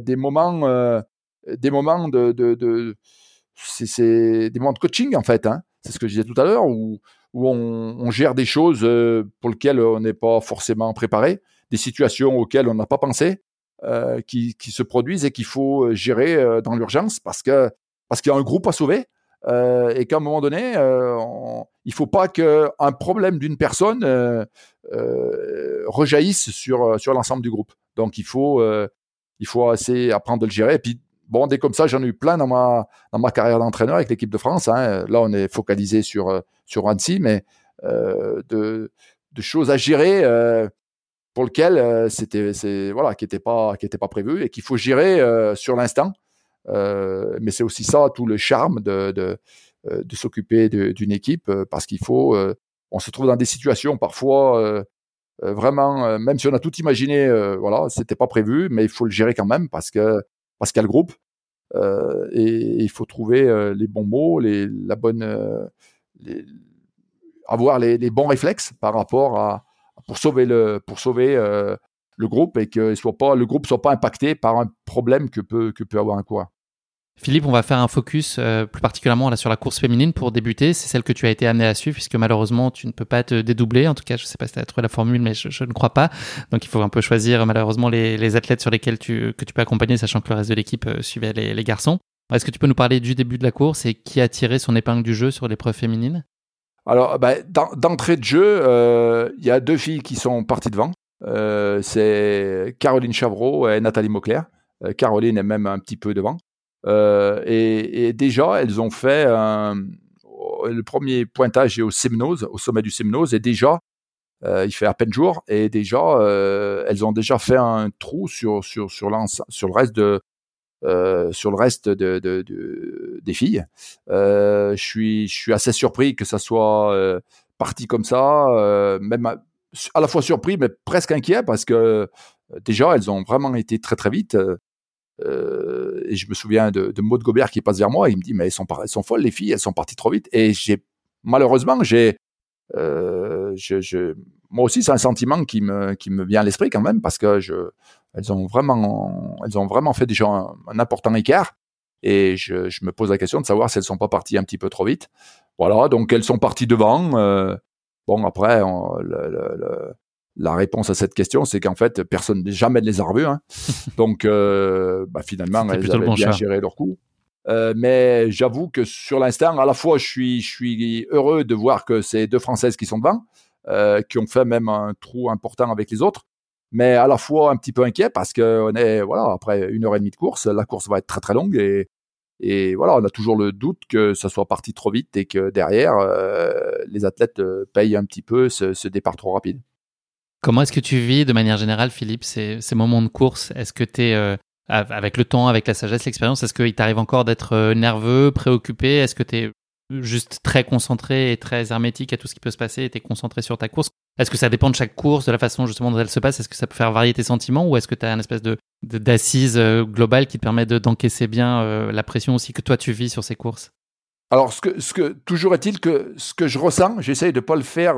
des moments, des moments de, de, de c'est des moments de coaching en fait. Hein. C'est ce que je disais tout à l'heure, où, où on, on, gère des choses euh, pour lesquelles on n'est pas forcément préparé, des situations auxquelles on n'a pas pensé, euh, qui, se produisent et qu'il faut euh, gérer euh, dans l'urgence parce que parce qu'il y a un groupe à sauver et qu'à un moment donné, on, il faut pas qu'un problème d'une personne rejaillisse sur sur l'ensemble du groupe. Donc il faut il faut assez apprendre de le gérer. Et puis bon, des comme ça, j'en ai eu plein dans ma, dans ma carrière d'entraîneur avec l'équipe de France. Hein. Là, on est focalisé sur, sur Annecy, mais de, choses à gérer pour lesquelles euh, c'était, voilà, qui n'étaient pas, qui pas prévues et qu'il faut gérer euh, sur l'instant. mais c'est aussi ça, tout le charme de, de, s'occuper d'une équipe parce qu'il faut, on se trouve dans des situations parfois vraiment, même si on a tout imaginé, voilà, c'était pas prévu, mais il faut le gérer quand même parce que parce qu'il y a le groupe. Euh, et, il faut trouver euh, les bons mots, les, la bonne, euh, avoir les, bons réflexes par rapport à pour sauver le pour sauver le groupe et que pas le groupe soit pas impacté par un problème que peut que peut avoir un coureur. Philippe, on va faire un focus euh, plus particulièrement là sur la course féminine pour débuter. C'est celle que tu as été amené à suivre puisque malheureusement tu ne peux pas te dédoubler. En tout cas, je ne sais pas si tu as trouvé la formule, mais je, ne crois pas. Donc il faut un peu choisir malheureusement les, athlètes sur lesquels tu, que tu peux accompagner, sachant que le reste de l'équipe euh, suivait les garçons. Est-ce que tu peux nous parler du début de la course et qui a tiré son épingle du jeu sur l'épreuve féminine? Alors, bah, d'entrée de jeu, euh, il y a deux filles qui sont parties devant. C'est Caroline Chavreau et Nathalie Mauclair. Caroline est même un petit peu devant. Euh, et, et, déjà, elles ont fait le premier pointage est au Semnose, au sommet du Semnose, et déjà, euh, il fait à peine jour, et déjà, euh, elles ont déjà fait un trou sur sur sur, sur le reste de euh, sur le reste de, de, de des filles. Euh, je suis assez surpris que ça soit euh, parti comme ça, même à, la fois surpris mais presque inquiet parce que déjà elles ont vraiment été très très vite. Et je me souviens de, de Maud Gobert qui passe vers moi, il me dit mais elles sont, folles les filles, elles sont parties trop vite. Et malheureusement moi aussi c'est un sentiment qui me qui me vient à l'esprit quand même parce que je elles ont vraiment elles ont vraiment fait déjà un, un important écart et je, je, me pose la question de savoir si elles sont pas parties un petit peu trop vite. Voilà, donc elles sont parties devant. Euh, bon après on, le, le, la réponse à cette question, c'est qu'en fait, personne jamais ne les a revus. Hein. Donc, euh, bah, finalement, elles avaient bien géré leur coup. Euh, mais j'avoue que sur l'instant, à la fois, je suis, je suis heureux de voir que c'est deux Françaises qui sont devant, qui ont fait même un trou important avec les autres, mais à la fois un petit peu inquiet parce que on est, voilà, après une heure et demie de course, la course va être très très longue et, et voilà, on a toujours le doute que ça soit parti trop vite et que derrière, euh, les athlètes euh, payent un petit peu ce, départ trop rapide. Comment est-ce que tu vis de manière générale, Philippe, ces, moments de course? Est-ce que tu es, euh, avec le temps, avec la sagesse, l'expérience, est-ce qu'il t'arrive encore d'être nerveux, préoccupé? Est-ce que tu es juste très concentré et très hermétique à tout ce qui peut se passer et tu es concentré sur ta course? Est-ce que ça dépend de chaque course, de la façon justement dont elle se passe? Est-ce que ça peut faire varier tes sentiments ou est-ce que tu as une espèce de, d'assise euh, globale qui te permet de, d'encaisser bien la pression aussi que toi tu vis sur ces courses? Alors, ce que, toujours est-il que ce que je ressens, j'essaye de ne pas le faire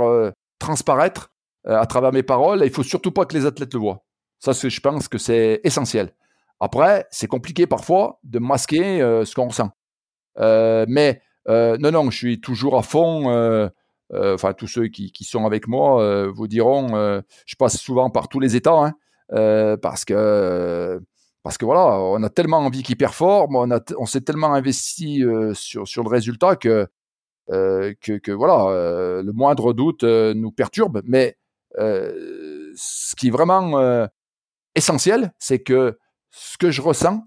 transparaître euh, à travers mes paroles. il faut surtout pas que les athlètes le voient. Ça, je pense que c'est essentiel. Après, c'est compliqué parfois de masquer euh, ce qu'on ressent. Euh, mais euh, non, non, je suis toujours à fond. Euh, euh, enfin, tous ceux qui, sont avec moi vous diront, je passe souvent par tous les états, hein, parce que parce que voilà, on a tellement envie qu'ils performent, on, s'est tellement investi sur sur le résultat que que, voilà, le moindre doute nous perturbe. Mais euh, ce qui est vraiment euh, essentiel, c'est que ce que je ressens,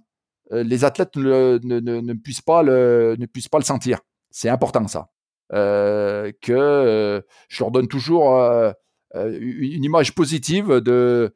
euh, les athlètes ne, ne, ne, puissent pas le, ne puissent pas le sentir. C'est important ça. Euh, que je leur donne toujours une image positive de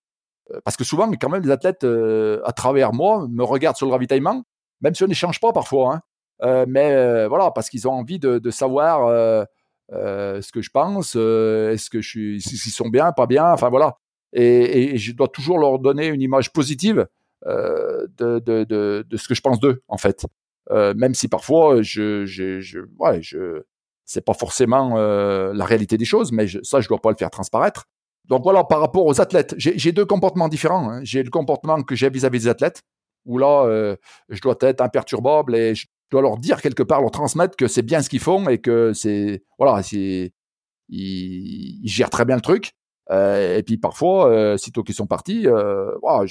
parce que souvent quand même les athlètes à travers moi me regardent sur le ravitaillement, même si on n'échange pas parfois, hein, mais voilà parce qu'ils ont envie de, savoir euh, ce que je pense, euh, est-ce que je suis, s'ils sont bien, pas bien, enfin voilà. Et, je dois toujours leur donner une image positive euh, de, de, de, ce que je pense d'eux, en fait. Euh, même si parfois, je, je ouais, je, c'est pas forcément euh, la réalité des choses, mais ça, je dois pas le faire transparaître. Donc voilà, par rapport aux athlètes, j'ai deux comportements différents. Hein. J'ai le comportement que j'ai vis-à-vis des athlètes, où là, euh, je dois être imperturbable et je, dois leur dire quelque part, leur transmettre que c'est bien ce qu'ils font et que c'est voilà, c'est ils, gèrent très bien le truc. Euh, et puis parfois, sitôt qu'ils sont partis, voilà,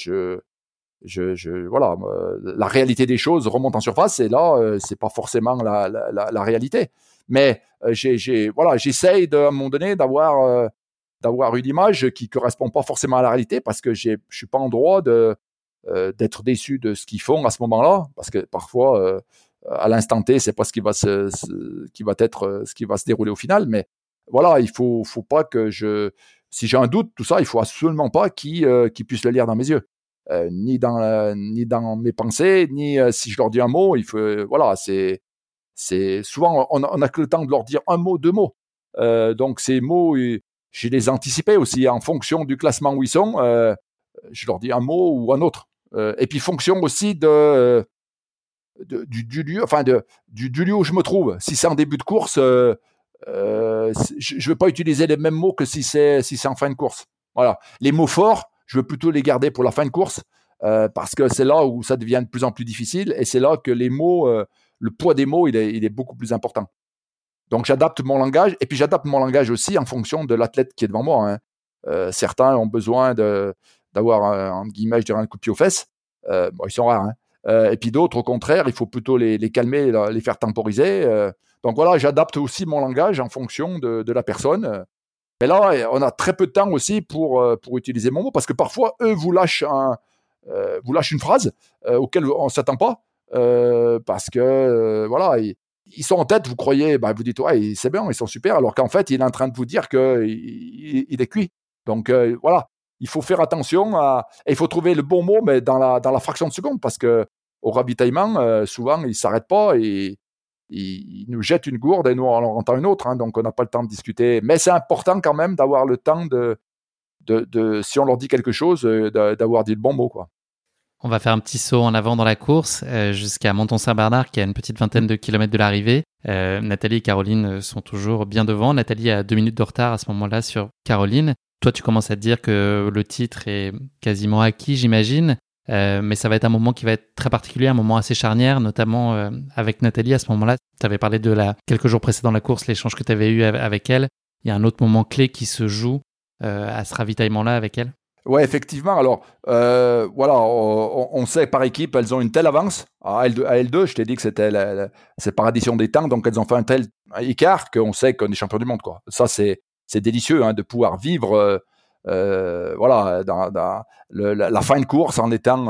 la réalité des choses remonte en surface et là, c'est pas forcément la réalité. Mais euh, j'ai, voilà, j'essaye à un moment donné d'avoir euh, d'avoir une image qui correspond pas forcément à la réalité parce que je suis pas en droit de d'être déçu de ce qu'ils font à ce moment-là parce que parfois à l'instant T, c'est pas ce qui va se, ce, qui va être euh, ce qui va se dérouler au final, mais voilà, il faut faut pas que je si j'ai un doute tout ça, il faut absolument pas qu'ils euh, puissent le lire dans mes yeux. Euh, ni dans ni dans mes pensées, ni euh, si je leur dis un mot, il faut voilà, c'est c'est souvent on a, on a, que le temps de leur dire un mot, deux mots. donc ces mots, je les anticipais aussi en fonction du classement où ils sont. je leur dis un mot ou un autre. et puis fonction aussi de du, lieu, enfin de, du, lieu où je me trouve. Si c'est en début de course, euh, euh, je ne vais pas utiliser les mêmes mots que si c'est si c'est en fin de course. Voilà, les mots forts, je veux plutôt les garder pour la fin de course euh, parce que c'est là où ça devient de plus en plus difficile et c'est là que les mots, euh, le poids des mots, il est, beaucoup plus important. Donc j'adapte mon langage et puis j'adapte mon langage aussi en fonction de l'athlète qui est devant moi. Hein. Euh, certains ont besoin d'avoir un guillemets, je un coup de pied aux fesses. bon, ils sont rares, hein. Euh, et puis d'autres, au contraire, il faut plutôt les, calmer, les faire temporiser. Euh. donc voilà, j'adapte aussi mon langage en fonction de, la personne. Mais là, on a très peu de temps aussi pour, euh, utiliser mon mot, parce que parfois, eux vous lâchent, euh, vous lâchent une phrase euh, auquel on ne s'attend pas, parce que voilà, ils, sont en tête, vous croyez, bah, vous dites, ouais, c'est bien, ils sont super, alors qu'en fait, il est en train de vous dire qu'il il, est cuit. Donc voilà, il faut faire attention à, et il faut trouver le bon mot, mais dans la, dans la fraction de seconde, parce que au ravitaillement, euh, souvent, ils s'arrêtent pas et ils, nous jettent une gourde et nous, on en entend une autre, hein, donc on n'a pas le temps de discuter. Mais c'est important quand même d'avoir le temps de, de, si on leur dit quelque chose, euh, d'avoir dit le bon mot, quoi. On va faire un petit saut en avant dans la course euh, jusqu'à Menton-Saint-Bernard qui a une petite vingtaine de kilomètres de l'arrivée. Euh, Nathalie et Caroline sont toujours bien devant. Nathalie a deux minutes de retard à ce moment-là sur Caroline. Toi, tu commences à te dire que le titre est quasiment acquis, j'imagine. Euh, mais ça va être un moment qui va être très particulier, un moment assez charnière, notamment euh, avec Nathalie à ce moment-là. Tu avais parlé de la quelques jours précédant la course, l'échange que tu avais eu avec elle. Il y a un autre moment clé qui se joue euh, à ce ravitaillement-là avec elle. Ouais, effectivement. Alors, euh, voilà, on, on, sait par équipe, elles ont une telle avance. À L2, à L2 je t'ai dit que c'était c'est par addition des temps, donc elles ont fait un tel écart qu'on sait qu'on est champion du monde. Ça, c'est c'est délicieux hein, de pouvoir vivre euh, euh, voilà dans, la, fin de course en étant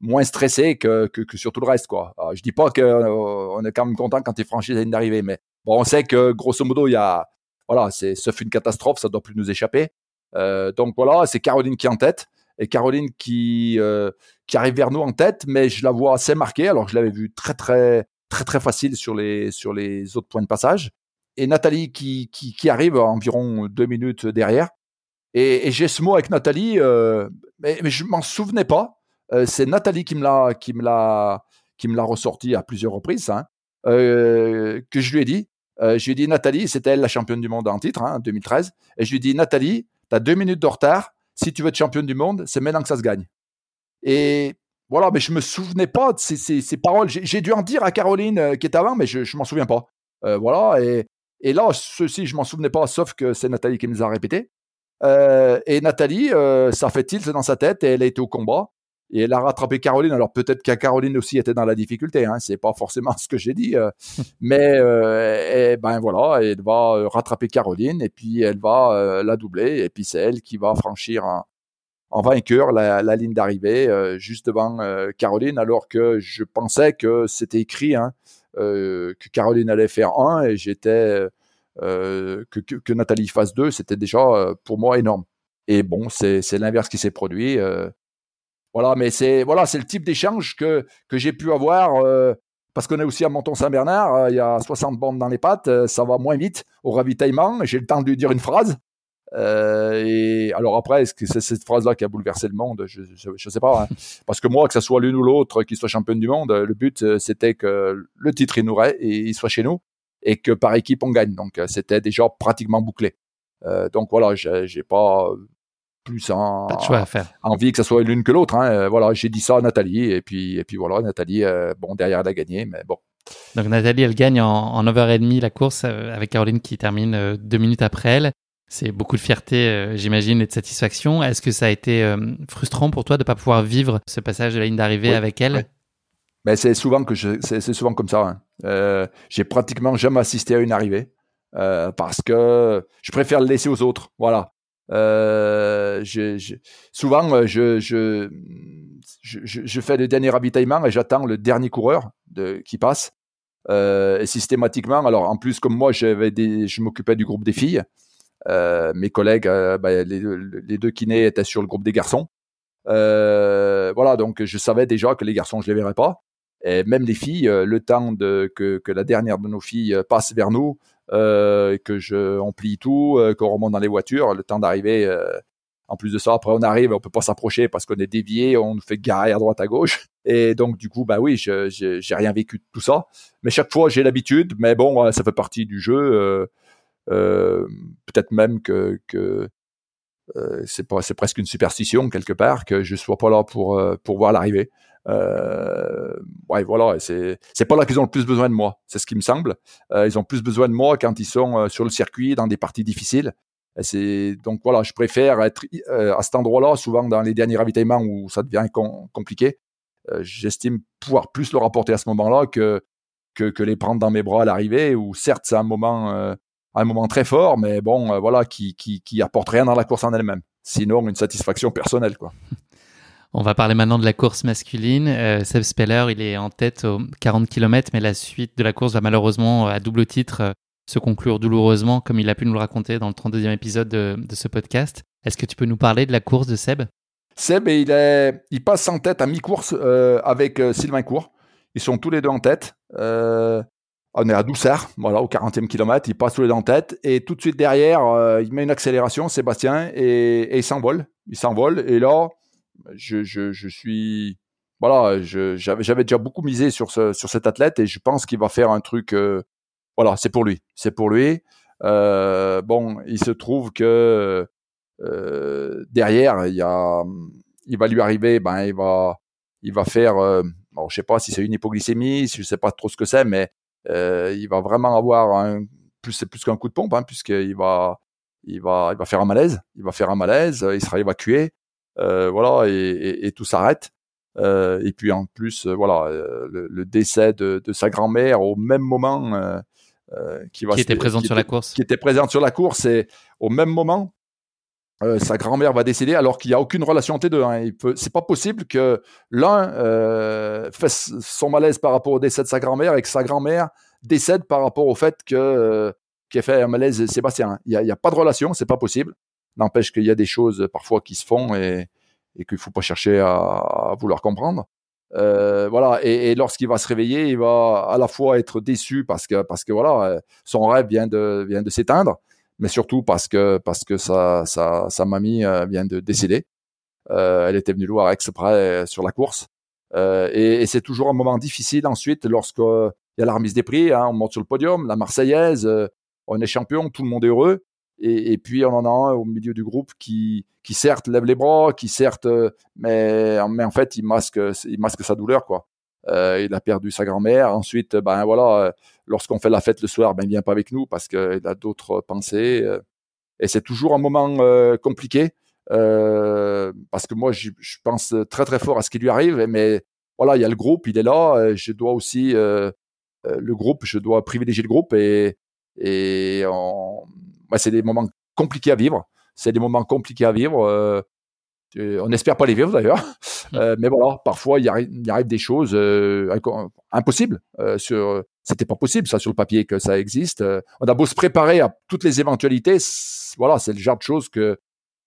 moins stressé que, que, sur tout le reste quoi. Alors, je dis pas que on est quand même content quand tu franchis la ligne d'arrivée, mais bon on sait que grosso modo il y a voilà c'est une catastrophe ça doit plus nous échapper. Euh, donc voilà c'est Caroline qui est en tête et Caroline qui euh, qui arrive vers nous en tête, mais je la vois assez marquée alors je l'avais vu très très très très facile sur les sur les autres points de passage et Nathalie qui, qui, arrive environ deux minutes derrière. Et, et j'ai ce mot avec Nathalie, euh, mais, mais je m'en souvenais pas. C'est Nathalie qui me l'a qui me l'a qui me l'a ressorti à plusieurs reprises, hein, que je lui ai dit. Je lui ai dit Nathalie, c'était elle la championne du monde en titre, hein, 2013. Et je lui ai dit Nathalie, tu deux minutes de retard. Si tu veux être championne du monde, c'est maintenant que ça se gagne. Et voilà, mais je me souvenais pas de ces, ces, paroles. J'ai dû en dire à Caroline euh, qui est avant, mais je, je m'en souviens pas. Euh, voilà, et, et là, ceci, je m'en souvenais pas, sauf que c'est Nathalie qui nous a répété. Euh, et Nathalie, ça fait tilt dans sa tête et elle a été au combat. Et elle a rattrapé Caroline. Alors peut-être que Caroline aussi était dans la difficulté. Hein, c'est pas forcément ce que j'ai dit, euh, mais euh, et, ben voilà, elle va euh, rattraper Caroline et puis elle va euh, la doubler et puis c'est elle qui va franchir en, en vainqueur la, la ligne d'arrivée juste devant Caroline, alors que je pensais que c'était écrit hein, que Caroline allait faire un et j'étais que, que, Nathalie fasse deux, c'était déjà pour moi énorme. Et bon, c'est l'inverse qui s'est produit. Voilà, mais c'est voilà, c'est le type d'échange que que j'ai pu avoir parce qu'on est aussi à Monton-Saint-Bernard, il y a 60 bandes dans les pattes, ça va moins vite au ravitaillement. J'ai le temps de lui dire une phrase. Euh, et alors après, est-ce que c'est cette phrase-là qui a bouleversé le monde? Je ne sais pas. Hein. Parce que moi, que ce soit l'une ou l'autre qui soit championne du monde, le but euh, c'était que le titre il nous et il soit chez nous et que par équipe on gagne. Donc euh, c'était déjà pratiquement bouclé. Euh, donc voilà, j'ai pas plus en, à faire. envie que ce soit l'une que l'autre. Hein. Voilà, j'ai dit ça à Nathalie et puis et puis voilà, Nathalie, bon derrière elle a gagné, mais bon. Donc Nathalie, elle gagne en, en over la course avec Caroline qui termine deux minutes après elle. C'est beaucoup de fierté, euh, j'imagine, et de satisfaction. Est-ce que ça a été euh, frustrant pour toi de ne pas pouvoir vivre ce passage de la ligne d'arrivée avec elle ben, c'est souvent que c'est, souvent comme ça. Hein. Euh, j'ai pratiquement jamais assisté à une arrivée parce que je préfère le laisser aux autres. Voilà. Souvent, je, je, je, fais le dernier ravitaillement et j'attends le dernier coureur de, qui passe. et systématiquement, alors en plus comme moi, des, je m'occupais du groupe des filles. Euh, mes collègues, euh, les, les, deux kinés étaient sur le groupe des garçons. Euh, voilà, donc je savais déjà que les garçons, je les verrais pas. Et même les filles, le temps de, que, que la dernière de nos filles passe vers nous, euh, que je on plie tout, qu'on remonte dans les voitures, le temps d'arriver. en plus de ça, après on arrive, on peut pas s'approcher parce qu'on est dévié, on nous fait garer à droite à gauche. Et donc du coup, bah oui, je j'ai rien vécu de tout ça. Mais chaque fois, j'ai l'habitude. Mais bon, ça fait partie du jeu. Euh, peut-être même que, euh, c'est c'est presque une superstition quelque part que je sois pas là pour euh, pour voir l'arrivée. Euh, ouais, voilà, c'est c'est pas là qu'ils ont le plus besoin de moi, c'est ce qui me semble. Euh, ils ont plus besoin de moi quand ils sont sur le circuit dans des parties difficiles. C'est donc voilà, je préfère être à cet endroit-là, souvent dans les derniers ravitaillements où ça devient compliqué. J'estime pouvoir plus le rapporter à ce moment-là que, que les prendre dans mes bras à l'arrivée. Où certes, c'est un moment un moment très fort, mais bon, euh, voilà, qui, qui, qui apporte rien dans la course en elle-même. Sinon, une satisfaction personnelle, quoi. On va parler maintenant de la course masculine. Euh, Seb Speller, il est en tête aux 40 km, mais la suite de la course va malheureusement, à double titre, euh, se conclure douloureusement, comme il a pu nous le raconter dans le 32e épisode de, ce podcast. Est-ce que tu peux nous parler de la course de Seb? Seb, il, est, passe en tête à mi-course avec Sylvain Court. Ils sont tous les deux en tête. On est à Doucert, voilà, au 40e kilomètre, il passe tous les en tête, et tout de suite derrière, euh, il met une accélération, Sébastien, et, il s'envole. Il s'envole, et là, je, suis... Voilà, j'avais déjà beaucoup misé sur, ce, sur cet athlète, et je pense qu'il va faire un truc... Euh, voilà, c'est pour lui. C'est pour lui. Euh, bon, il se trouve que derrière, il, va lui arriver, ben, il va, il va faire... Bon, je sais pas si c'est une hypoglycémie, je sais pas trop ce que c'est, mais euh, il va vraiment avoir un plus c'est plus qu'un coup de pompe hein, puisqu'il va il va il va faire un malaise, il va faire un malaise, il sera évacué, euh, voilà et, et, tout s'arrête. Euh, et puis en plus, euh, voilà, euh, le, décès de, de sa grand-mère au même moment euh, qui, va qui était présente sur la course, qui était présente sur la course, et au même moment, euh, sa grand-mère va décéder alors qu'il n'y a aucune relation entre les deux. Hein. C'est pas possible que l'un euh, fasse son malaise par rapport au décès de sa grand-mère et que sa grand-mère décède par rapport au fait que euh, fait un malaise Sébastien. Il n'y a, a, pas de relation, c'est pas possible. N'empêche qu'il y a des choses parfois qui se font et, et qu'il faut pas chercher à, vouloir comprendre. Euh, voilà. Et, lorsqu'il va se réveiller, il va à la fois être déçu parce que parce que voilà, son rêve vient de vient de s'éteindre mais surtout parce que parce que sa sa, sa mamie euh, vient de décéder. Euh, elle était venue voir exprès euh, sur la course. Euh, et, et c'est toujours un moment difficile ensuite lorsque il y a la remise des prix, hein, on monte sur le podium, la Marseillaise, on est champion, tout le monde est heureux. Et, puis on en a un au milieu du groupe qui, qui certes lève les bras, qui certes, mais, mais en fait il masque, il masque sa douleur quoi. Euh, il a perdu sa grand-mère. Ensuite, ben voilà, lorsqu'on fait la fête le soir, ben il vient pas avec nous parce qu'il a d'autres pensées. Euh, et c'est toujours un moment euh, compliqué euh, parce que moi, je, pense très très fort à ce qui lui arrive. Mais voilà, il y a le groupe, il est là. Je dois aussi le groupe, je dois privilégier le groupe et et c'est des moments compliqués à vivre. C'est des moments compliqués à vivre. on n'espère pas les vivre d'ailleurs, mais voilà, parfois il arrive, il arrive des choses impossibles sur c'était pas possible ça sur le papier que ça existe. on a beau se préparer à toutes les éventualités, voilà, c'est le genre de choses que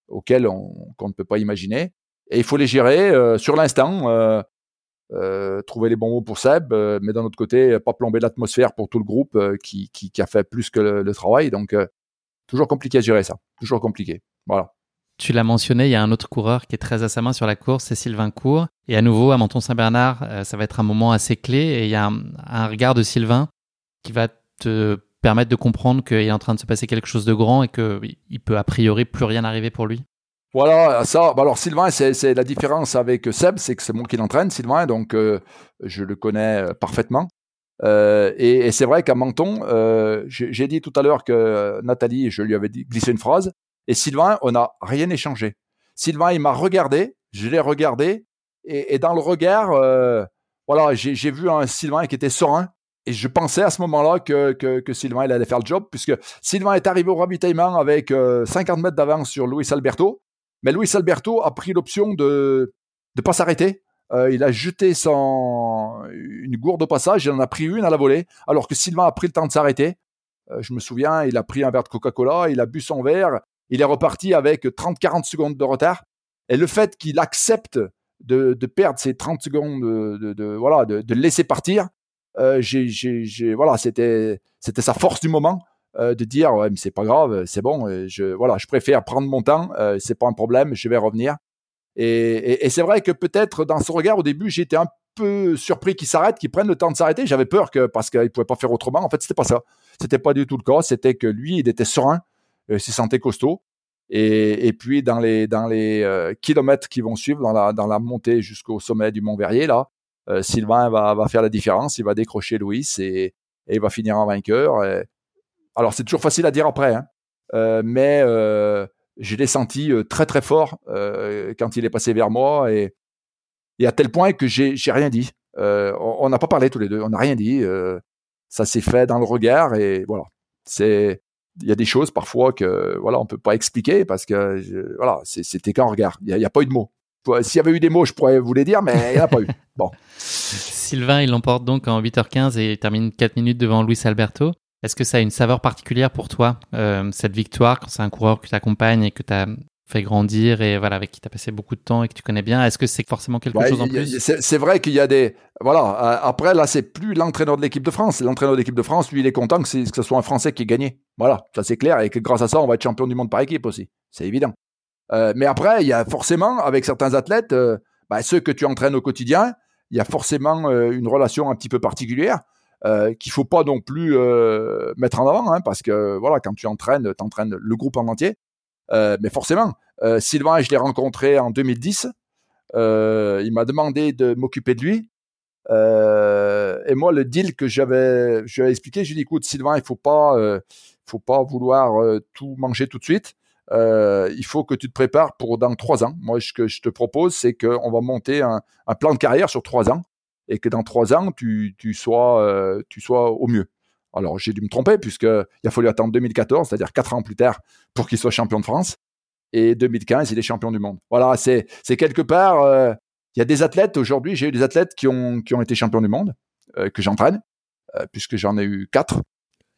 auxquelles on, qu'on ne peut pas imaginer. Et il faut les gérer sur l'instant. Euh, trouver les bons mots pour Seb, euh, mais d'un autre côté, pas plomber l'atmosphère pour tout le groupe euh, qui, qui, qui, a fait plus que le, travail. Donc, toujours compliqué à gérer ça. Toujours compliqué. Voilà. Tu l'as mentionné, il y a un autre coureur qui est très à sa main sur la course, c'est Sylvain Cour. Et à nouveau, à Menton-Saint-Bernard, ça va être un moment assez clé. Et il y a un, un regard de Sylvain qui va te permettre de comprendre qu'il est en train de se passer quelque chose de grand et qu'il peut a priori plus rien arriver pour lui. Voilà, ça. Bah alors Sylvain, c'est la différence avec Seb, c'est que c'est moi qui l'entraîne, Sylvain, donc euh, je le connais euh, parfaitement. Euh, et, c'est vrai qu'à Menton, euh, j'ai dit tout à l'heure que Nathalie, je lui avais glissé une phrase, et Sylvain, on n'a rien échangé. Sylvain, il m'a regardé, je l'ai regardé, et, dans le regard, euh, voilà, j'ai vu un Sylvain qui était serein, et je pensais à ce moment-là que, que, que, Sylvain il allait faire le job, puisque Sylvain est arrivé au ravitaillement avec 50 mètres d'avance sur Luis Alberto. Mais Luis Alberto a pris l'option de ne pas s'arrêter. Euh, il a jeté une gourde au passage, il en a pris une à la volée, alors que Sylvain a pris le temps de s'arrêter. Euh, je me souviens, il a pris un verre de Coca-Cola, il a bu son verre, il est reparti avec 30-40 secondes de retard. Et le fait qu'il accepte de, perdre ces 30 secondes, de, voilà, de, laisser partir, euh, voilà, c'était, sa force du moment. De dire ouais mais c'est pas grave, c'est bon, je voilà, je préfère prendre mon temps, euh, c'est pas un problème, je vais revenir. Et, c'est vrai que peut-être dans ce regard au début j'étais un peu surpris qu'il s'arrête, qu'il prenne le temps de s'arrêter. J'avais peur que parce qu'il pouvait pas faire autrement. En fait c'était pas ça, c'était pas du tout le cas. C'était que lui il était serein, il se sentait costaud. Et, puis dans les les kilomètres qui vont suivre dans la montée jusqu'au sommet du Mont Verrier là, Sylvain va faire la différence, il va décrocher Louis et, il va finir en vainqueur. Alors c'est toujours facile à dire après, hein. euh, mais euh, je l'ai senti euh, très très fort euh, quand il est passé vers moi et, et à tel point que j'ai rien dit. Euh, on n'a pas parlé tous les deux, on n'a rien dit. ça s'est fait dans le regard et voilà. C'est il y a des choses parfois que voilà on peut pas expliquer parce que je, voilà c'était qu'un regard. Il n'y a, a, pas eu de mots. S'il y avait eu des mots, je pourrais vous les dire, mais il n'y en a pas eu. Bon. Sylvain, il l'emporte donc en 8h15 et termine 4 minutes devant Luis Alberto. Est-ce que ça a une saveur particulière pour toi, euh, cette victoire, quand c'est un coureur que tu accompagnes et que tu as fait grandir et voilà avec qui tu as passé beaucoup de temps et que tu connais bien? Est-ce que c'est forcément quelque chose en plus? C'est vrai qu'il y a des voilà. Euh, après là, c'est plus l'entraîneur de l'équipe de France. L'entraîneur de l'équipe de France, lui, il est content que, que ce soit un Français qui ait gagné. Voilà, ça c'est clair et que grâce à ça, on va être champion du monde par équipe aussi. C'est évident. Euh, mais après, il y a forcément avec certains athlètes, euh, bah, ceux que tu entraînes au quotidien, il y a forcément euh, une relation un petit peu particulière euh, qu'il faut pas non plus euh, mettre en avant, hein, parce que voilà, quand tu entraînes, tu entraînes le groupe en entier. Euh, mais forcément, euh, Sylvain, je l'ai rencontré en 2010. Euh, il m'a demandé de m'occuper de lui. et moi, le deal que j'avais, je lui ai expliqué, je lui ai dit, écoute, Sylvain, il faut pas, faut pas vouloir tout manger tout de suite. il faut que tu te prépares pour dans trois ans. Moi, ce que je te propose, c'est qu'on va monter un, un, plan de carrière sur trois ans et que dans trois ans, tu, tu, sois, euh, tu sois au mieux. Alors, j'ai dû me tromper, puisqu'il a fallu attendre 2014, c'est-à-dire quatre ans plus tard, pour qu'il soit champion de France. Et 2015, il est champion du monde. Voilà, c'est quelque part. Euh, il y a des athlètes, aujourd'hui, j'ai eu des athlètes qui ont, qui ont été champions du monde, euh, que j'entraîne, puisque j'en ai eu quatre.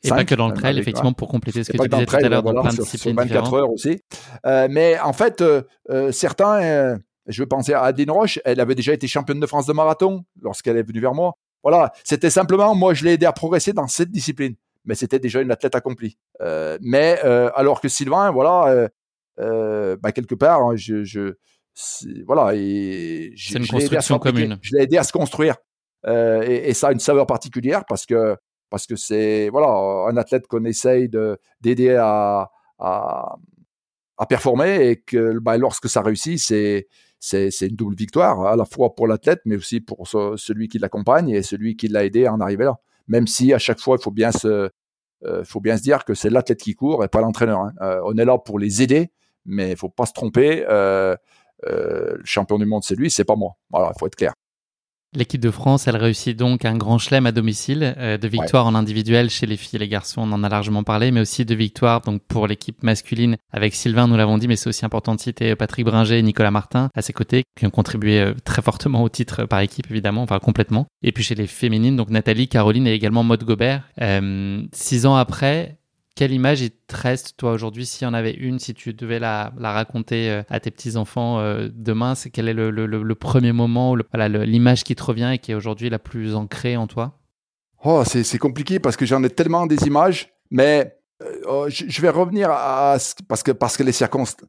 Et pas que dans le trail, effectivement, pour compléter ce que tu disais tout à l'heure, dans plein de disciplines 24 heures aussi. mais en fait, certains je veux penser à Adeline Roche, elle avait déjà été championne de France de marathon lorsqu'elle est venue vers moi. Voilà, c'était simplement, moi, je l'ai aidé à progresser dans cette discipline. Mais c'était déjà une athlète accomplie. Euh, mais euh, alors que Sylvain, voilà, euh, bah, quelque part, hein, je, je voilà, et c'est une construction commune. Je l'ai aidé à se construire, et, et, ça a une saveur particulière parce que parce que c'est voilà un athlète qu'on essaye de d'aider à, à à performer et que bah, lorsque ça réussit, c'est c'est une double victoire, à la fois pour l'athlète, mais aussi pour celui qui l'accompagne et celui qui l'a aidé à en arriver là. Même si à chaque fois, il faut bien se, euh, faut bien se dire que c'est l'athlète qui court et pas l'entraîneur. Hein. Euh, on est là pour les aider, mais il faut pas se tromper. Euh, le champion du monde, c'est lui, c'est pas moi. Voilà, il faut être clair. L'équipe de France, elle réussit donc un grand chelem à domicile, euh, de victoires en individuel chez les filles et les garçons, on en a largement parlé, mais aussi de victoires donc pour l'équipe masculine avec Sylvain, nous l'avons dit, mais c'est aussi important de citer Patrick Bringer et Nicolas Martin à ses côtés, qui ont contribué euh, très fortement au titre par équipe évidemment, enfin complètement. Et puis chez les féminines, donc Nathalie, Caroline et également Maud Gobert. Euh, six ans après, quelle image il te reste, toi, aujourd'hui, s'il y en avait une, si tu devais la, raconter euh, à tes petits-enfants euh, demain c'est Quel est le, premier moment, l'image qui te revient et qui est aujourd'hui la plus ancrée en toi? Oh, c'est compliqué parce que j'en ai tellement des images, mais euh, oh, je, vais revenir à. Parce que, parce que les circonstances.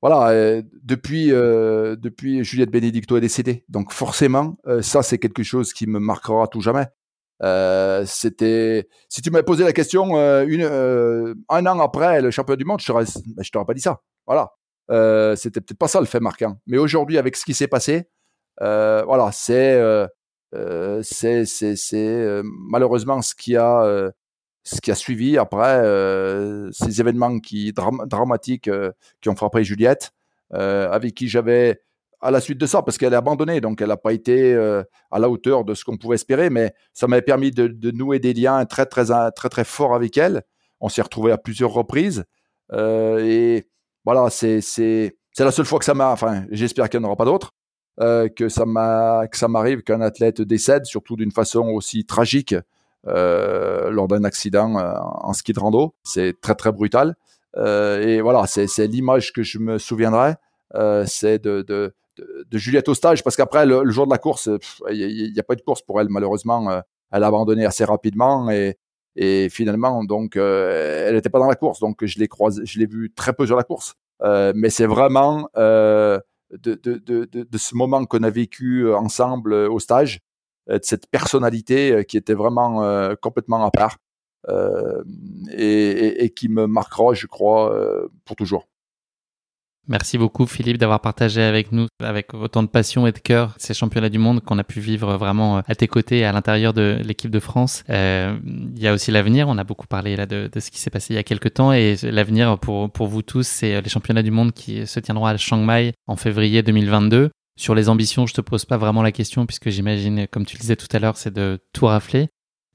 Voilà, depuis, depuis Juliette Benedicto est décédée. Donc, forcément, ça, c'est quelque chose qui me marquera tout jamais. Euh, c'était, si tu m'avais posé la question euh, une, euh, un an après le championnat du monde, je ne ben, t'aurais pas dit ça. Voilà. c'était peut-être pas ça le fait marquant. Mais aujourd'hui, avec ce qui s'est passé, voilà, c'est, c'est, c'est, c'est malheureusement ce qui a, ce qui a suivi après ces événements qui dramatiques qui ont frappé Juliette, avec qui j'avais à la suite de ça, parce qu'elle est abandonnée, donc elle n'a pas été euh, à la hauteur de ce qu'on pouvait espérer, mais ça m'avait permis de, nouer des liens très, très, très, très forts avec elle. On s'est retrouvés à plusieurs reprises. Euh, et voilà, c'est, la seule fois que ça m'a, enfin, j'espère qu'il n'y en aura pas d'autres, euh, que ça m'arrive qu'un athlète décède, surtout d'une façon aussi tragique, lors d'un accident en ski de rando. C'est très, très brutal. et voilà, c'est, l'image que je me souviendrai. c'est de, de, Juliette au stage, parce qu'après, le, jour de la course, il n'y a, pas eu de course pour elle, malheureusement. Euh, elle a abandonné assez rapidement et, et finalement, donc, euh, elle n'était pas dans la course. Donc, je l'ai croisé, je l'ai vu très peu sur la course. Euh, mais c'est vraiment de, de, ce moment qu'on a vécu ensemble au stage, de cette personnalité qui était vraiment complètement à part et, et, qui me marquera, je crois, pour toujours. Merci beaucoup Philippe d'avoir partagé avec nous, avec autant de passion et de cœur, ces championnats du monde qu'on a pu vivre vraiment euh, à tes côtés à l'intérieur de l'équipe de France. Euh, il y a aussi l'avenir, on a beaucoup parlé là de, de, ce qui s'est passé il y a quelques temps et l'avenir pour, pour vous tous, c'est les championnats du monde qui se tiendront à Chiang Mai en février 2022. Sur les ambitions, je te pose pas vraiment la question puisque j'imagine, comme tu le disais tout à l'heure, c'est de tout rafler.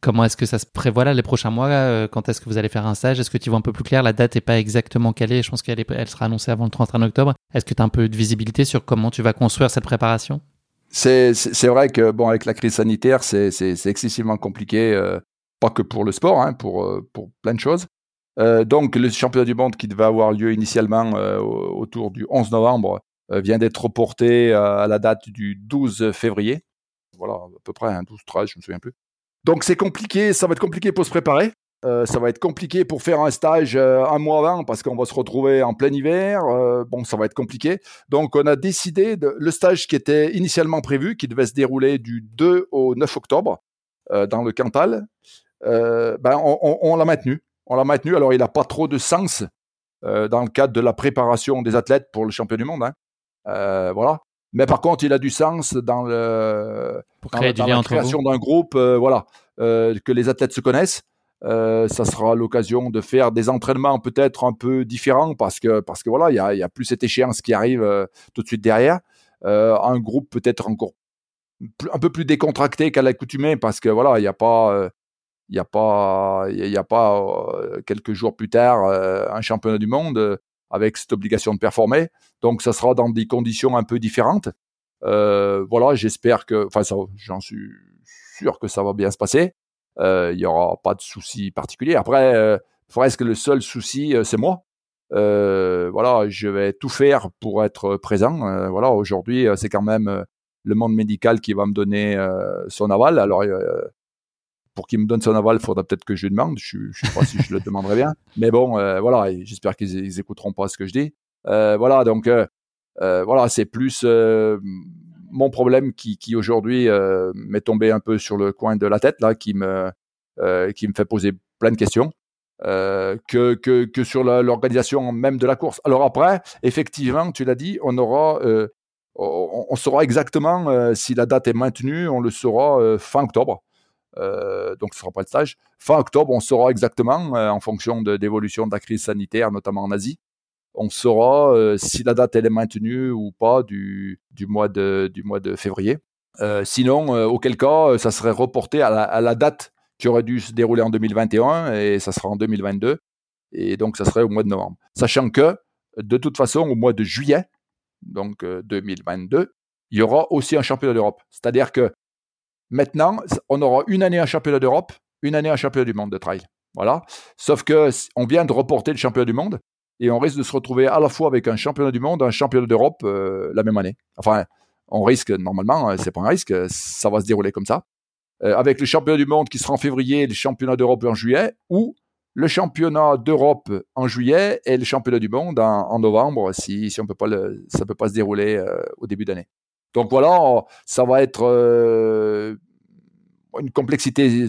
Comment est-ce que ça se prévoit là les prochains mois euh, Quand est-ce que vous allez faire un stage? Est-ce que tu vois un peu plus clair? La date n'est pas exactement calée. Je pense qu'elle elle sera annoncée avant le 31 octobre. Est-ce que tu as un peu de visibilité sur comment tu vas construire cette préparation? C'est, vrai que bon, avec la crise sanitaire, c'est, excessivement compliqué, euh, pas que pour le sport, hein, pour, euh, plein de choses. donc le championnat du monde qui devait avoir lieu initialement autour du 11 novembre vient d'être reporté à la date du 12 février. Voilà, à peu près, 12-13, hein, je me souviens plus. Donc c'est compliqué, ça va être compliqué pour se préparer. Euh, ça va être compliqué pour faire un stage euh, un mois avant parce qu'on va se retrouver en plein hiver. Euh, bon, ça va être compliqué. Donc, on a décidé le stage qui était initialement prévu, qui devait se dérouler du 2 au 9 octobre dans le Cantal, ben, on, l'a maintenu. On l'a maintenu. Alors, il n'a pas trop de sens dans le cadre de la préparation des athlètes pour le champion du monde. Hein. voilà. Mais par contre, il a du sens dans, le, la création d'un groupe, euh, voilà, euh, que les athlètes se connaissent. Euh, ça sera l'occasion de faire des entraînements peut-être un peu différents parce que parce que voilà, il y a, y a, plus cette échéance qui arrive tout de suite derrière. un groupe peut-être encore un peu plus décontracté qu'à l'accoutumée parce que voilà, il n'y a pas il n'y a pas, y a pas quelques jours plus tard un championnat du monde avec cette obligation de performer. Donc, ça sera dans des conditions un peu différentes. Euh, voilà, j'espère que, enfin, j'en suis sûr que ça va bien se passer. Euh, il n'y aura pas de souci particulier. Après, euh, presque le seul souci, c'est moi. voilà, je vais tout faire pour être présent. voilà, aujourd'hui, c'est quand même le monde médical qui va me donner son aval. Alors, pour qu'il me donne son aval, il faudra peut-être que je lui demande. Je ne sais pas si je le demanderai bien. Mais bon, euh, voilà, j'espère qu'ils écouteront pas ce que je dis. Euh, voilà, donc euh, voilà, c'est plus mon problème qui, qui aujourd'hui m'est tombé un peu sur le coin de la tête, là, qui me, qui me fait poser plein de questions. que, que, que sur l'organisation même de la course. Alors après, effectivement, tu l'as dit, on aura, on, on, saura exactement si la date est maintenue, on le saura fin octobre. Euh, donc ce sera pas le stage. Fin octobre, on saura exactement, euh, en fonction de l'évolution de la crise sanitaire, notamment en Asie, on saura euh, si la date elle est maintenue ou pas du, du, mois, de, du mois de février. sinon, auquel cas, ça serait reporté à la, date qui aurait dû se dérouler en 2021 et ça sera en 2022. Et donc, ça serait au mois de novembre. Sachant que, de toute façon, au mois de juillet, donc 2022, il y aura aussi un championnat d'Europe. C'est-à-dire que maintenant, on aura une année un championnat d'Europe, une année un championnat du monde de trail. Voilà. Sauf que on vient de reporter le championnat du monde et on risque de se retrouver à la fois avec un championnat du monde, un championnat d'Europe euh, la même année. Enfin, on risque normalement, euh, c'est pas un risque, ça va se dérouler comme ça. Euh, avec le championnat du monde qui sera en février, le championnat d'Europe en juillet, ou le championnat d'Europe en juillet et le championnat du monde en, novembre, si, si on peut pas le, ça peut pas se dérouler au début d'année. Donc voilà, ça va être une complexité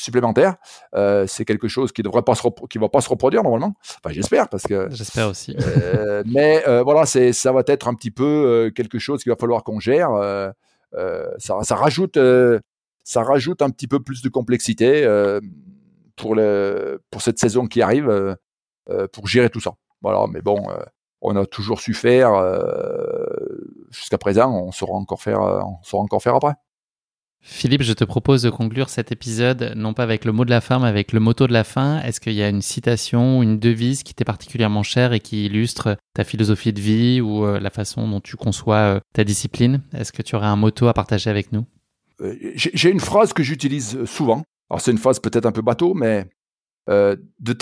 supplémentaire. Euh, c'est quelque chose qui devrait pas se qui va pas se reproduire normalement. Enfin, j'espère parce que. J'espère aussi. Euh, mais euh, voilà, c'est ça va être un petit peu quelque chose qu'il va falloir qu'on gère. ça, ça rajoute ça rajoute un petit peu plus de complexité pour le pour cette saison qui arrive pour gérer tout ça. Voilà, mais bon. On a toujours su faire jusqu'à présent, on saura encore faire, on saura encore faire après. Philippe, je te propose de conclure cet épisode non pas avec le mot de la fin, mais avec le motto de la fin. Est-ce qu'il y a une citation, une devise qui t'est particulièrement chère et qui illustre ta philosophie de vie ou euh, la façon dont tu conçois euh, ta discipline? Est-ce que tu aurais un motto à partager avec nous? Euh, J'ai une phrase que j'utilise souvent. Alors c'est une phrase peut-être un peu bateau, mais de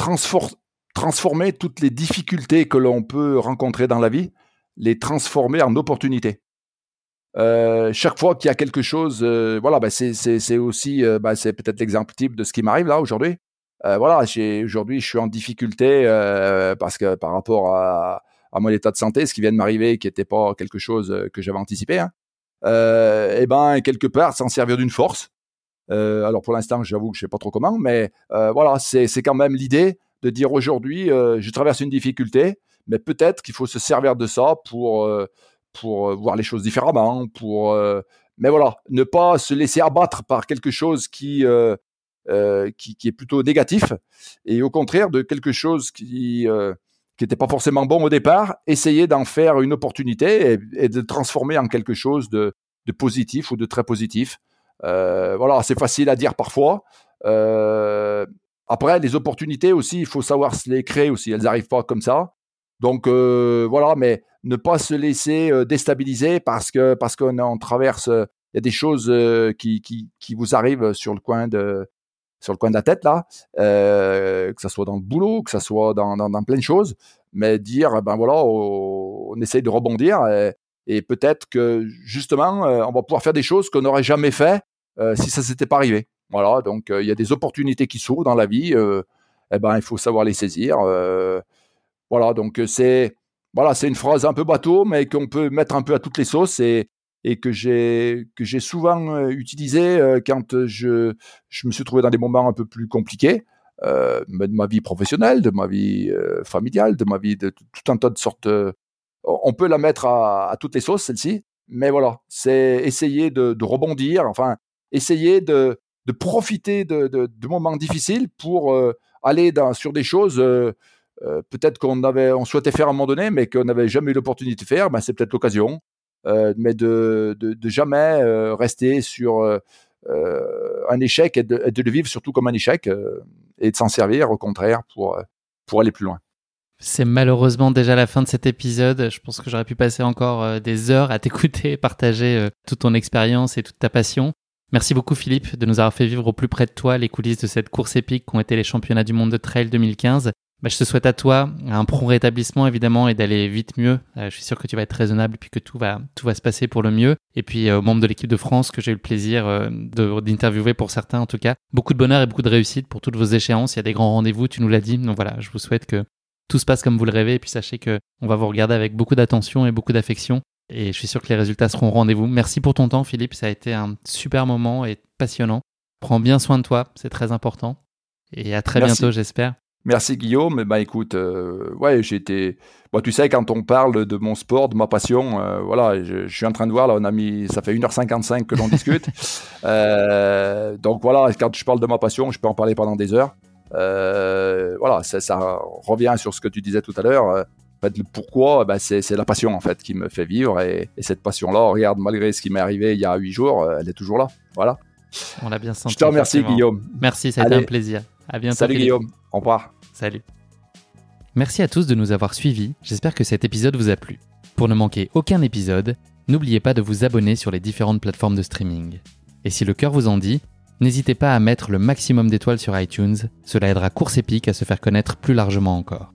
transformer toutes les difficultés que l'on peut rencontrer dans la vie, les transformer en opportunités. Euh, chaque fois qu'il y a quelque chose, euh, voilà, bah, c'est aussi, euh, bah, c'est peut-être l'exemple type de ce qui m'arrive là aujourd'hui. voilà, aujourd'hui, je suis en difficulté parce que par rapport à, à, mon état de santé, ce qui vient de m'arriver, qui n'était pas quelque chose que j'avais anticipé, hein, et ben quelque part, s'en servir d'une force. alors pour l'instant, j'avoue que je sais pas trop comment, mais voilà, c'est quand même l'idée de dire aujourd'hui, je traverse une difficulté, mais peut-être qu'il faut se servir de ça pour pour euh, voir les choses différemment, pour euh, mais voilà, ne pas se laisser abattre par quelque chose qui euh, qui, est plutôt négatif et au contraire de quelque chose qui qui n'était pas forcément bon au départ, essayer d'en faire une opportunité et, de transformer en quelque chose de, de positif ou de très positif. voilà, c'est facile à dire parfois. Après, les opportunités aussi, il faut savoir se les créer aussi. Elles n'arrivent pas comme ça. Donc voilà, mais ne pas se laisser euh, déstabiliser parce que parce qu'on traverse, euh, il y a des choses euh, qui, qui, qui vous arrivent sur le coin de sur le coin de la tête là, que ça soit dans le boulot, que ça soit dans, plein de choses, mais dire ben voilà, on, essaye de rebondir et, peut-être que justement on va pouvoir faire des choses qu'on n'aurait jamais fait si ça s'était pas arrivé. Voilà, donc il y a des opportunités qui s'ouvrent dans la vie, eh ben il faut savoir les saisir. voilà, donc c'est voilà, c'est une phrase un peu bateau, mais qu'on peut mettre un peu à toutes les sauces et, que j'ai souvent euh, utilisé euh, quand je je me suis trouvé dans des moments un peu plus compliqués euh, de ma vie professionnelle, de ma vie familiale, de ma vie de tout un tas de sortes. on peut la mettre à, toutes les sauces celle-ci, mais voilà, c'est essayer de, rebondir, enfin essayer de de profiter de, de, moments difficiles pour aller dans, sur des choses euh, peut-être qu'on avait, on souhaitait faire à un moment donné, mais qu'on n'avait jamais eu l'opportunité de faire, ben c'est peut-être l'occasion. Euh, mais de, de, jamais euh, rester sur un échec et de, de, le vivre surtout comme un échec et de s'en servir au contraire pour, pour aller plus loin. C'est malheureusement déjà la fin de cet épisode. Je pense que j'aurais pu passer encore des heures à t'écouter, partager toute ton expérience et toute ta passion. Merci beaucoup Philippe de nous avoir fait vivre au plus près de toi les coulisses de cette course épique qu'ont été les championnats du monde de trail 2015. Bah, je te souhaite à toi un prompt rétablissement évidemment et d'aller vite mieux. Euh, je suis sûr que tu vas être raisonnable puis que tout va, tout va se passer pour le mieux. Et puis euh, aux membres de l'équipe de France que j'ai eu le plaisir euh, d'interviewer pour certains en tout cas, beaucoup de bonheur et beaucoup de réussite pour toutes vos échéances. Il y a des grands rendez-vous, tu nous l'as dit. Donc voilà, je vous souhaite que tout se passe comme vous le rêvez et puis sachez que on va vous regarder avec beaucoup d'attention et beaucoup d'affection. Et je suis sûr que les résultats seront au rendez-vous. Merci pour ton temps Philippe, ça a été un super moment et passionnant. Prends bien soin de toi, c'est très important. Et à très bientôt j'espère. Merci Guillaume. Bah écoute, euh, ouais, été. Bon, tu sais, quand on parle de mon sport, de ma passion, euh, voilà, je, suis en train de voir là, on a mis, ça fait 1h55 que l'on discute. Euh, donc voilà, quand je parle de ma passion, je peux en parler pendant des heures. voilà, ça, ça, revient sur ce que tu disais tout à l'heure. En fait, le pourquoi, bah, c'est la passion en fait qui me fait vivre et, cette passion-là, regarde, malgré ce qui m'est arrivé il y a huit jours, euh, elle est toujours là. Voilà. On l'a bien senti. Je te remercie, Guillaume. Merci, ça a été un plaisir. À bientôt. Salut, Guillaume. Au revoir. Salut. Merci à tous de nous avoir suivis. J'espère que cet épisode vous a plu. Pour ne manquer aucun épisode, n'oubliez pas de vous abonner sur les différentes plateformes de streaming. Et si le cœur vous en dit, n'hésitez pas à mettre le maximum d'étoiles sur iTunes, cela aidera Course Épique à se faire connaître plus largement encore.